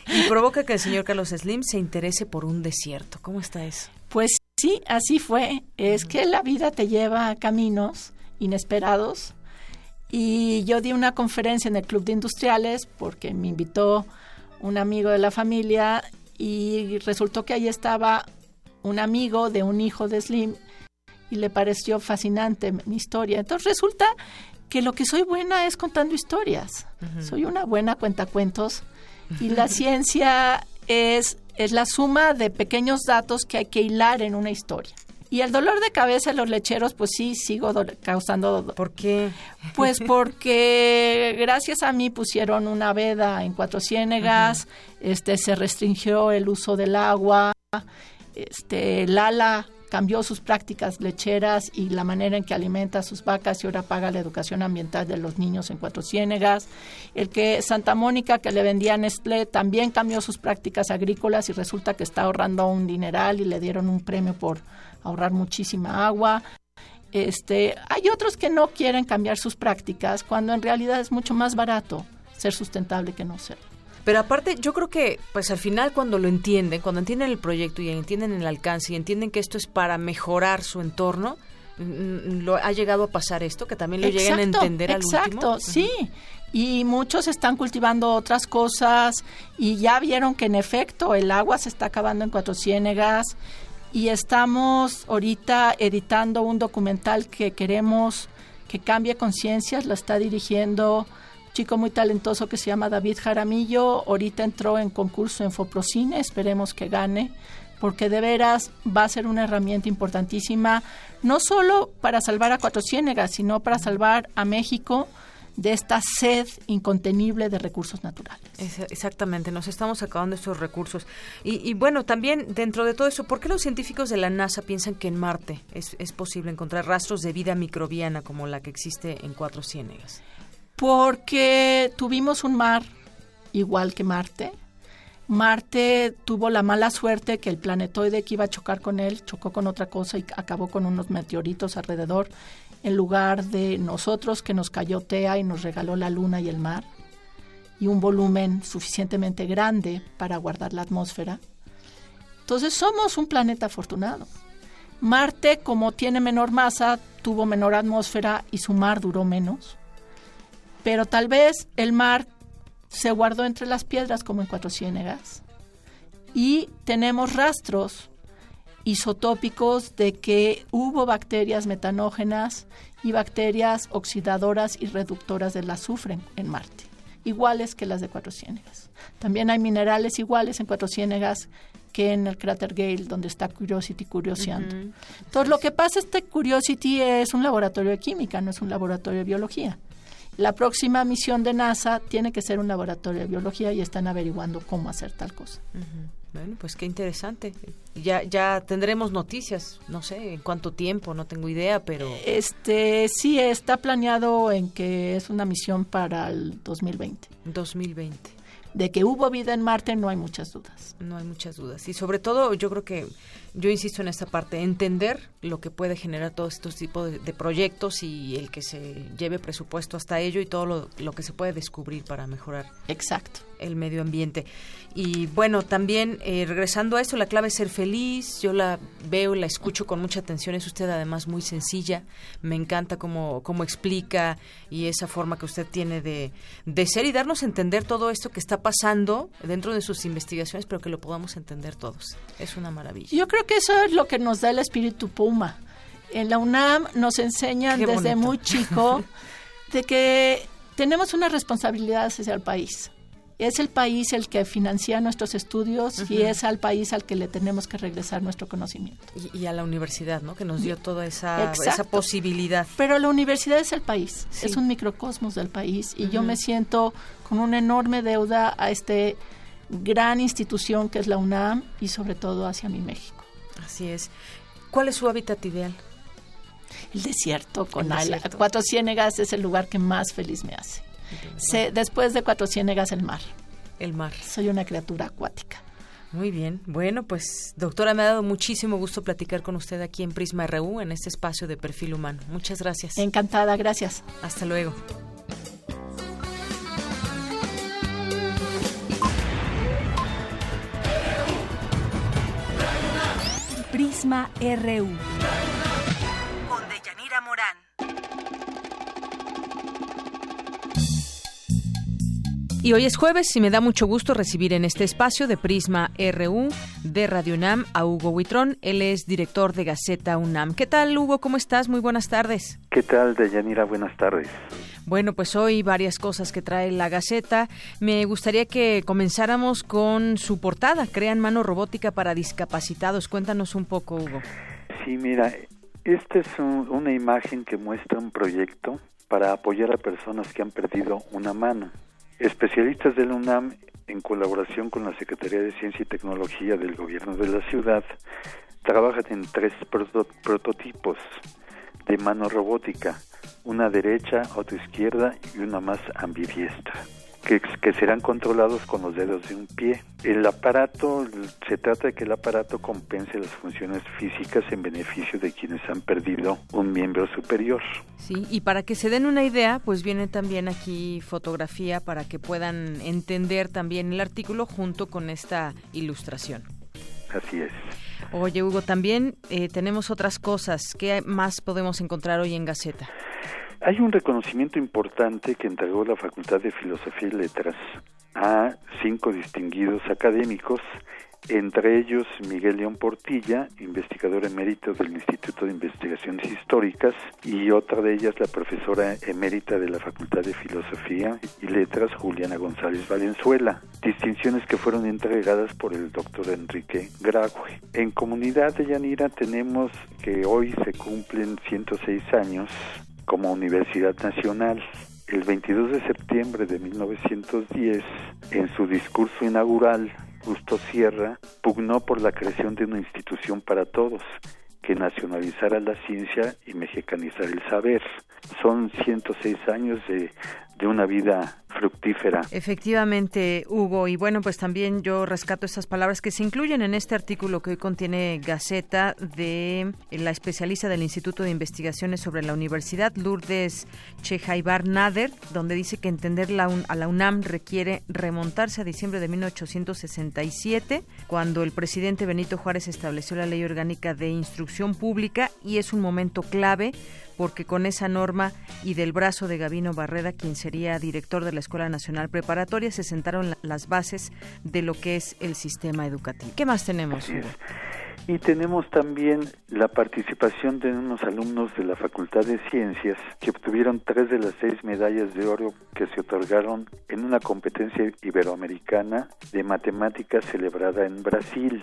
y provoca que el señor Carlos Slim se interese por un desierto. ¿Cómo está eso? Pues Sí, así fue. Es que la vida te lleva a caminos inesperados. Y yo di una conferencia en el Club de Industriales porque me invitó un amigo de la familia y resultó que ahí estaba un amigo de un hijo de Slim y le pareció fascinante mi historia. Entonces resulta que lo que soy buena es contando historias. Soy una buena cuentacuentos y la [laughs] ciencia es es la suma de pequeños datos que hay que hilar en una historia. Y el dolor de cabeza en los lecheros, pues sí, sigo causando dolor. ¿Por qué? Pues [laughs] porque gracias a mí pusieron una veda en Cuatro Ciénegas, este, se restringió el uso del agua, este, Lala cambió sus prácticas lecheras y la manera en que alimenta a sus vacas y ahora paga la educación ambiental de los niños en Cuatro Ciénegas. El que Santa Mónica, que le vendía Nestlé, también cambió sus prácticas agrícolas y resulta que está ahorrando un dineral y le dieron un premio por ahorrar muchísima agua. Este, hay otros que no quieren cambiar sus prácticas cuando en realidad es mucho más barato ser sustentable que no ser. Pero aparte, yo creo que, pues al final cuando lo entienden, cuando entienden el proyecto y entienden el alcance y entienden que esto es para mejorar su entorno, lo ha llegado a pasar esto, que también lo lleguen a entender al último. Exacto, sí. Y muchos están cultivando otras cosas y ya vieron que en efecto el agua se está acabando en Cuatro Ciénegas y estamos ahorita editando un documental que queremos que cambie conciencias, lo está dirigiendo chico muy talentoso que se llama David Jaramillo. Ahorita entró en concurso en Foprocine, esperemos que gane, porque de veras va a ser una herramienta importantísima, no solo para salvar a Cuatro Ciénegas, sino para salvar a México de esta sed incontenible de recursos naturales. exactamente, nos estamos acabando estos recursos. Y, bueno, también dentro de todo eso, ¿por qué los científicos de la NASA piensan que en Marte es, es posible encontrar rastros de vida microbiana como la que existe en Cuatro Ciénegas? Porque tuvimos un mar igual que Marte. Marte tuvo la mala suerte que el planetoide que iba a chocar con él chocó con otra cosa y acabó con unos meteoritos alrededor, en lugar de nosotros que nos cayó Tea y nos regaló la luna y el mar, y un volumen suficientemente grande para guardar la atmósfera. Entonces somos un planeta afortunado. Marte, como tiene menor masa, tuvo menor atmósfera y su mar duró menos. Pero tal vez el mar se guardó entre las piedras como en Cuatro Ciénegas. Y tenemos rastros isotópicos de que hubo bacterias metanógenas y bacterias oxidadoras y reductoras del azufre en Marte, iguales que las de Cuatro Ciénegas. También hay minerales iguales en Cuatro Ciénegas que en el cráter Gale, donde está Curiosity curioseando. Entonces, lo que pasa es que Curiosity es un laboratorio de química, no es un laboratorio de biología. La próxima misión de NASA tiene que ser un laboratorio de biología y están averiguando cómo hacer tal cosa. Bueno, pues qué interesante. Ya ya tendremos noticias, no sé en cuánto tiempo, no tengo idea, pero este sí está planeado en que es una misión para el 2020. 2020 de que hubo vida en Marte no hay muchas dudas. No hay muchas dudas. Y sobre todo yo creo que, yo insisto en esta parte, entender lo que puede generar todos estos tipos de, proyectos y el que se lleve presupuesto hasta ello y todo lo, lo que se puede descubrir para mejorar. Exacto. El medio ambiente. Y bueno, también eh, regresando a esto, la clave es ser feliz. Yo la veo, la escucho con mucha atención. Es usted además muy sencilla. Me encanta cómo, cómo explica y esa forma que usted tiene de, de ser y darnos a entender todo esto que está pasando dentro de sus investigaciones, pero que lo podamos entender todos. Es una maravilla. Yo creo que eso es lo que nos da el espíritu Puma. En la UNAM nos enseñan desde muy chico [laughs] de que tenemos una responsabilidad hacia el país es el país el que financia nuestros estudios y es al país al que le tenemos que regresar nuestro conocimiento. Y, a la universidad, ¿no? Que nos dio toda esa, esa posibilidad. Pero la universidad es el país, es un microcosmos del país y yo me siento con una enorme deuda a este gran institución que es la UNAM y sobre todo hacia mi México. Así es. ¿Cuál es su hábitat ideal? El desierto con el Cuatro Ciénegas es el lugar que más feliz me hace después de Cuatro Ciénegas, el mar. El mar. Soy una criatura acuática. Muy bien. Bueno, pues doctora, me ha dado muchísimo gusto platicar con usted aquí en Prisma RU, en este espacio de perfil humano. Muchas gracias. Encantada, gracias. Hasta luego. Prisma RU. Con Deyanira Morán. Y hoy es jueves y me da mucho gusto recibir en este espacio de Prisma RU de Radio UNAM a Hugo Huitrón. Él es director de Gaceta UNAM. ¿Qué tal, Hugo? ¿Cómo estás? Muy buenas tardes. ¿Qué tal, Deyanira? Buenas tardes. Bueno, pues hoy varias cosas que trae la Gaceta. Me gustaría que comenzáramos con su portada, Crean mano robótica para discapacitados. Cuéntanos un poco, Hugo. Sí, mira, esta es una imagen que muestra un proyecto para apoyar a personas que han perdido una mano. Especialistas de la UNAM, en colaboración con la Secretaría de Ciencia y Tecnología del Gobierno de la ciudad, trabajan en tres prototipos de mano robótica, una derecha, otra izquierda y una más ambidiestra que, serán controlados con los dedos de un pie. El aparato, se trata de que el aparato compense las funciones físicas en beneficio de quienes han perdido un miembro superior. Sí, y para que se den una idea, pues viene también aquí fotografía para que puedan entender también el artículo junto con esta ilustración. Así es. Oye, Hugo, también eh, tenemos otras cosas. ¿Qué más podemos encontrar hoy en Gaceta? Hay un reconocimiento importante que entregó la Facultad de Filosofía y Letras a cinco distinguidos académicos, entre ellos Miguel León Portilla, investigador emérito del Instituto de Investigaciones Históricas, y otra de ellas la profesora emérita de la Facultad de Filosofía y Letras, Juliana González Valenzuela, distinciones que fueron entregadas por el doctor Enrique Grague. En Comunidad de Yanira tenemos que hoy se cumplen 106 años como Universidad Nacional. El 22 de septiembre de 1910, en su discurso inaugural, Justo Sierra pugnó por la creación de una institución para todos, que nacionalizara la ciencia y mexicanizara el saber. Son 106 años de, de una vida fructífera. Efectivamente, Hugo. Y bueno, pues también yo rescato estas palabras que se incluyen en este artículo que hoy contiene Gaceta de la especialista del Instituto de Investigaciones sobre la Universidad, Lourdes Chejaibar Nader, donde dice que entender la a la UNAM requiere remontarse a diciembre de 1867, cuando el presidente Benito Juárez estableció la Ley Orgánica de Instrucción Pública y es un momento clave porque con esa norma y del brazo de Gabino Barreda, quien sería director de la Escuela Nacional Preparatoria, se sentaron las bases de lo que es el sistema educativo. ¿Qué más tenemos? Y tenemos también la participación de unos alumnos de la Facultad de Ciencias que obtuvieron tres de las seis medallas de oro que se otorgaron en una competencia iberoamericana de matemáticas celebrada en Brasil.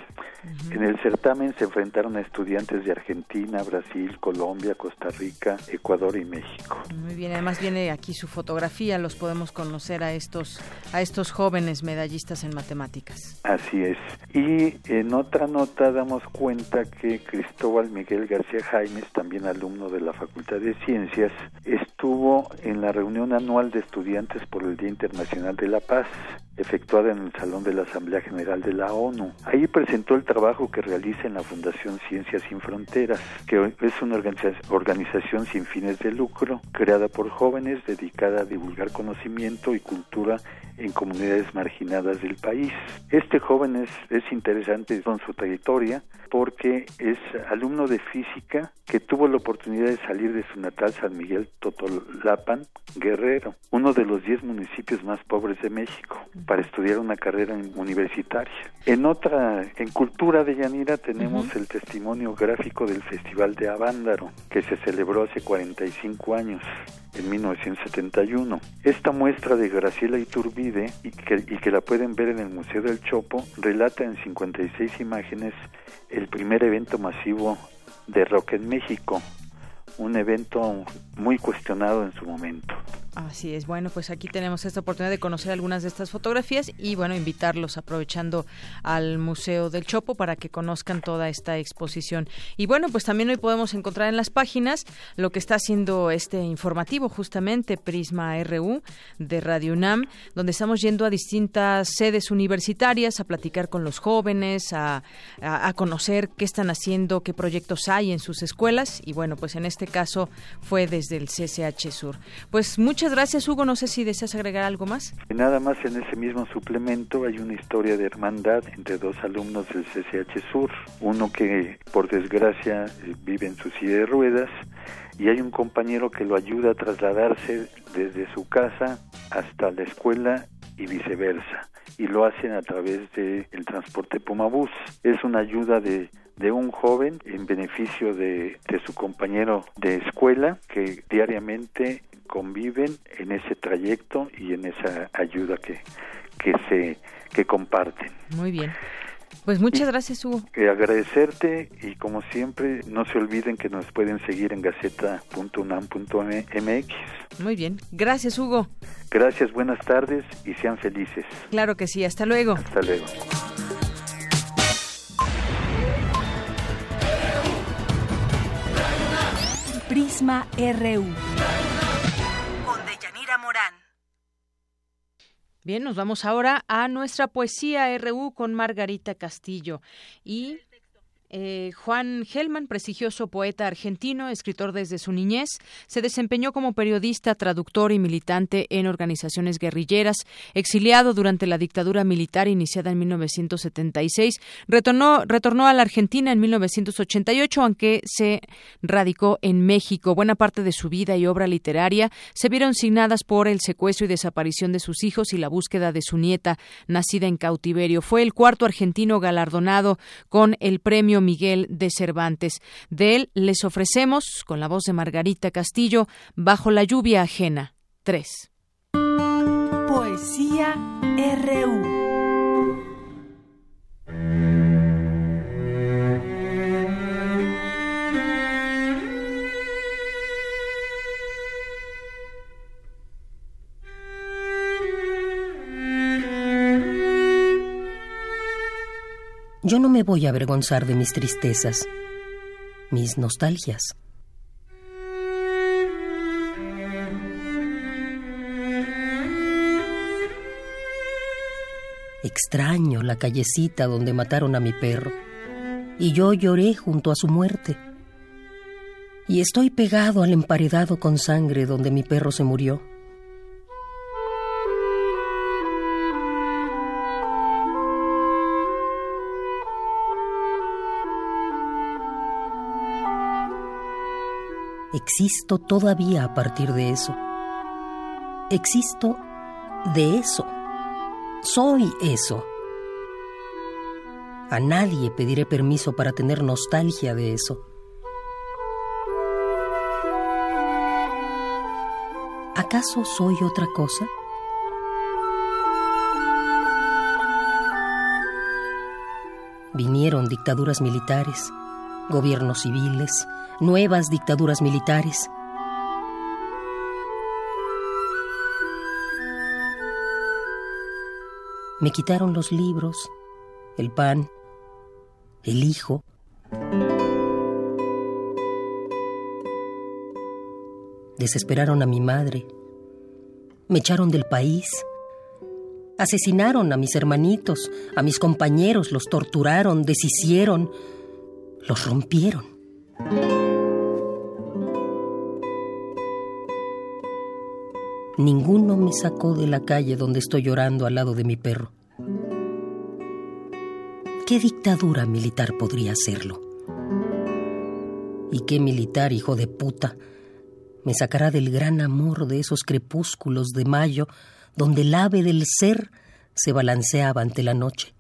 En el certamen se enfrentaron a estudiantes de Argentina, Brasil, Colombia, Costa Rica, Ecuador y México. Muy bien, además viene aquí su fotografía, los podemos conocer a estos a estos jóvenes medallistas en matemáticas. Así es. Y en otra nota damos cuenta que Cristóbal Miguel García Jaimes, también alumno de la Facultad de Ciencias, estuvo en la reunión anual de estudiantes por el Día Internacional de la Paz, efectuada en el Salón de la Asamblea General de la ONU. Ahí presentó el trabajo que realiza en la Fundación Ciencias Sin Fronteras, que es una organización sin fines de lucro, creada por jóvenes, dedicada a divulgar conocimiento y cultura en comunidades marginadas del país. Este joven es, es interesante con su trayectoria porque es alumno de física que tuvo la oportunidad de salir de su natal San Miguel Totolapan, Guerrero, uno de los diez municipios más pobres de México, para estudiar una carrera universitaria. En otra, en Cultura de Yanira tenemos el testimonio gráfico del Festival de Avándaro, que se celebró hace 45 años en 1971. Esta muestra de Graciela Iturbide, y que, y que la pueden ver en el Museo del Chopo, relata en 56 imágenes el primer evento masivo de rock en México, un evento muy cuestionado en su momento. Así es, bueno, pues aquí tenemos esta oportunidad de conocer algunas de estas fotografías y bueno, invitarlos aprovechando al Museo del Chopo para que conozcan toda esta exposición. Y bueno, pues también hoy podemos encontrar en las páginas lo que está haciendo este informativo, justamente Prisma RU de Radio UNAM, donde estamos yendo a distintas sedes universitarias a platicar con los jóvenes, a, a, a conocer qué están haciendo, qué proyectos hay en sus escuelas y bueno, pues en este caso fue desde el CCH Sur. Pues muchas Muchas gracias, Hugo. No sé si deseas agregar algo más. Nada más en ese mismo suplemento hay una historia de hermandad entre dos alumnos del CCH Sur. Uno que, por desgracia, vive en su silla de ruedas y hay un compañero que lo ayuda a trasladarse desde su casa hasta la escuela y viceversa. Y lo hacen a través del el transporte Pumabús. Es una ayuda de de un joven en beneficio de, de, su compañero de escuela que diariamente conviven en ese trayecto y en esa ayuda que, que se que comparten. Muy bien. Pues muchas gracias, Hugo. Eh, agradecerte y como siempre, no se olviden que nos pueden seguir en gaceta.unam.mx. Muy bien. Gracias, Hugo. Gracias, buenas tardes y sean felices. Claro que sí. Hasta luego. Hasta luego. Prisma RU. Bien, nos vamos ahora a nuestra poesía RU con Margarita Castillo. Y eh, Juan Gelman, prestigioso poeta argentino, escritor desde su niñez, se desempeñó como periodista, traductor y militante en organizaciones guerrilleras. Exiliado durante la dictadura militar iniciada en 1976, retornó, retornó a la Argentina en 1988, aunque se radicó en México. Buena parte de su vida y obra literaria se vieron signadas por el secuestro y desaparición de sus hijos y la búsqueda de su nieta, nacida en cautiverio. Fue el cuarto argentino galardonado con el premio Miguel de Cervantes. De él les ofrecemos, con la voz de Margarita Castillo, Bajo la lluvia ajena. 3. Poesía RU. Yo no me voy a avergonzar de mis tristezas, mis nostalgias. Extraño la callecita donde mataron a mi perro. Y yo lloré junto a su muerte. Y estoy pegado al emparedado con sangre donde mi perro se murió. Existo todavía a partir de eso. Existo de eso. Soy eso. A nadie pediré permiso para tener nostalgia de eso. ¿Acaso soy otra cosa? Vinieron dictaduras militares, gobiernos civiles, nuevas dictaduras militares. Me quitaron los libros, el pan, el hijo. Desesperaron a mi madre. Me echaron del país. Asesinaron a mis hermanitos, a mis compañeros, los torturaron, deshicieron, los rompieron. Ninguno me sacó de la calle donde estoy llorando al lado de mi perro. ¿Qué dictadura militar podría hacerlo? ¿Y qué militar, hijo de puta, me sacará del gran amor de esos crepúsculos de mayo donde el ave del ser se balanceaba ante la noche?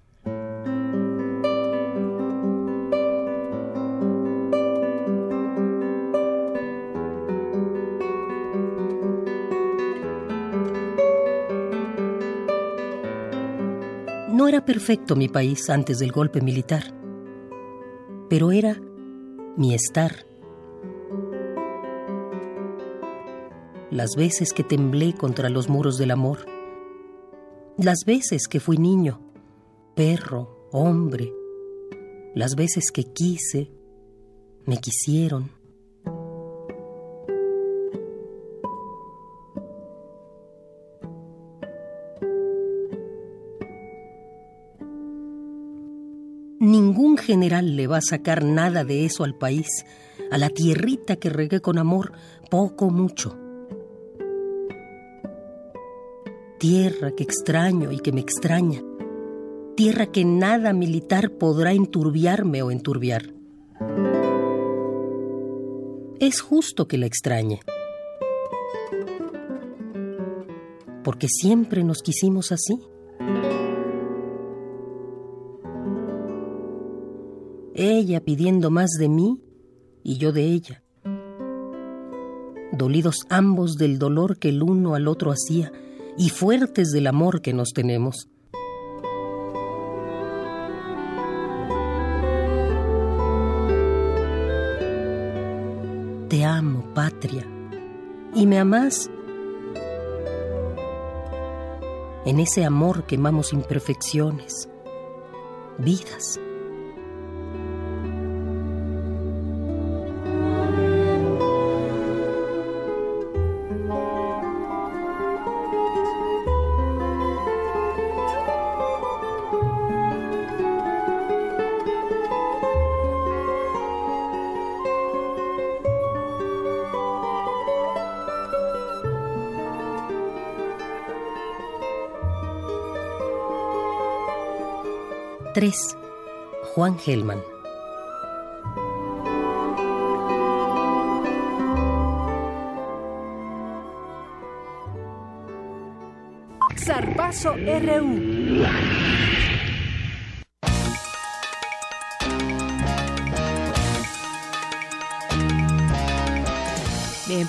Era perfecto mi país antes del golpe militar, pero era mi estar. Las veces que temblé contra los muros del amor, las veces que fui niño, perro, hombre, las veces que quise, me quisieron. General le va a sacar nada de eso al país, a la tierrita que regué con amor, poco mucho. Tierra que extraño y que me extraña. Tierra que nada militar podrá enturbiarme o enturbiar. Es justo que la extrañe. Porque siempre nos quisimos así. Ella pidiendo más de mí y yo de ella. Dolidos ambos del dolor que el uno al otro hacía y fuertes del amor que nos tenemos. Te amo, patria, y me amas. En ese amor quemamos imperfecciones, vidas. Juan Gelman. Zarpazo RU.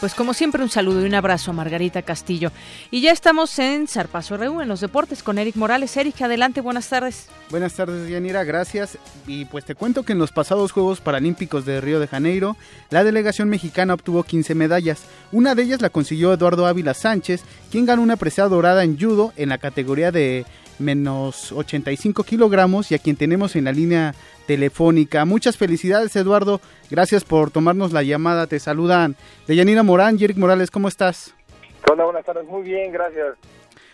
Pues como siempre un saludo y un abrazo a Margarita Castillo. Y ya estamos en Zarpazo RU, en los deportes, con Eric Morales. Eric, adelante, buenas tardes. Buenas tardes, Yanira, gracias. Y pues te cuento que en los pasados Juegos Paralímpicos de Río de Janeiro, la delegación mexicana obtuvo 15 medallas. Una de ellas la consiguió Eduardo Ávila Sánchez, quien ganó una presea dorada en judo en la categoría de menos 85 kilogramos y a quien tenemos en la línea telefónica. Muchas felicidades, Eduardo. Gracias por tomarnos la llamada. Te saludan Deyanira Morán, Jerick Morales, ¿cómo estás? Hola, buenas tardes. Muy bien, gracias.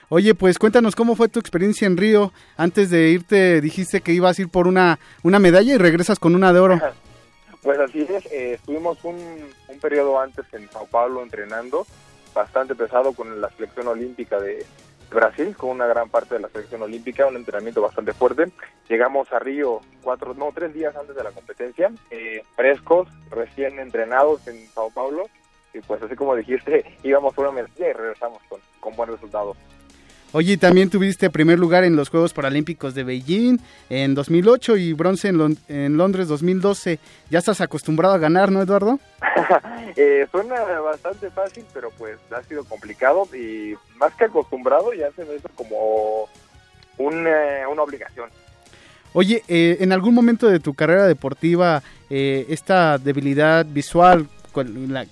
Oye, pues cuéntanos cómo fue tu experiencia en Río. Antes de irte dijiste que ibas a ir por una, una medalla y regresas con una de oro. [laughs] Pues así es, eh, estuvimos un, un periodo antes en Sao Paulo entrenando, bastante pesado con la selección olímpica de Brasil, con una gran parte de la selección olímpica, un entrenamiento bastante fuerte. Llegamos a Río cuatro, no, tres días antes de la competencia, eh, frescos, recién entrenados en Sao Paulo, y pues así como dijiste, íbamos por una medalla y regresamos con, con buen resultado. Oye, también tuviste primer lugar en los Juegos Paralímpicos de Beijing en 2008 y bronce en, Lon en Londres 2012. Ya estás acostumbrado a ganar, ¿no, Eduardo? [laughs] eh, suena bastante fácil, pero pues ha sido complicado y más que acostumbrado ya se me hizo como un, eh, una obligación. Oye, eh, ¿en algún momento de tu carrera deportiva eh, esta debilidad visual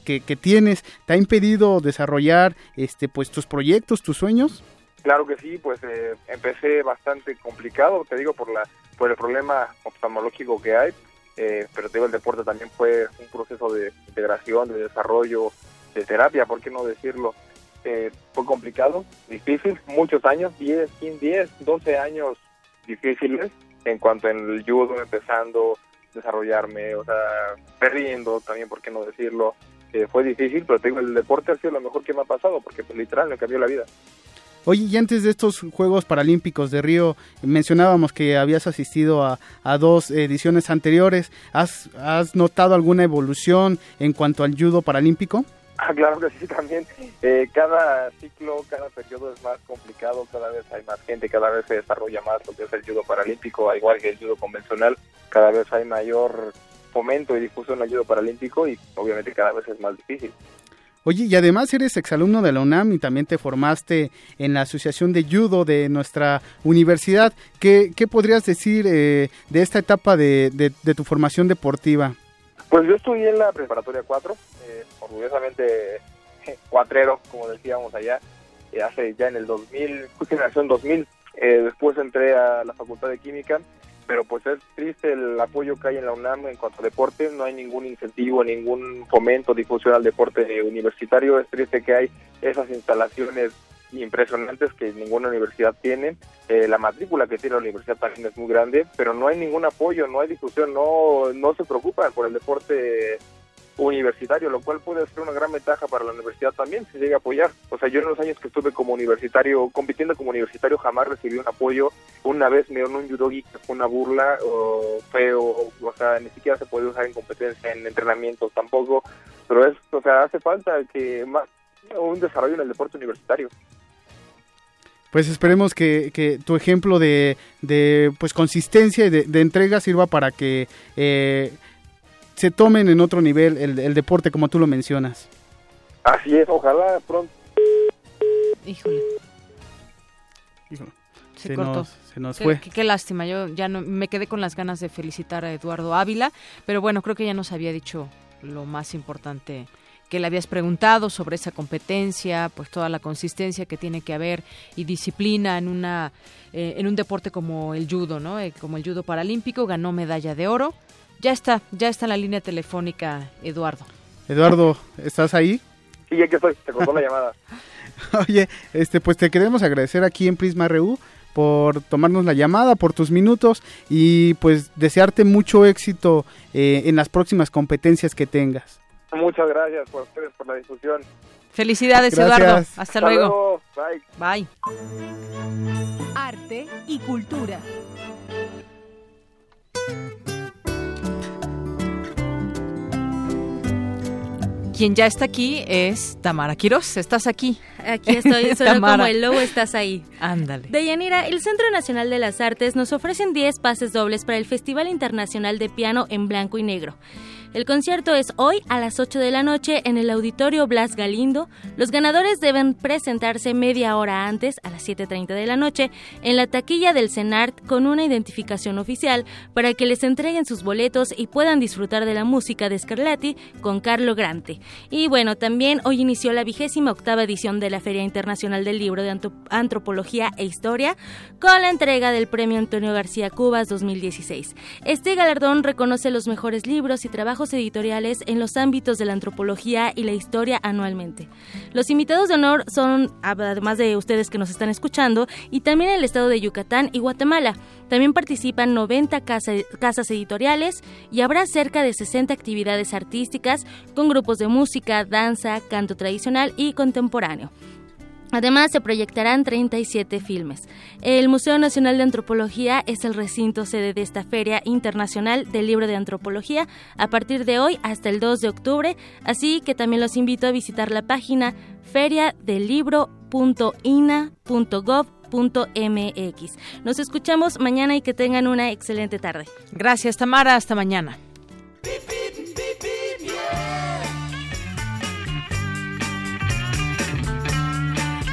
que, que, tienes te ha impedido desarrollar este pues tus proyectos, tus sueños? Claro que sí, pues eh, empecé bastante complicado, te digo, por la por el problema oftalmológico que hay, eh, pero te digo, el deporte también fue un proceso de integración, de desarrollo, de terapia, ¿por qué no decirlo? Eh, fue complicado, difícil, muchos años, 10, 15, 10, 12 años difíciles en cuanto en el judo, empezando a desarrollarme, o sea, perdiendo también, ¿por qué no decirlo? Eh, fue difícil, pero te digo, el deporte ha sido lo mejor que me ha pasado, porque pues, literal me cambió la vida. Oye, y antes de estos Juegos Paralímpicos de Río, mencionábamos que habías asistido a, a dos ediciones anteriores. ¿Has, ¿Has, notado alguna evolución en cuanto al judo paralímpico? [laughs] Ah, claro que sí, también. Eh, cada ciclo, cada periodo es más complicado, cada vez hay más gente, cada vez se desarrolla más lo que es el judo paralímpico, igual que el judo convencional, cada vez hay mayor fomento y difusión al judo paralímpico y obviamente cada vez es más difícil. Oye, y además eres exalumno de la UNAM y también te formaste en la Asociación de Judo de nuestra universidad. ¿Qué, qué podrías decir eh, de esta etapa de, de, tu formación deportiva? Pues yo estudié en la preparatoria 4, eh, orgullosamente cuatrero, como decíamos allá, eh, hace ya en el 2000, generación 2000. después entré a la Facultad de Química pero pues es triste el apoyo que hay en la UNAM en cuanto a deporte, no hay ningún incentivo, ningún fomento, difusión al deporte universitario, es triste que hay esas instalaciones impresionantes que ninguna universidad tiene, eh, la matrícula que tiene la universidad también es muy grande, pero no hay ningún apoyo, no hay difusión, no, no se preocupan por el deporte universitario, lo cual puede ser una gran ventaja para la universidad también si llega a apoyar. O sea, yo en los años que estuve como universitario, compitiendo como universitario, jamás recibí un apoyo. Una vez me dieron un judogi que fue una burla o feo, o sea, ni siquiera se puede usar en competencia, en entrenamientos tampoco. Pero es, o sea, hace falta que más un desarrollo en el deporte universitario. Pues esperemos que, tu ejemplo de, de pues consistencia y de, de entrega sirva para que eh, se tomen en otro nivel el, el, deporte como tú lo mencionas. Así es, ojalá pronto. Híjole. Híjole. Se, se cortó. Nos, se nos qué, fue. Qué, qué, lástima, yo ya no, me quedé con las ganas de felicitar a Eduardo Ávila, pero bueno, creo que ya nos había dicho lo más importante que le habías preguntado sobre esa competencia, pues toda la consistencia que tiene que haber y disciplina en una eh, en un deporte como el judo, ¿no? Eh, como el judo paralímpico, ganó medalla de oro. Ya está, ya está en la línea telefónica Eduardo. Eduardo, ¿estás ahí? Sí, ya que estoy, te cortó la llamada. [laughs] Oye, este pues te queremos agradecer aquí en Prisma RU por tomarnos la llamada, por tus minutos y pues desearte mucho éxito eh, en las próximas competencias que tengas. Muchas gracias por ustedes, por la difusión. Felicidades, Gracias. Eduardo. Hasta, Hasta luego. luego. Bye. Bye. Arte y cultura. Quien ya está aquí es Tamara Quiroz. ¿Estás aquí? Aquí estoy, [laughs] solo como el lobo estás ahí. Ándale. Deyanira, el Centro Nacional de las Artes nos ofrecen 10 pases dobles para el Festival Internacional de Piano en Blanco y Negro. El concierto es hoy a las 8 de la noche en el Auditorio Blas Galindo. Los ganadores deben presentarse media hora antes, a las 7.30 de la noche, en la taquilla del CENART con una identificación oficial para que les entreguen sus boletos y puedan disfrutar de la música de Scarlatti con Carlo Grante. Y bueno, también hoy inició la vigésima octava edición de la Feria Internacional del Libro de Antropología e Historia con la entrega del Premio Antonio García Cubas 2016. Este galardón reconoce los mejores libros y trabajos editoriales en los ámbitos de la antropología y la historia anualmente. Los invitados de honor son, además de ustedes que nos están escuchando, y también el estado de Yucatán y Guatemala. También participan 90 casas editoriales y habrá cerca de 60 actividades artísticas con grupos de música, danza, canto tradicional y contemporáneo. Además, se proyectarán 37 filmes. El Museo Nacional de Antropología es el recinto sede de esta Feria Internacional del Libro de Antropología a partir de hoy hasta el 2 de octubre, así que también los invito a visitar la página feriadelibro.ina.gov.mx. Nos escuchamos mañana y que tengan una excelente tarde. Gracias, Tamara. Hasta mañana.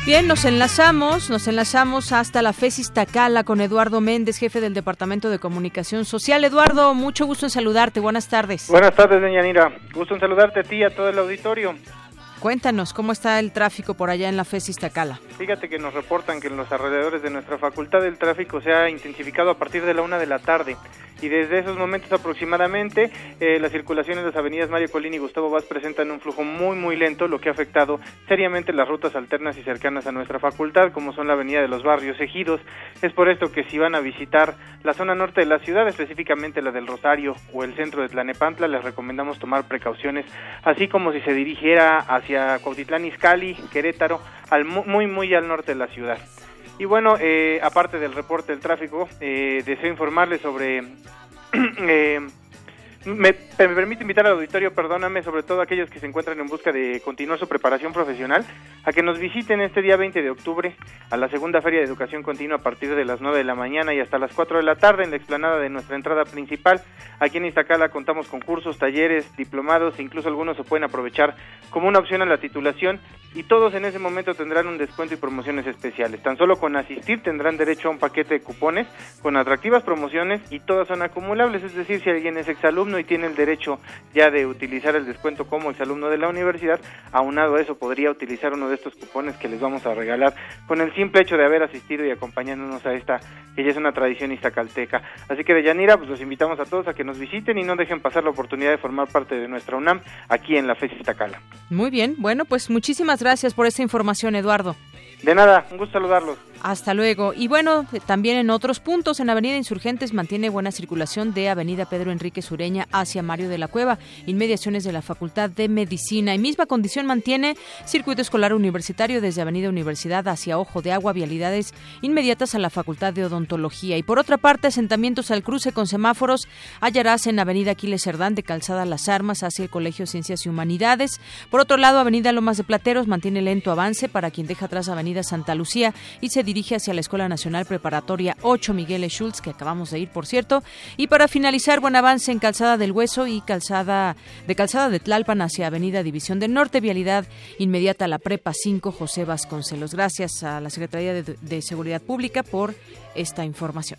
Bien, nos enlazamos, nos enlazamos hasta la FESIS Tacala con Eduardo Méndez, jefe del Departamento de Comunicación Social. Eduardo, mucho gusto en saludarte. Buenas tardes. Buenas tardes, doña Nira. Gusto en saludarte a ti y a todo el auditorio. Cuéntanos, ¿cómo está el tráfico por allá en la FESIS Tacala? Fíjate que nos reportan que en los alrededores de nuestra facultad el tráfico se ha intensificado a partir de la una de la tarde y desde esos momentos aproximadamente eh, la circulación en las avenidas Mario Colini y Gustavo Vaz presentan un flujo muy muy lento, lo que ha afectado seriamente las rutas alternas y cercanas a nuestra facultad, como son la avenida de los barrios ejidos. Es por esto que si van a visitar la zona norte de la ciudad, específicamente la del Rosario o el centro de Tlanepantla, les recomendamos tomar precauciones, así como si se dirigiera hacia Cuautitlán Izcalli, Querétaro, muy muy al norte de la ciudad. Y bueno, eh, aparte del reporte del tráfico, eh, deseo informarles sobre [clears throat] eh, me, permite invitar al auditorio, perdóname, sobre todo aquellos que se encuentran en busca de continuar su preparación profesional, a que nos visiten este día 20 de octubre a la segunda Feria de Educación Continua a partir de las 9 de la mañana y hasta las 4 de la tarde en la explanada de nuestra entrada principal. Aquí en Iztacala contamos con cursos, talleres, diplomados, incluso algunos se pueden aprovechar como una opción a la titulación y todos en ese momento tendrán un descuento y promociones especiales. Tan solo con asistir tendrán derecho a un paquete de cupones con atractivas promociones y todas son acumulables, es decir, si alguien es exalumno y tiene el derecho ya de utilizar el descuento como exalumno de la universidad, aunado a eso podría utilizar uno de estos cupones que les vamos a regalar con el simple hecho de haber asistido y acompañándonos a esta que ya es una tradición iztacalteca. Así que de Yanira, pues los invitamos a todos a que nos visiten y no dejen pasar la oportunidad de formar parte de nuestra UNAM aquí en la FES Iztacala. Muy bien, bueno, pues muchísimas gracias por esta información, Eduardo. De nada, un gusto saludarlos. Hasta luego. Y bueno, también en otros puntos, en Avenida Insurgentes mantiene buena circulación de Avenida Pedro Enrique Sureña hacia Mario de la Cueva, inmediaciones de la Facultad de Medicina. Y misma condición mantiene circuito escolar universitario desde Avenida Universidad hacia Ojo de Agua, vialidades inmediatas a la Facultad de Odontología. Y por otra parte, asentamientos al cruce con semáforos hallarás en Avenida Aquiles Cerdán de Calzada Las Armas hacia el Colegio Ciencias y Humanidades. Por otro lado, Avenida Lomas de Plateros mantiene lento avance para quien deja atrás Avenida Santa Lucía y se dirige hacia la Escuela Nacional Preparatoria 8 Miguel Schultz, que acabamos de ir, por cierto. Y para finalizar, buen avance en Calzada del Hueso y Calzada de Calzada de Tlalpan hacia Avenida División del Norte, vialidad inmediata a la Prepa 5 José Vasconcelos. Gracias a la Secretaría de Seguridad Pública por esta información.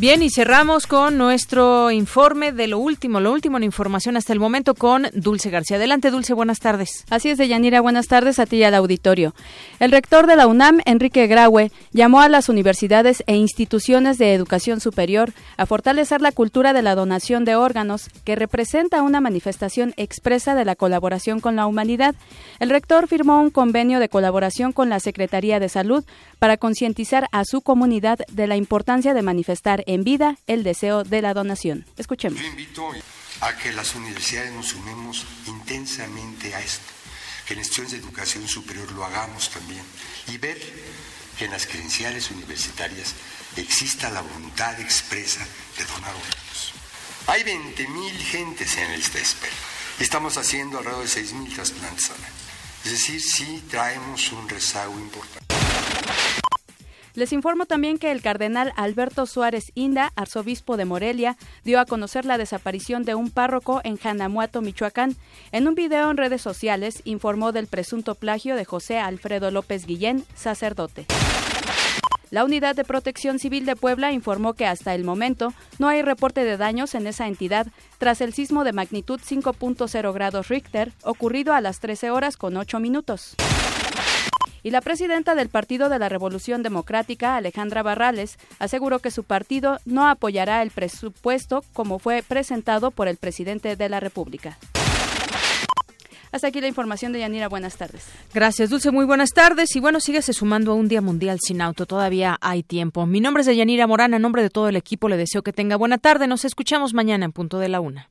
Bien, y cerramos con nuestro informe de lo último, lo último en información hasta el momento con Dulce García. Adelante, Dulce, buenas tardes. Así es, Deyanira, buenas tardes a ti y al auditorio. El rector de la UNAM, Enrique Graue, llamó a las universidades e instituciones de educación superior a fortalecer la cultura de la donación de órganos, que representa una manifestación expresa de la colaboración con la humanidad. El rector firmó un convenio de colaboración con la Secretaría de Salud para concientizar a su comunidad de la importancia de manifestar en vida el deseo de la donación. Escuchemos. Yo invito a que las universidades nos sumemos intensamente a esto, que en instituciones de educación superior lo hagamos también y ver que en las credenciales universitarias exista la voluntad expresa de donar órganos. Hay 20.000 gentes en el espera. Estamos haciendo alrededor de 6.000 trasplantes al. Es decir, sí traemos un rezago importante. Les informo también que el cardenal Alberto Suárez Inda, arzobispo de Morelia, dio a conocer la desaparición de un párroco en Janamuato, Michoacán. En un video en redes sociales informó del presunto plagio de José Alfredo López Guillén, sacerdote. La Unidad de Protección Civil de Puebla informó que hasta el momento no hay reporte de daños en esa entidad tras el sismo de magnitud 5.0 grados Richter ocurrido a las 13 horas con 8 minutos. Y la presidenta del Partido de la Revolución Democrática, Alejandra Barrales, aseguró que su partido no apoyará el presupuesto como fue presentado por el presidente de la República. Hasta aquí la información de Yanira. Buenas tardes. Gracias, Dulce. Muy buenas tardes. Y bueno, síguese sumando a un Día Mundial sin auto. Todavía hay tiempo. Mi nombre es Yanira Morán. A nombre de todo el equipo le deseo que tenga buena tarde. Nos escuchamos mañana en punto de la una.